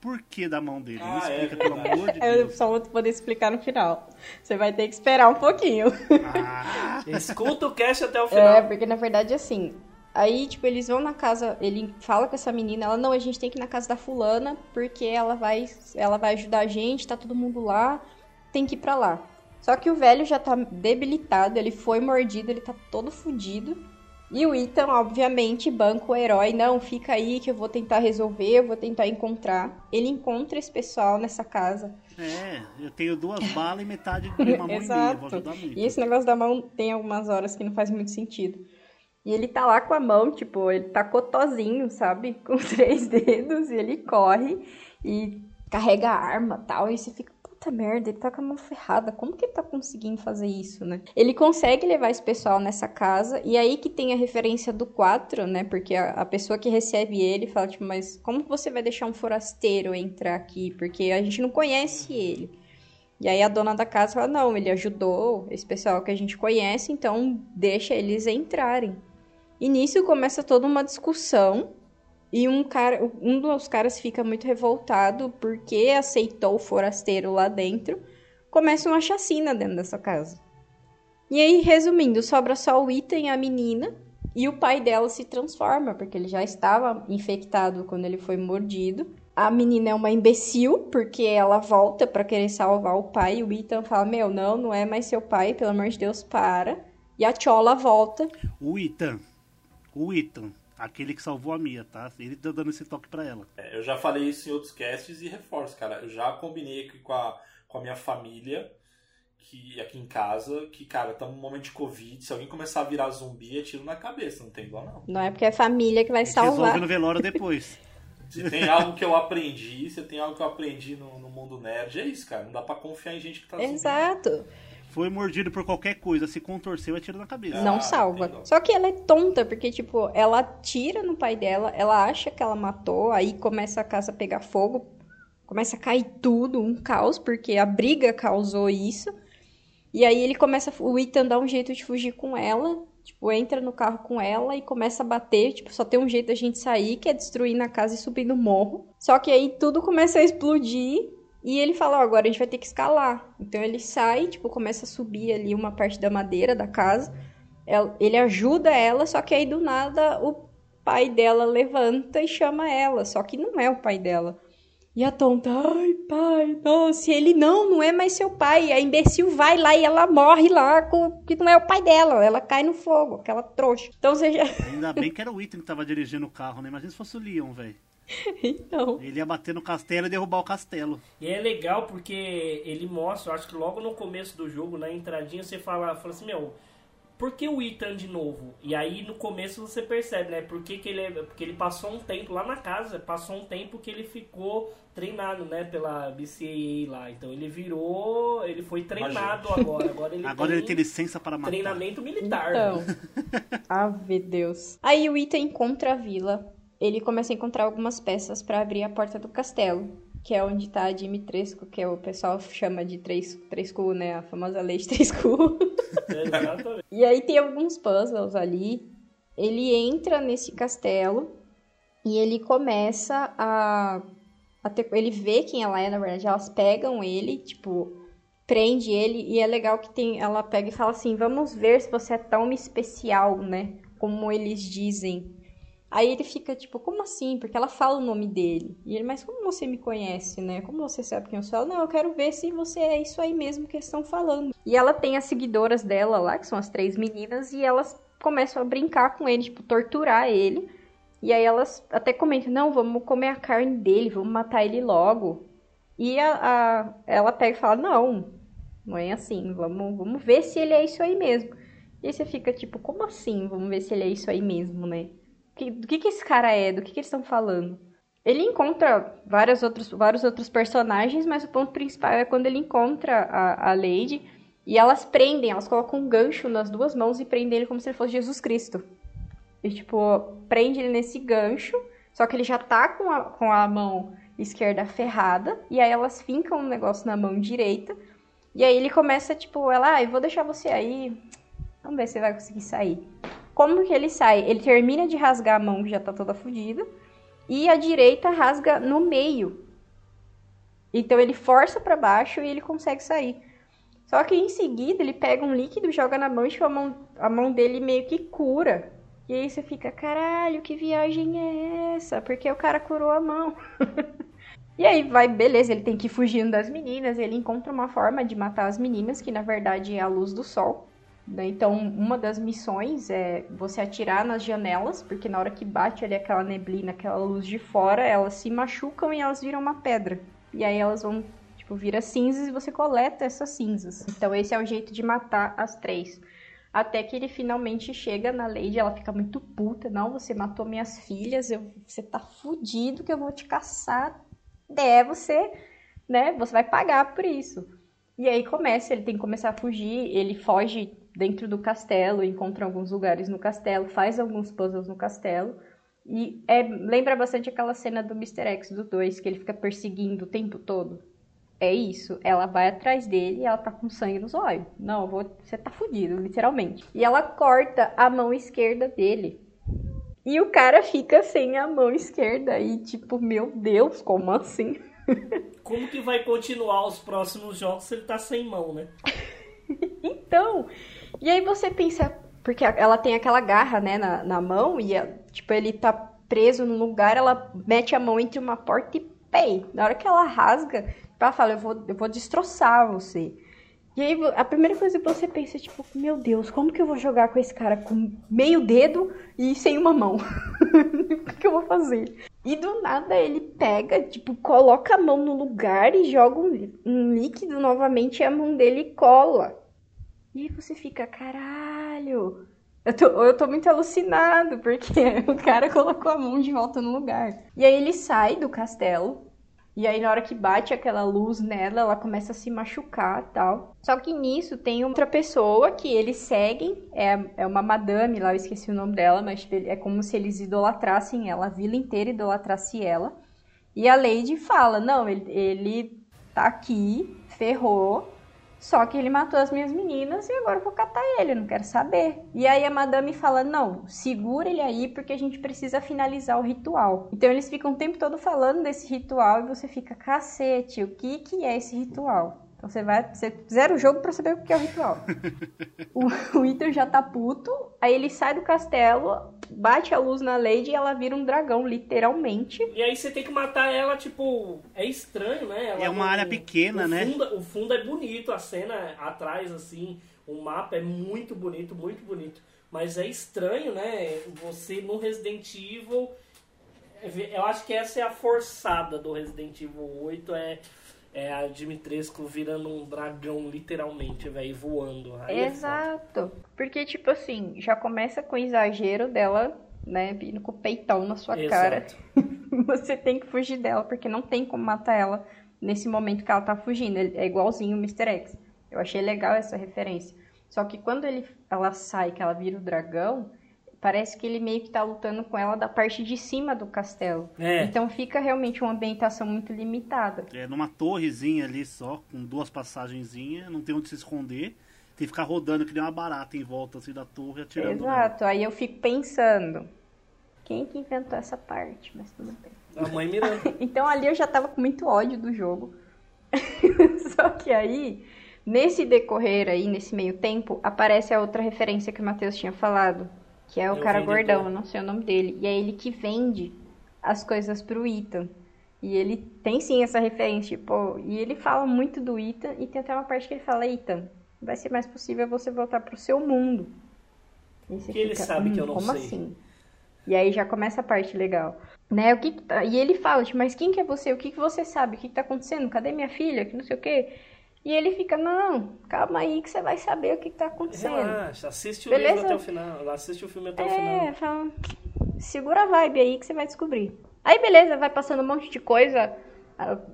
Por que da mão dele? Me Ah, é explica, pelo verdade. amor de Eu Deus. só vou poder explicar no final. Você vai ter que esperar um pouquinho. Ah, Escuta o cast até o final. É, porque na verdade assim. Aí, tipo, eles vão na casa, ele fala com essa menina, ela, não, a gente tem que ir na casa da fulana, porque ela vai, ela vai ajudar a gente, tá todo mundo lá, tem que ir pra lá. Só que o velho já tá debilitado, ele foi mordido, ele tá todo fudido. E o Ethan, obviamente, banca o herói, não, fica aí que eu vou tentar resolver, eu vou tentar encontrar. Ele encontra esse pessoal nessa casa. é, eu tenho duas balas e metade de uma mão e. Exato. Vou ajudar muito. E esse negócio da mão tem algumas horas que não faz muito sentido. E ele tá lá com a mão, tipo, ele tá cotozinho, sabe? Com três dedos, e ele corre e carrega a arma tal. E você fica, puta merda, ele tá com a mão ferrada. Como que ele tá conseguindo fazer isso, né? Ele consegue levar esse pessoal nessa casa, e aí que tem a referência do 4, né? Porque a, a pessoa que recebe ele fala, tipo, mas como você vai deixar um forasteiro entrar aqui? Porque a gente não conhece ele. E aí a dona da casa fala: não, ele ajudou esse pessoal que a gente conhece, então deixa eles entrarem. E nisso começa toda uma discussão. E um cara, um dos caras fica muito revoltado porque aceitou o forasteiro lá dentro. Começa uma chacina dentro dessa casa. E aí, resumindo, sobra só o e a menina. E o pai dela se transforma, porque ele já estava infectado quando ele foi mordido. A menina é uma imbecil, porque ela volta pra querer salvar o pai. E o Ethan fala: Meu, não, não é mais seu pai, pelo amor de Deus, para. E a Chola volta. O Ethan. O Ethan. Aquele que salvou a Mia, tá? Ele tá dando esse toque pra ela. É, eu já falei isso em outros casts e reforço, cara. Eu já combinei aqui com a, com a minha família, que aqui em casa, que, cara, estamos num momento de Covid. Se alguém começar a virar zumbi, é tiro na cabeça, não tem dó, não. Não é porque é a família que vai A gente resolve salvar. no velório depois. Se tem algo que eu aprendi, se tem algo que eu aprendi no, no mundo nerd, é isso, cara. Não dá pra confiar em gente que tá zumbi. Foi mordido por qualquer coisa, se contorceu, é tiro na cabeça. Ah, Não salva. entendo. Só que ela é tonta, porque, tipo, ela atira no pai dela, ela acha que ela matou, aí começa a casa a pegar fogo, começa a cair tudo, um caos, porque a briga causou isso. E aí ele começa, o Ethan dá um jeito de fugir com ela, tipo, entra no carro com ela e começa a bater, tipo, só tem um jeito da gente sair, que é destruir na casa e subir no morro. Só que aí tudo começa a explodir e ele fala, ó, agora a gente vai ter que escalar. Então ele sai, tipo, começa a subir ali uma parte da madeira da casa. El- Ele ajuda ela, só que aí do nada o pai dela levanta e chama ela, só que não é o pai dela. E a tonta, ai, pai, nossa, ele não, não é mais seu pai. A imbecil vai lá e ela morre lá, com que não é o pai dela. Ela cai no fogo, aquela trouxa. Então você já. Ainda bem que era o Ethan que tava dirigindo o carro, né? Imagina se fosse o Leon, velho. então. Ele ia bater no castelo e derrubar o castelo. E é legal porque ele mostra, eu acho que logo no começo do jogo, na entradinha, você fala, fala assim, meu, por que o Ethan de novo? E aí no começo você percebe, né? Por que, que ele é- Porque ele passou um tempo lá na casa, passou um tempo que ele ficou treinado, né, pela BCAA lá. Então ele virou. Ele foi treinado agora. Agora ele Agora tem ele tem licença para matar. treinamento militar. Então. Ave Deus. Aí o Ita encontra a vila. Ele começa a encontrar algumas peças pra abrir a porta do castelo. Que é onde tá a Dimitrescu, que é o pessoal chama de 3, três cu, né? A famosa lei de 3 cu. Exatamente. E aí tem alguns puzzles ali. Ele entra nesse castelo e ele começa a, a ter, ele vê quem ela é, na verdade. Elas pegam ele, tipo, prende ele e é legal que tem, ela pega e fala assim: "Vamos ver se você é tão especial, né? Como eles dizem". Aí ele fica tipo, como assim? Porque ela fala o nome dele. E ele, mas como você me conhece, né? Como você sabe quem eu sou? Ela, não, eu quero ver se você é isso aí mesmo que estão falando. E ela tem as seguidoras dela lá, que são as três meninas, e elas começam a brincar com ele, tipo, torturar ele. E aí elas até comentam, não, vamos comer a carne dele, vamos matar ele logo. E a, a- ela pega e fala, não, não é assim, vamos, vamos ver se ele é isso aí mesmo. E aí você fica tipo, como assim? Vamos ver se ele é isso aí mesmo, né? Que- do que, que esse cara é? Do que, que eles estão falando? Ele encontra vários outros, vários outros personagens, mas o ponto principal é quando ele encontra a, a Lady e elas prendem, elas colocam um gancho nas duas mãos e prendem ele como se ele fosse Jesus Cristo. E, tipo, prende ele nesse gancho, só que ele já tá com a, com a mão esquerda ferrada, e aí elas fincam um negócio na mão direita, e aí ele começa, tipo, ela, ah, eu vou deixar você aí, vamos ver se você vai conseguir sair. Como que ele sai? Ele termina de rasgar a mão que já tá toda fodida, e a direita rasga no meio. Então ele força pra baixo e ele consegue sair. Só que em seguida ele pega um líquido, joga na mão e tipo, a mão, a mão dele meio que cura. E aí você fica, caralho, que viagem é essa? Porque o cara curou a mão. e aí vai, beleza, ele tem que ir fugindo das meninas, ele encontra uma forma de matar as meninas, que na verdade é a luz do sol. Né? Então, uma das missões é você atirar nas janelas, porque na hora que bate ali aquela neblina, aquela luz de fora, elas se machucam e elas viram uma pedra. E aí elas vão, tipo, vira cinzas e você coleta essas cinzas. Então esse é o jeito de matar as três. Até que ele finalmente chega na Lady, ela fica muito puta. Não, você matou minhas filhas, eu, você tá fudido que eu vou te caçar. É, você, né, você vai pagar por isso. E aí começa, ele tem que começar a fugir, ele foge dentro do castelo, encontra alguns lugares no castelo, faz alguns puzzles no castelo. E é, lembra bastante aquela cena do Mr. X do 2, que ele fica perseguindo o tempo todo. É isso, ela vai atrás dele e ela tá com sangue nos olhos. Não, vou, você tá fudido, literalmente. E ela corta a mão esquerda dele. E o cara fica sem a mão esquerda. E tipo, meu Deus, como assim? Como que vai continuar os próximos jogos se ele tá sem mão, né? Então, e aí você pensa, porque ela tem aquela garra, né, na, na mão, e tipo, ele tá preso num lugar, ela mete a mão entre uma porta e pei. Na hora que ela rasga, ela fala, eu vou, eu vou destroçar você. E aí a primeira coisa que você pensa é tipo, meu Deus, como que eu vou jogar com esse cara com meio dedo e sem uma mão? o que eu vou fazer? E do nada ele pega, tipo, coloca a mão no lugar e joga um, um líquido novamente e a mão dele cola. E você fica, caralho. Eu tô, eu tô muito alucinado, porque o cara colocou a mão de volta no lugar. E aí ele sai do castelo. E aí na hora que bate aquela luz nela, ela começa a se machucar tal. Só que nisso tem outra pessoa que eles seguem. É, é uma madame lá, eu esqueci o nome dela, mas é como se eles idolatrassem ela, a vila inteira idolatrasse ela. E a Lady fala, não, ele, ele tá aqui, ferrou. Só que ele matou as minhas meninas e agora eu vou catar ele, não quero saber. E aí a madame fala: Não, segura ele aí porque a gente precisa finalizar o ritual. Então eles ficam o tempo todo falando desse ritual e você fica: Cacete, o que, que é esse ritual? Então você vai, você zera o jogo pra saber o que é o ritual. o, o Ethan já tá puto, aí ele sai do castelo, bate a luz na Lady e ela vira um dragão, literalmente. E aí você tem que matar ela, tipo, é estranho, né? Ela É uma não- área pequena, o né? fundo- o fundo é bonito, a cena atrás, assim, o mapa é muito bonito, muito bonito. Mas é estranho, né? Você no Resident Evil. Eu acho que essa é a forçada do Resident Evil 8, é, é a Dimitrescu virando um dragão, literalmente, velho, voando. Aí é. Exato. Porque, tipo assim, já começa com o exagero dela, né, vindo com o peitão na sua cara. Exato. Você tem que fugir dela, porque não tem como matar ela nesse momento que ela tá fugindo. É igualzinho o Mr. X. Eu achei legal essa referência. Só que quando ele, ela sai, que ela vira o dragão, parece que ele meio que tá lutando com ela da parte de cima do castelo. É. Então fica realmente uma ambientação muito limitada. É numa torrezinha ali só, com duas passagenzinhas, não tem onde se esconder. Tem que ficar rodando que nem uma barata em volta assim da torre, atirando. Exato. Aí eu fico pensando, quem que inventou essa parte? Mas tudo bem. A mãe Miranda. Então ali eu já tava com muito ódio do jogo. Só que aí, nesse decorrer aí, nesse meio tempo, aparece a outra referência que o Matheus tinha falado. Que é o É o cara vendedor. gordão, eu não sei o nome dele. E é ele que vende as coisas pro Ethan. E ele tem sim essa referência, tipo, e ele fala muito do Ethan, e tem até uma parte que ele fala, Ethan, vai ser mais possível você voltar pro seu mundo. E Que ele sabe que eu não como sei." assim? E aí já começa a parte legal. Né? O que que tá- E ele fala, tipo, mas quem que é você? O que, que você sabe? O que, que tá acontecendo? Cadê minha filha? Que não sei o quê. E ele fica, não, calma aí que você vai saber o que, que tá acontecendo. Relaxa, assiste o Beleza. livro até o final. Assiste o filme até o É, final. fala, segura a vibe aí que você vai descobrir. Aí beleza, vai passando um monte de coisa,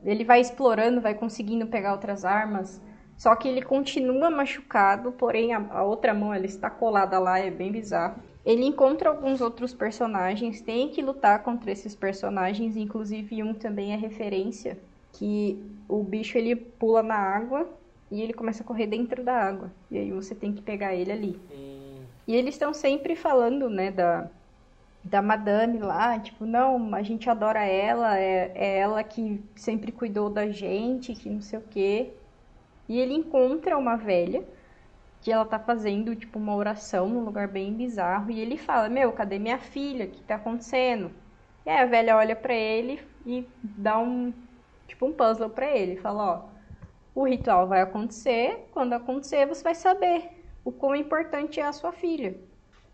ele vai explorando, vai conseguindo pegar outras armas, só que ele continua machucado, porém a, a outra mão ela está colada lá, é bem bizarro. Ele encontra alguns outros personagens, tem que lutar contra esses personagens, inclusive um também é referência, que o bicho ele pula na água e ele começa a correr dentro da água, e aí você tem que pegar ele ali. Hum, E eles estão sempre falando, né, da, da madame lá, tipo, não, a gente adora ela, é, é ela que sempre cuidou da gente, que não sei o quê. E ele encontra uma velha, que ela tá fazendo, tipo, uma oração num lugar bem bizarro, e ele fala, meu, cadê minha filha? O que tá acontecendo? E aí a velha olha pra ele e dá um, tipo, um puzzle pra ele, fala, ó, o ritual vai acontecer, quando acontecer você vai saber o quão importante é a sua filha.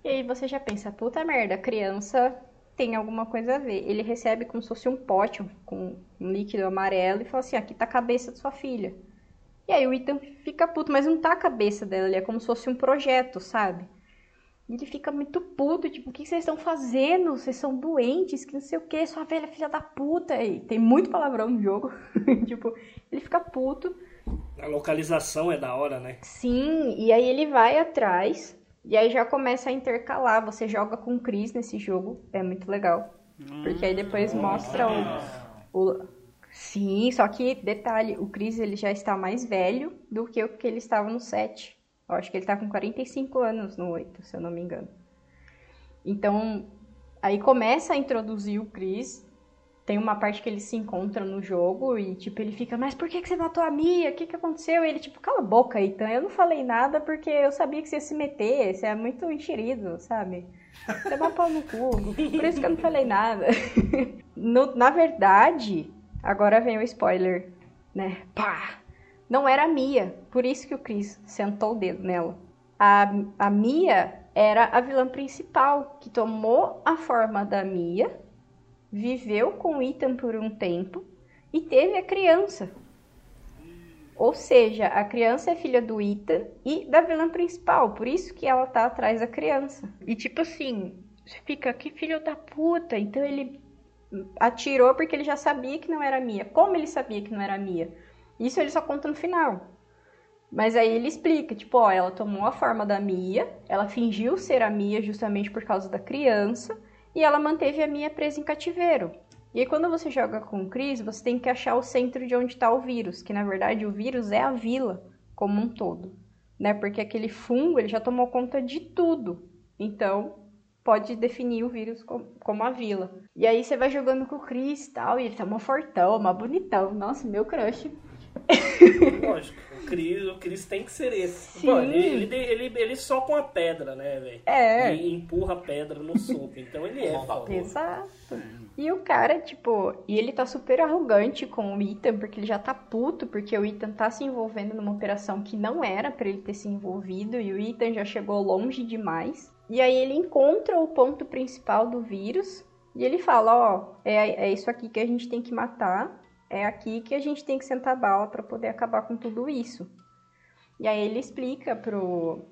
E aí você já pensa, puta merda, a criança tem alguma coisa a ver. Ele recebe como se fosse um pote com um líquido amarelo e fala assim, aqui tá a cabeça de sua filha. E aí o Ethan fica puto, mas não tá a cabeça dela, ele é como se fosse um projeto, sabe? Ele fica muito puto, tipo, o que vocês estão fazendo? Vocês são doentes, que não sei o que, sua velha filha da puta. E tem muito palavrão no jogo. tipo, ele fica puto. a localização é da hora, né? Sim, e aí ele vai atrás, e aí já começa a intercalar. Você joga com o Chris nesse jogo, é muito legal. Porque aí depois mostra o, o- Sim, só que, detalhe, o Chris ele já está mais velho do que o que ele estava no 7. Eu acho que ele tá com 45 anos no 8, se eu não me engano. Então, aí começa a introduzir o Chris. Tem uma parte que eles se encontram no jogo e, tipo, ele fica, mas por que, que você matou a Mia? O que, que aconteceu? E ele, tipo, cala a boca, Ethan. Eu não falei nada porque eu sabia que você ia se meter. Você é muito enxerido, sabe? Você é uma pau no cu. Por isso que eu não falei nada. No- na verdade, agora vem o spoiler, né? Pá! Não era a Mia. Por isso que o Chris sentou o dedo nela. A, a Mia era a vilã principal, que tomou a forma da Mia, viveu com o Ethan por um tempo e teve a criança. Ou seja, a criança é filha do Ethan e da vilã principal, por isso que ela tá atrás da criança. E tipo assim, você fica, que filho da puta. Então ele atirou porque ele já sabia que não era Mia. Como ele sabia que não era Mia? Isso ele só conta no final. Mas aí ele explica, tipo, ó, ela tomou a forma da Mia, ela fingiu ser a Mia justamente por causa da criança, e ela manteve a Mia presa em cativeiro. E aí quando você joga com o Chris, você tem que achar o centro de onde está o vírus, que na verdade o vírus é a vila como um todo, né? Porque aquele fungo, ele já tomou conta de tudo. Então, pode definir o vírus como, a vila. E aí você vai jogando com o Chris e tal, e ele tá mó fortão, mó bonitão. Nossa, meu crush. Lógico. O Chris tem que ser esse. Sim. Pô, ele, ele, ele, ele só com a pedra, né, velho? É. E empurra a pedra no soco. Então ele é. Foda. Exato. E o cara, tipo, e ele tá super arrogante com o Ethan, porque ele já tá puto, porque o Ethan tá se envolvendo numa operação que não era pra ele ter se envolvido, e o Ethan já chegou longe demais. E aí ele encontra o ponto principal do vírus, e ele fala, ó, é, é isso aqui que a gente tem que matar, é aqui que a gente tem que sentar bala pra poder acabar com tudo isso. E aí ele explica pro,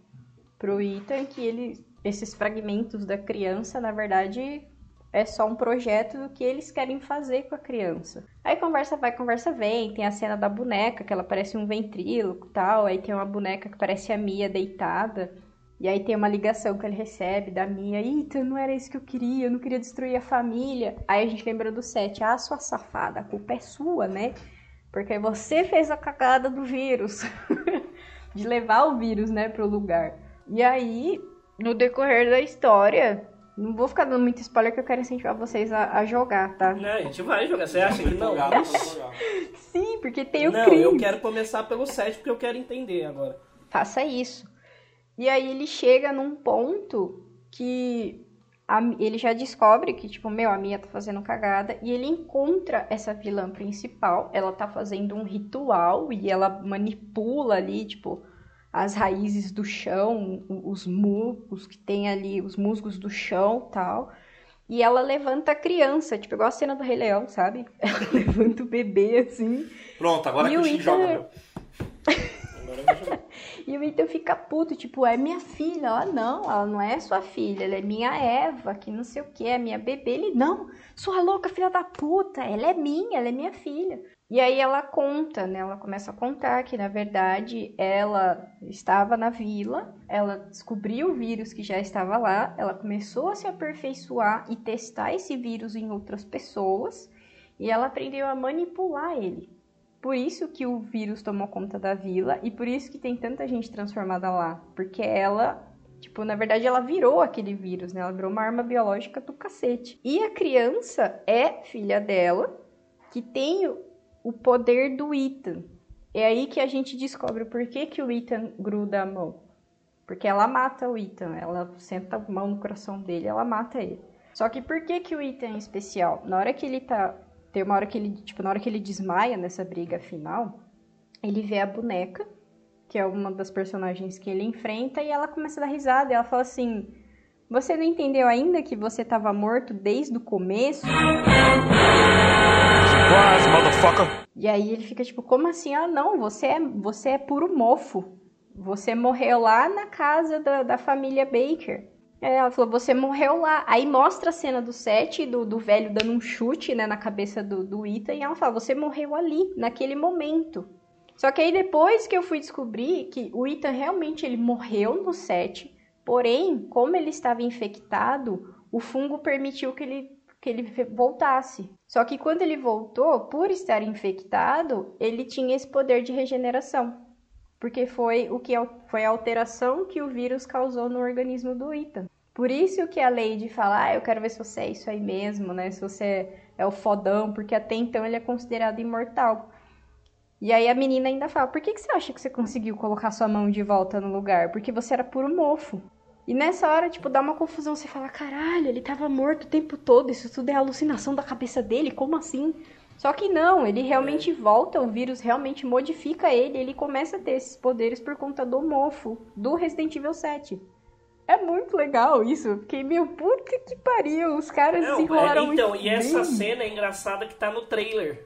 pro Ethan que ele, esses fragmentos da criança, na verdade, é só um projeto do que eles querem fazer com a criança. Aí conversa vai, conversa vem, tem a cena da boneca, que ela parece um ventríloco e tal, aí tem uma boneca que parece a Mia deitada, e aí tem uma ligação que ele recebe da Mia, Eita, não era isso que eu queria, eu não queria destruir a família. Aí a gente lembra do set, ah, sua safada, a culpa é sua, né? Porque você fez a cagada do vírus. de levar o vírus, né, pro lugar. E aí, no decorrer da história, não vou ficar dando muito spoiler que eu quero incentivar vocês a, a jogar, tá? Não, a gente vai jogar. Você acha que não? Jogar. Sim, porque tem o Não, crime. eu quero começar pelo 7 porque eu quero entender agora. Faça isso. E aí ele chega num ponto que a- ele já descobre que, tipo, meu, a Mia tá fazendo cagada. E ele encontra essa vilã principal. Ela tá fazendo um ritual e ela manipula ali, tipo, as raízes do chão, os musgos que tem ali, os musgos do chão tal. E ela levanta a criança, tipo, igual a cena do Rei Leão, sabe? Ela levanta o bebê assim. Pronto, agora E que o Ethan- joga, meu. Agora eu vou jogar. E o Ethan fica puto, tipo, é minha filha. Ela, não, ela não é sua filha, ela é minha Eva, que não sei o que, é minha bebê. Ele, não, sua louca filha da puta, ela é minha, ela é minha filha. E aí ela conta, né? Ela começa a contar que, na verdade, ela estava na vila, ela descobriu o vírus que já estava lá, ela começou a se aperfeiçoar e testar esse vírus em outras pessoas, e ela aprendeu a manipular ele. Por isso que o vírus tomou conta da vila e por isso que tem tanta gente transformada lá. Porque ela, tipo, na verdade ela virou aquele vírus, né? Ela virou uma arma biológica do cacete. E a criança é filha dela, que tem o- poder do Ethan. É aí que a gente descobre por que, que o Ethan gruda a mão. Porque ela mata o Ethan, ela senta a mão no coração dele, ela mata ele. Só que por que, que o Ethan é especial? Na hora que ele tá tem uma hora que ele, tipo, na hora que ele desmaia nessa briga final, ele vê a boneca, que é uma das personagens que ele enfrenta, e ela começa a dar risada, e ela fala assim: "Você não entendeu ainda que você estava morto desde o começo?" Surprise, motherfucker! E aí ele fica tipo: "Como assim? Ah, não, você é, você é puro mofo. Você morreu lá na casa da, da família Baker." É, ela falou, você morreu lá. Aí mostra a cena do set, do, do velho dando um chute, né, na cabeça do, do Ethan, e ela fala, você morreu ali, naquele momento. Só que aí depois que eu fui descobrir que o Ethan realmente ele morreu no set, porém, como ele estava infectado, o fungo permitiu que ele, que ele voltasse. Só que quando ele voltou, por estar infectado, ele tinha esse poder de regeneração. Porque foi o que foi a alteração que o vírus causou no organismo do Ethan. Por isso que a Lady fala, ah, eu quero ver se você é isso aí mesmo, né? Se você é, é o fodão, porque até então ele é considerado imortal. E aí a menina ainda fala, por que, que você acha que você conseguiu colocar sua mão de volta no lugar? Porque você era puro mofo. E nessa hora, tipo, dá uma confusão. Você fala, caralho, ele tava morto o tempo todo. Isso tudo é alucinação da cabeça dele? Como assim? Só que não, ele realmente volta, o vírus realmente modifica ele. Ele começa a ter esses poderes por conta do mofo do Resident Evil 7. É muito legal isso. Fiquei, meu, puta que pariu. Os caras Não, desenrolaram é, então, e essa bem. cena é engraçada que tá no trailer.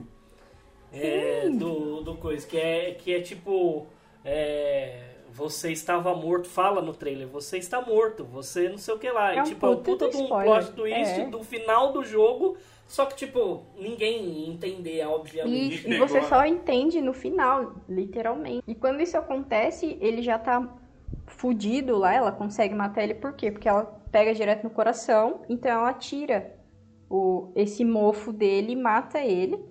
É, do, do coisa, que é, que é tipo. é, você estava morto, fala no trailer, você está morto, você não sei o que lá. É um tipo, é puta puta do de um plot twist é. do final do jogo, só que, tipo, ninguém entender, obviamente. E, e você só entende no final, literalmente. E quando isso acontece, ele já tá fudido lá, ela consegue matar ele por quê? Porque ela pega direto no coração, então ela tira o, esse mofo dele mata ele.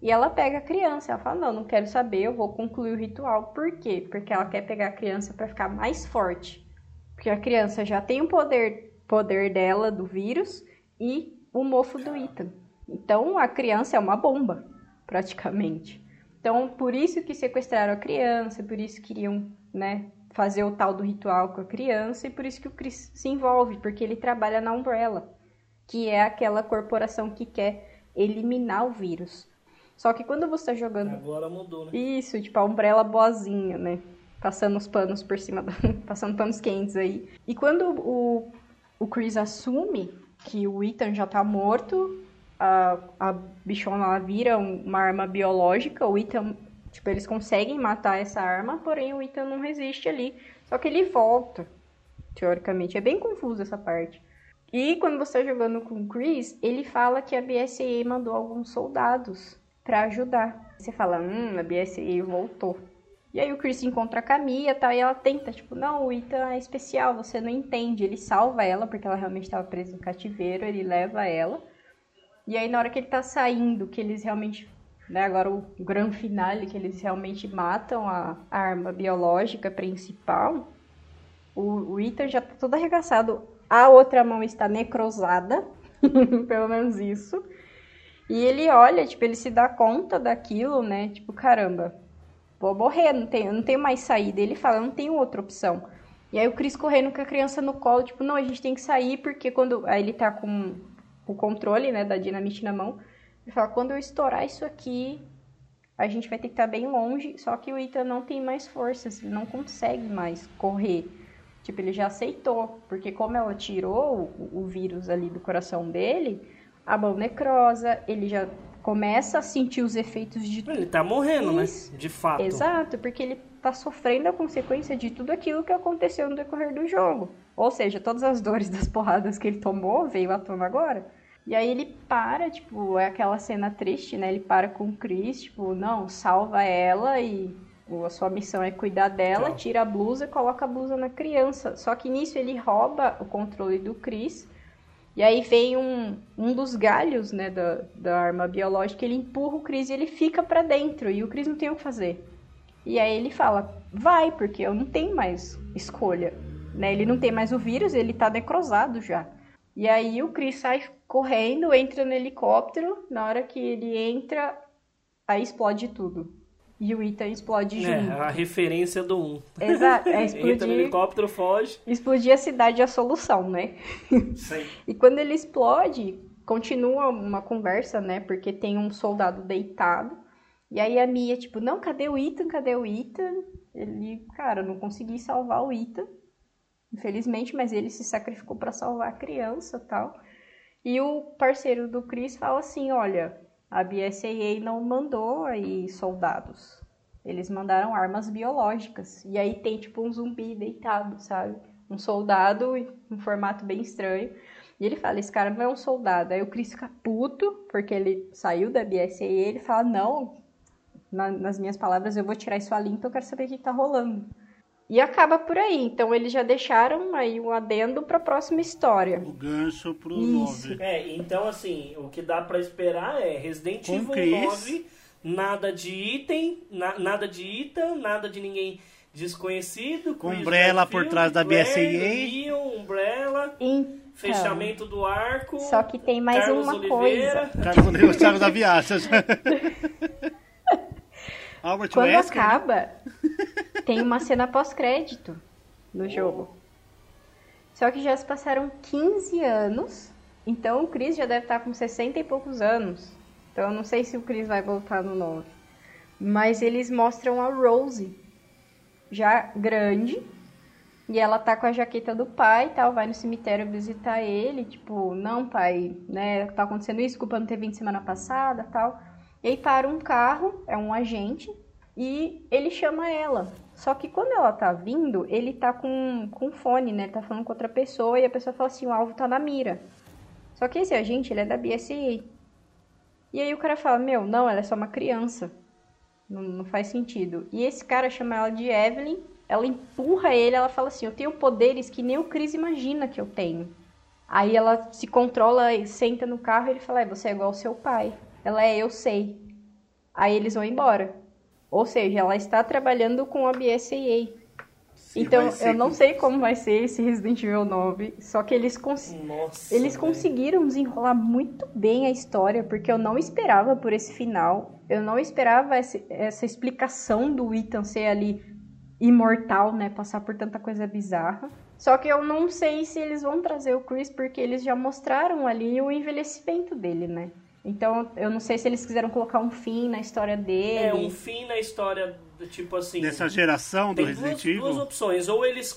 E ela pega a criança, ela fala, não, não quero saber, eu vou concluir o ritual. Por quê? Porque ela quer pegar a criança pra ficar mais forte. Porque a criança já tem o poder, poder dela, do vírus, e o mofo do Ethan. Então a criança é uma bomba, praticamente. Então, por isso que sequestraram a criança, por isso queriam, né, fazer o tal do ritual com a criança e por isso que o Chris se envolve, porque ele trabalha na Umbrella, que é aquela corporação que quer eliminar o vírus. Só que quando você tá jogando Agora mudou, né? isso, tipo, a Umbrella boazinha, né? Passando os panos por cima, da... passando panos quentes aí. E quando o, o Chris assume que o Ethan já tá morto, a, a bichona vira um- uma arma biológica, o Ethan, tipo, eles conseguem matar essa arma, porém o Ethan não resiste ali. Só que ele volta, teoricamente. É bem confuso essa parte. E quando você tá jogando com o Chris, ele fala que a BSAA mandou alguns soldados pra ajudar. Você fala, hum, a BSAA voltou. E aí o Chris encontra a Camilla tá, e ela tenta, tipo, não, o Ethan é especial, você não entende. Ele salva ela, porque ela realmente estava presa no cativeiro, ele leva ela. E aí na hora que ele tá saindo, que eles realmente, né, agora o grande finale, que eles realmente matam a arma biológica principal, o, o Ethan já tá todo arregaçado. A outra mão está necrosada, pelo menos isso. E ele olha, tipo, ele se dá conta daquilo, né? Tipo, caramba, vou morrer, não tenho, não tenho mais saída. Ele fala, não tenho outra opção. E aí o Chris correndo com a criança no colo, tipo, não, a gente tem que sair, porque quando. Aí ele tá com o controle, né, da dinamite na mão. Ele fala, quando eu estourar isso aqui, a gente vai ter que estar bem longe. Só que o Ethan não tem mais forças, ele não consegue mais correr. Tipo, ele já aceitou, porque como ela tirou o, o vírus ali do coração dele, a mão necrosa, ele já começa a sentir os efeitos de Ele tá morrendo, Isso. né? De fato. Exato, porque ele tá sofrendo a consequência de tudo aquilo que aconteceu no decorrer do jogo. Ou seja, todas as dores das porradas que ele tomou veio à tona agora. E aí ele para, tipo, é aquela cena triste, né? Ele para com o Chris, tipo, não, salva ela e a sua missão é cuidar dela, Tchau. tira a blusa e coloca a blusa na criança. Só que nisso ele rouba o controle do Chris. E aí vem um, um dos galhos, né, da, da arma biológica, ele empurra o Chris e ele fica pra dentro. E o Chris não tem o que fazer. E aí ele fala, vai, porque eu não tenho mais escolha. Né? Ele não tem mais o vírus, ele tá necrosado já. E aí o Chris sai correndo, entra no helicóptero. Na hora que ele entra, aí explode tudo. E o Ethan explode É, junto. a referência do 1. Exato, é Entra no explodir, helicóptero, foge. explodir a cidade é a solução, né? Sim. E quando ele explode, continua uma conversa, né? Porque tem um soldado deitado. E aí a Mia, tipo, não, cadê o Ethan? Cadê o Ethan? Ele, cara, eu não consegui salvar o Ethan, infelizmente, mas ele se sacrificou pra salvar a criança tal. E o parceiro do Chris fala assim: olha, a BSAA não mandou aí soldados. Eles mandaram armas biológicas. E aí tem tipo um zumbi deitado, sabe? Um soldado em um formato bem estranho. E ele fala, esse cara não é um soldado. Aí o Chris fica puto, porque ele saiu da BSAA ele fala, não, na- nas minhas palavras, eu vou tirar isso a limpo, eu quero saber o que tá rolando. E acaba por aí. Então eles já deixaram aí um adendo pra próxima história. O gancho pro Isso. 9. É, então assim, o que dá pra esperar é Resident Com Evil Chris. 9, nada de item, na- nada de Ethan, nada de ninguém desconhecido. Com Umbrella por trás da. Leon, Umbrella, Então, fechamento do arco. Só que tem mais Carlos uma Oliveira. coisa. Carlos Rodrigues Thiago da Viagem. Albert Quando Wesker. acaba, tem uma cena pós-crédito no jogo. Só que já se passaram 15 anos, então o Chris já deve estar com 60 e poucos anos. Então eu não sei se o Chris vai voltar no 9. Mas eles mostram a Rose, já grande, e ela tá com a jaqueta do pai e tal, vai no cemitério visitar ele, tipo, não pai, né, tá acontecendo isso, culpa não ter vindo semana passada tal. E aí para um carro, é um agente, e ele chama ela. Só que quando ela tá vindo, ele tá com, com fone, né? Ele tá falando com outra pessoa e a pessoa fala assim, o alvo tá na mira. Só que esse agente, ele é da BSA. E aí o cara fala, meu, não, ela é só uma criança. Não, não faz sentido. E esse cara chama ela de Evelyn, ela empurra ele, ela fala assim, eu tenho poderes que nem o Chris imagina que eu tenho. Aí ela se controla, senta no carro e ele fala, é, você é igual ao seu pai. Ela é, eu sei. Aí eles vão embora. Ou seja, ela está trabalhando com a BSAA. Então, eu não sei como vai ser esse Resident Evil 9, só que eles, cons- Nossa. eles conseguiram desenrolar muito bem a história, porque eu não esperava por esse final. Eu não esperava esse- essa explicação do Ethan ser ali imortal, né? Passar por tanta coisa bizarra. Só que eu não sei se eles vão trazer o Chris, porque eles já mostraram ali o envelhecimento dele, né? Então, eu não sei se eles quiseram colocar um fim na história dele. É um fim na história, do tipo assim. Dessa geração do Tem Resident duas, Evil. duas opções. Ou eles,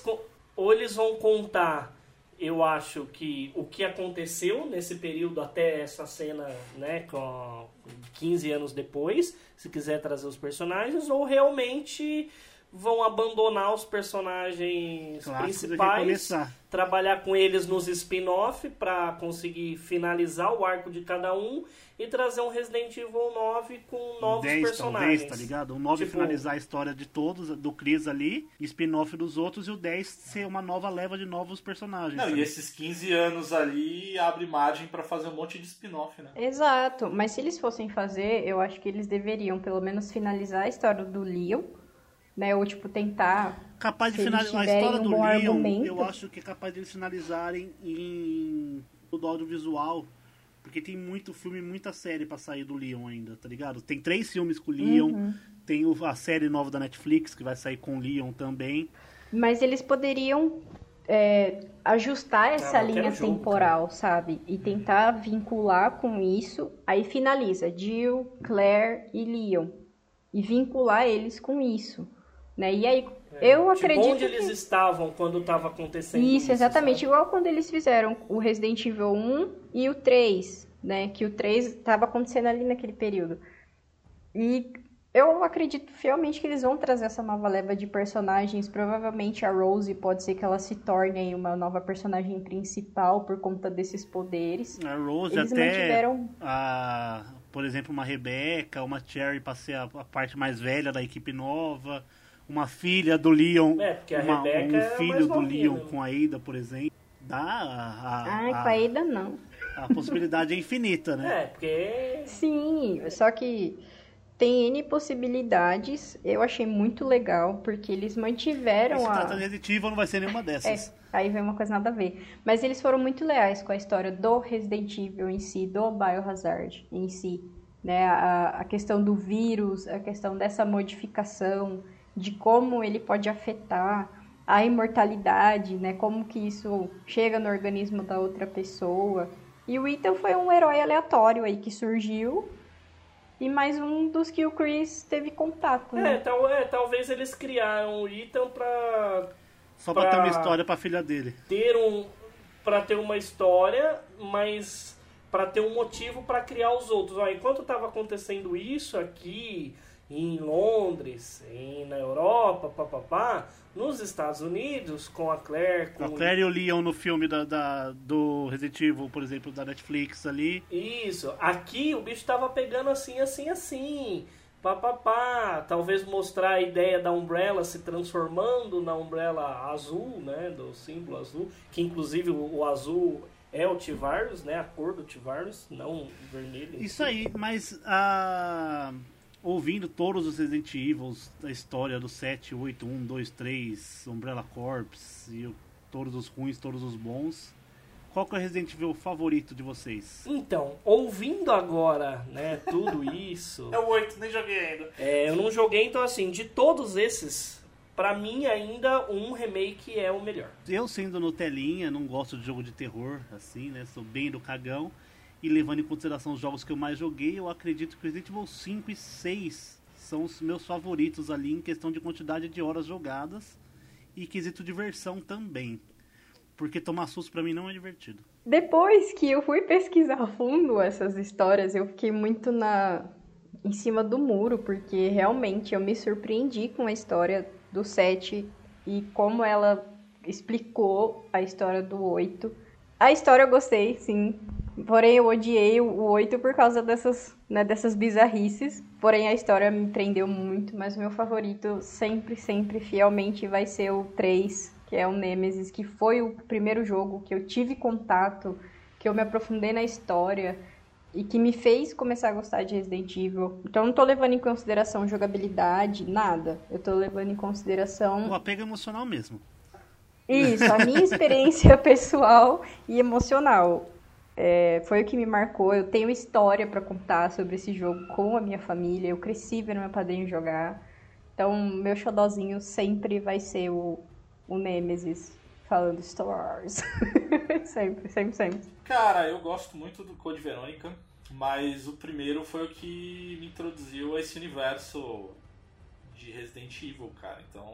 ou eles vão contar, eu acho que o que aconteceu nesse período até essa cena, né, com 15 anos depois, se quiser trazer os personagens, ou realmente vão abandonar os personagens principais, trabalhar com eles nos spin-off para conseguir finalizar o arco de cada um e trazer um Resident Evil 9 com novos 10 personagens. talvez, tá ligado? O 9 Tipo- finalizar a história de todos, do Chris ali, spin-off dos outros, e o 10 ser uma nova leva de novos personagens. Não, tá e esses 15 anos ali abre margem pra fazer um monte de spin-off, né? Exato, mas se eles fossem fazer, eu acho que eles deveriam pelo menos finalizar a história do Leon, né? Ou tipo, tentar. Capaz de finalizar a história um do Leon, argumento. eu acho que é capaz de eles finalizarem em do audiovisual. Porque tem muito filme, muita série pra sair do Leon ainda, tá ligado? Tem três filmes com o Leon, Uhum. tem a série nova da Netflix que vai sair com o Leon também. Mas eles poderiam é, ajustar essa Ah, linha jogo, temporal, sabe? E tentar vincular com isso. Aí finaliza Jill, Claire e Leon. E vincular eles com isso. Né? E aí, eu Tipo, acredito. onde eles que... estavam quando estava acontecendo isso. Isso, exatamente. sabe? Igual quando eles fizeram o Resident Evil 1 e o 3, né? Que o 3 estava acontecendo ali naquele período. E eu acredito fielmente que eles vão trazer essa nova leva de personagens. Provavelmente a Rose pode ser que ela se torne aí uma nova personagem principal por conta desses poderes. A Rose Eles até, mantiveram- a, por exemplo, uma Rebecca, uma Cherry pra ser a, a parte mais velha da equipe nova, uma filha do Leon, É, porque a uma- um é filho mais do Leon com a Ada, por exemplo. Dá a, a, Ai, a- com a Ada não. a possibilidade é infinita, né? É, porque. Sim, só que tem N possibilidades. Eu achei muito legal, porque eles mantiveram Se a. trata de Evil, não vai ser nenhuma É, dessas. aí vem uma coisa nada a ver. Mas eles foram muito leais com a história do Resident Evil em si, do Biohazard em si. Né? A, a questão do vírus, a questão dessa modificação, de como ele pode afetar a imortalidade, né? Como que isso chega no organismo da outra pessoa. E o Ethan foi um herói aleatório aí que surgiu. E mais um dos que o Chris teve contato, É, né? tal, é, talvez eles criaram o Ethan pra Só pra, pra- ter uma história pra filha dele. ter um para ter uma história, mas para ter um motivo para criar os outros. Ó, enquanto estava acontecendo isso aqui em Londres, em, na Europa, papapá, nos Estados Unidos, com a Claire, com A Claire e o Leon no filme da, da- do Resident Evil, por exemplo, da Netflix ali. Isso, aqui o bicho tava pegando assim, assim, assim. Papapá, talvez mostrar a ideia da Umbrella se transformando na Umbrella azul, né? Do símbolo azul, que inclusive o, o azul é o T-Virus, né? A cor do T-Virus, não o vermelho. Isso si. aí, mas ah, ouvindo todos os Resident Evils da história do 7, 8, 1, 2, 3, Umbrella Corps e o- todos os ruins, todos os bons, qual que é o Resident Evil favorito de vocês? Então, ouvindo agora, né, tudo isso, É o 8, nem joguei ainda. é, eu não joguei, então assim, de todos esses, pra mim ainda um remake é o melhor. Eu sendo no telinha, não gosto de jogo de terror, assim, né? Sou bem do cagão. E levando em consideração os jogos que eu mais joguei, eu acredito que Resident Evil 5 e 6 são os meus favoritos ali em questão de quantidade de horas jogadas e quesito diversão também. Porque tomar susto pra mim não é divertido. Depois que eu fui pesquisar a fundo essas histórias, eu fiquei muito na em cima do muro, porque realmente eu me surpreendi com a história do 7 e como ela explicou a história do 8. A história eu gostei, sim. Porém, eu odiei o 8 por causa dessas, né, dessas bizarrices. Porém, a história me prendeu muito, mas o meu favorito sempre, sempre, fielmente vai ser o 3, que é o Nemesis, que foi o primeiro jogo que eu tive contato, que eu me aprofundei na história. e que me fez começar a gostar de Resident Evil. Então não tô levando em consideração jogabilidade, nada. Eu tô levando em consideração O apego emocional mesmo. isso, a minha experiência pessoal e emocional. É, foi o que me marcou. Eu tenho história pra contar sobre esse jogo com a minha família. Eu cresci vendo meu padrinho jogar. Então, meu xodozinho sempre vai ser o, o Nemesis falando Star Wars. sempre, sempre, sempre. Cara, eu gosto muito do Code Verônica, mas o primeiro foi o que me introduziu a esse universo de Resident Evil, cara. Então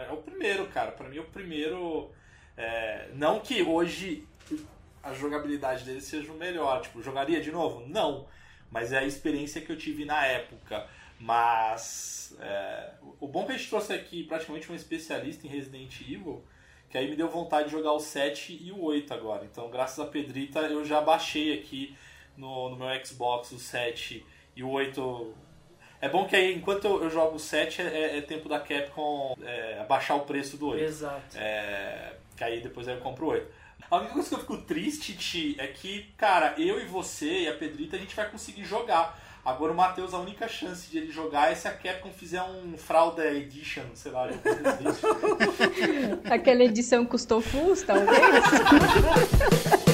é o primeiro, cara. Pra mim, é o primeiro. é, não que hoje a jogabilidade dele seja o melhor. Tipo, jogaria de novo? Não. Mas é a experiência que eu tive na época. Mas é, o bom que a gente trouxe aqui praticamente um especialista em Resident Evil, que aí me deu vontade de jogar o 7 e o 8 agora. Então, graças a Pedrita, eu já baixei aqui no, no meu Xbox o 7 e o 8. É bom que aí, enquanto eu, eu jogo o 7, é, é tempo da Capcom é, abaixar o preço do 8. Exato. É, que aí depois eu compro o 8. A única coisa que eu fico triste, Ti, é que, cara, eu e você e a Pedrita, a gente vai conseguir jogar. Agora o Matheus, a única chance de ele jogar é se a Capcom fizer um Frauda Edition, sei lá, Evil. Aquela edição custou full, talvez?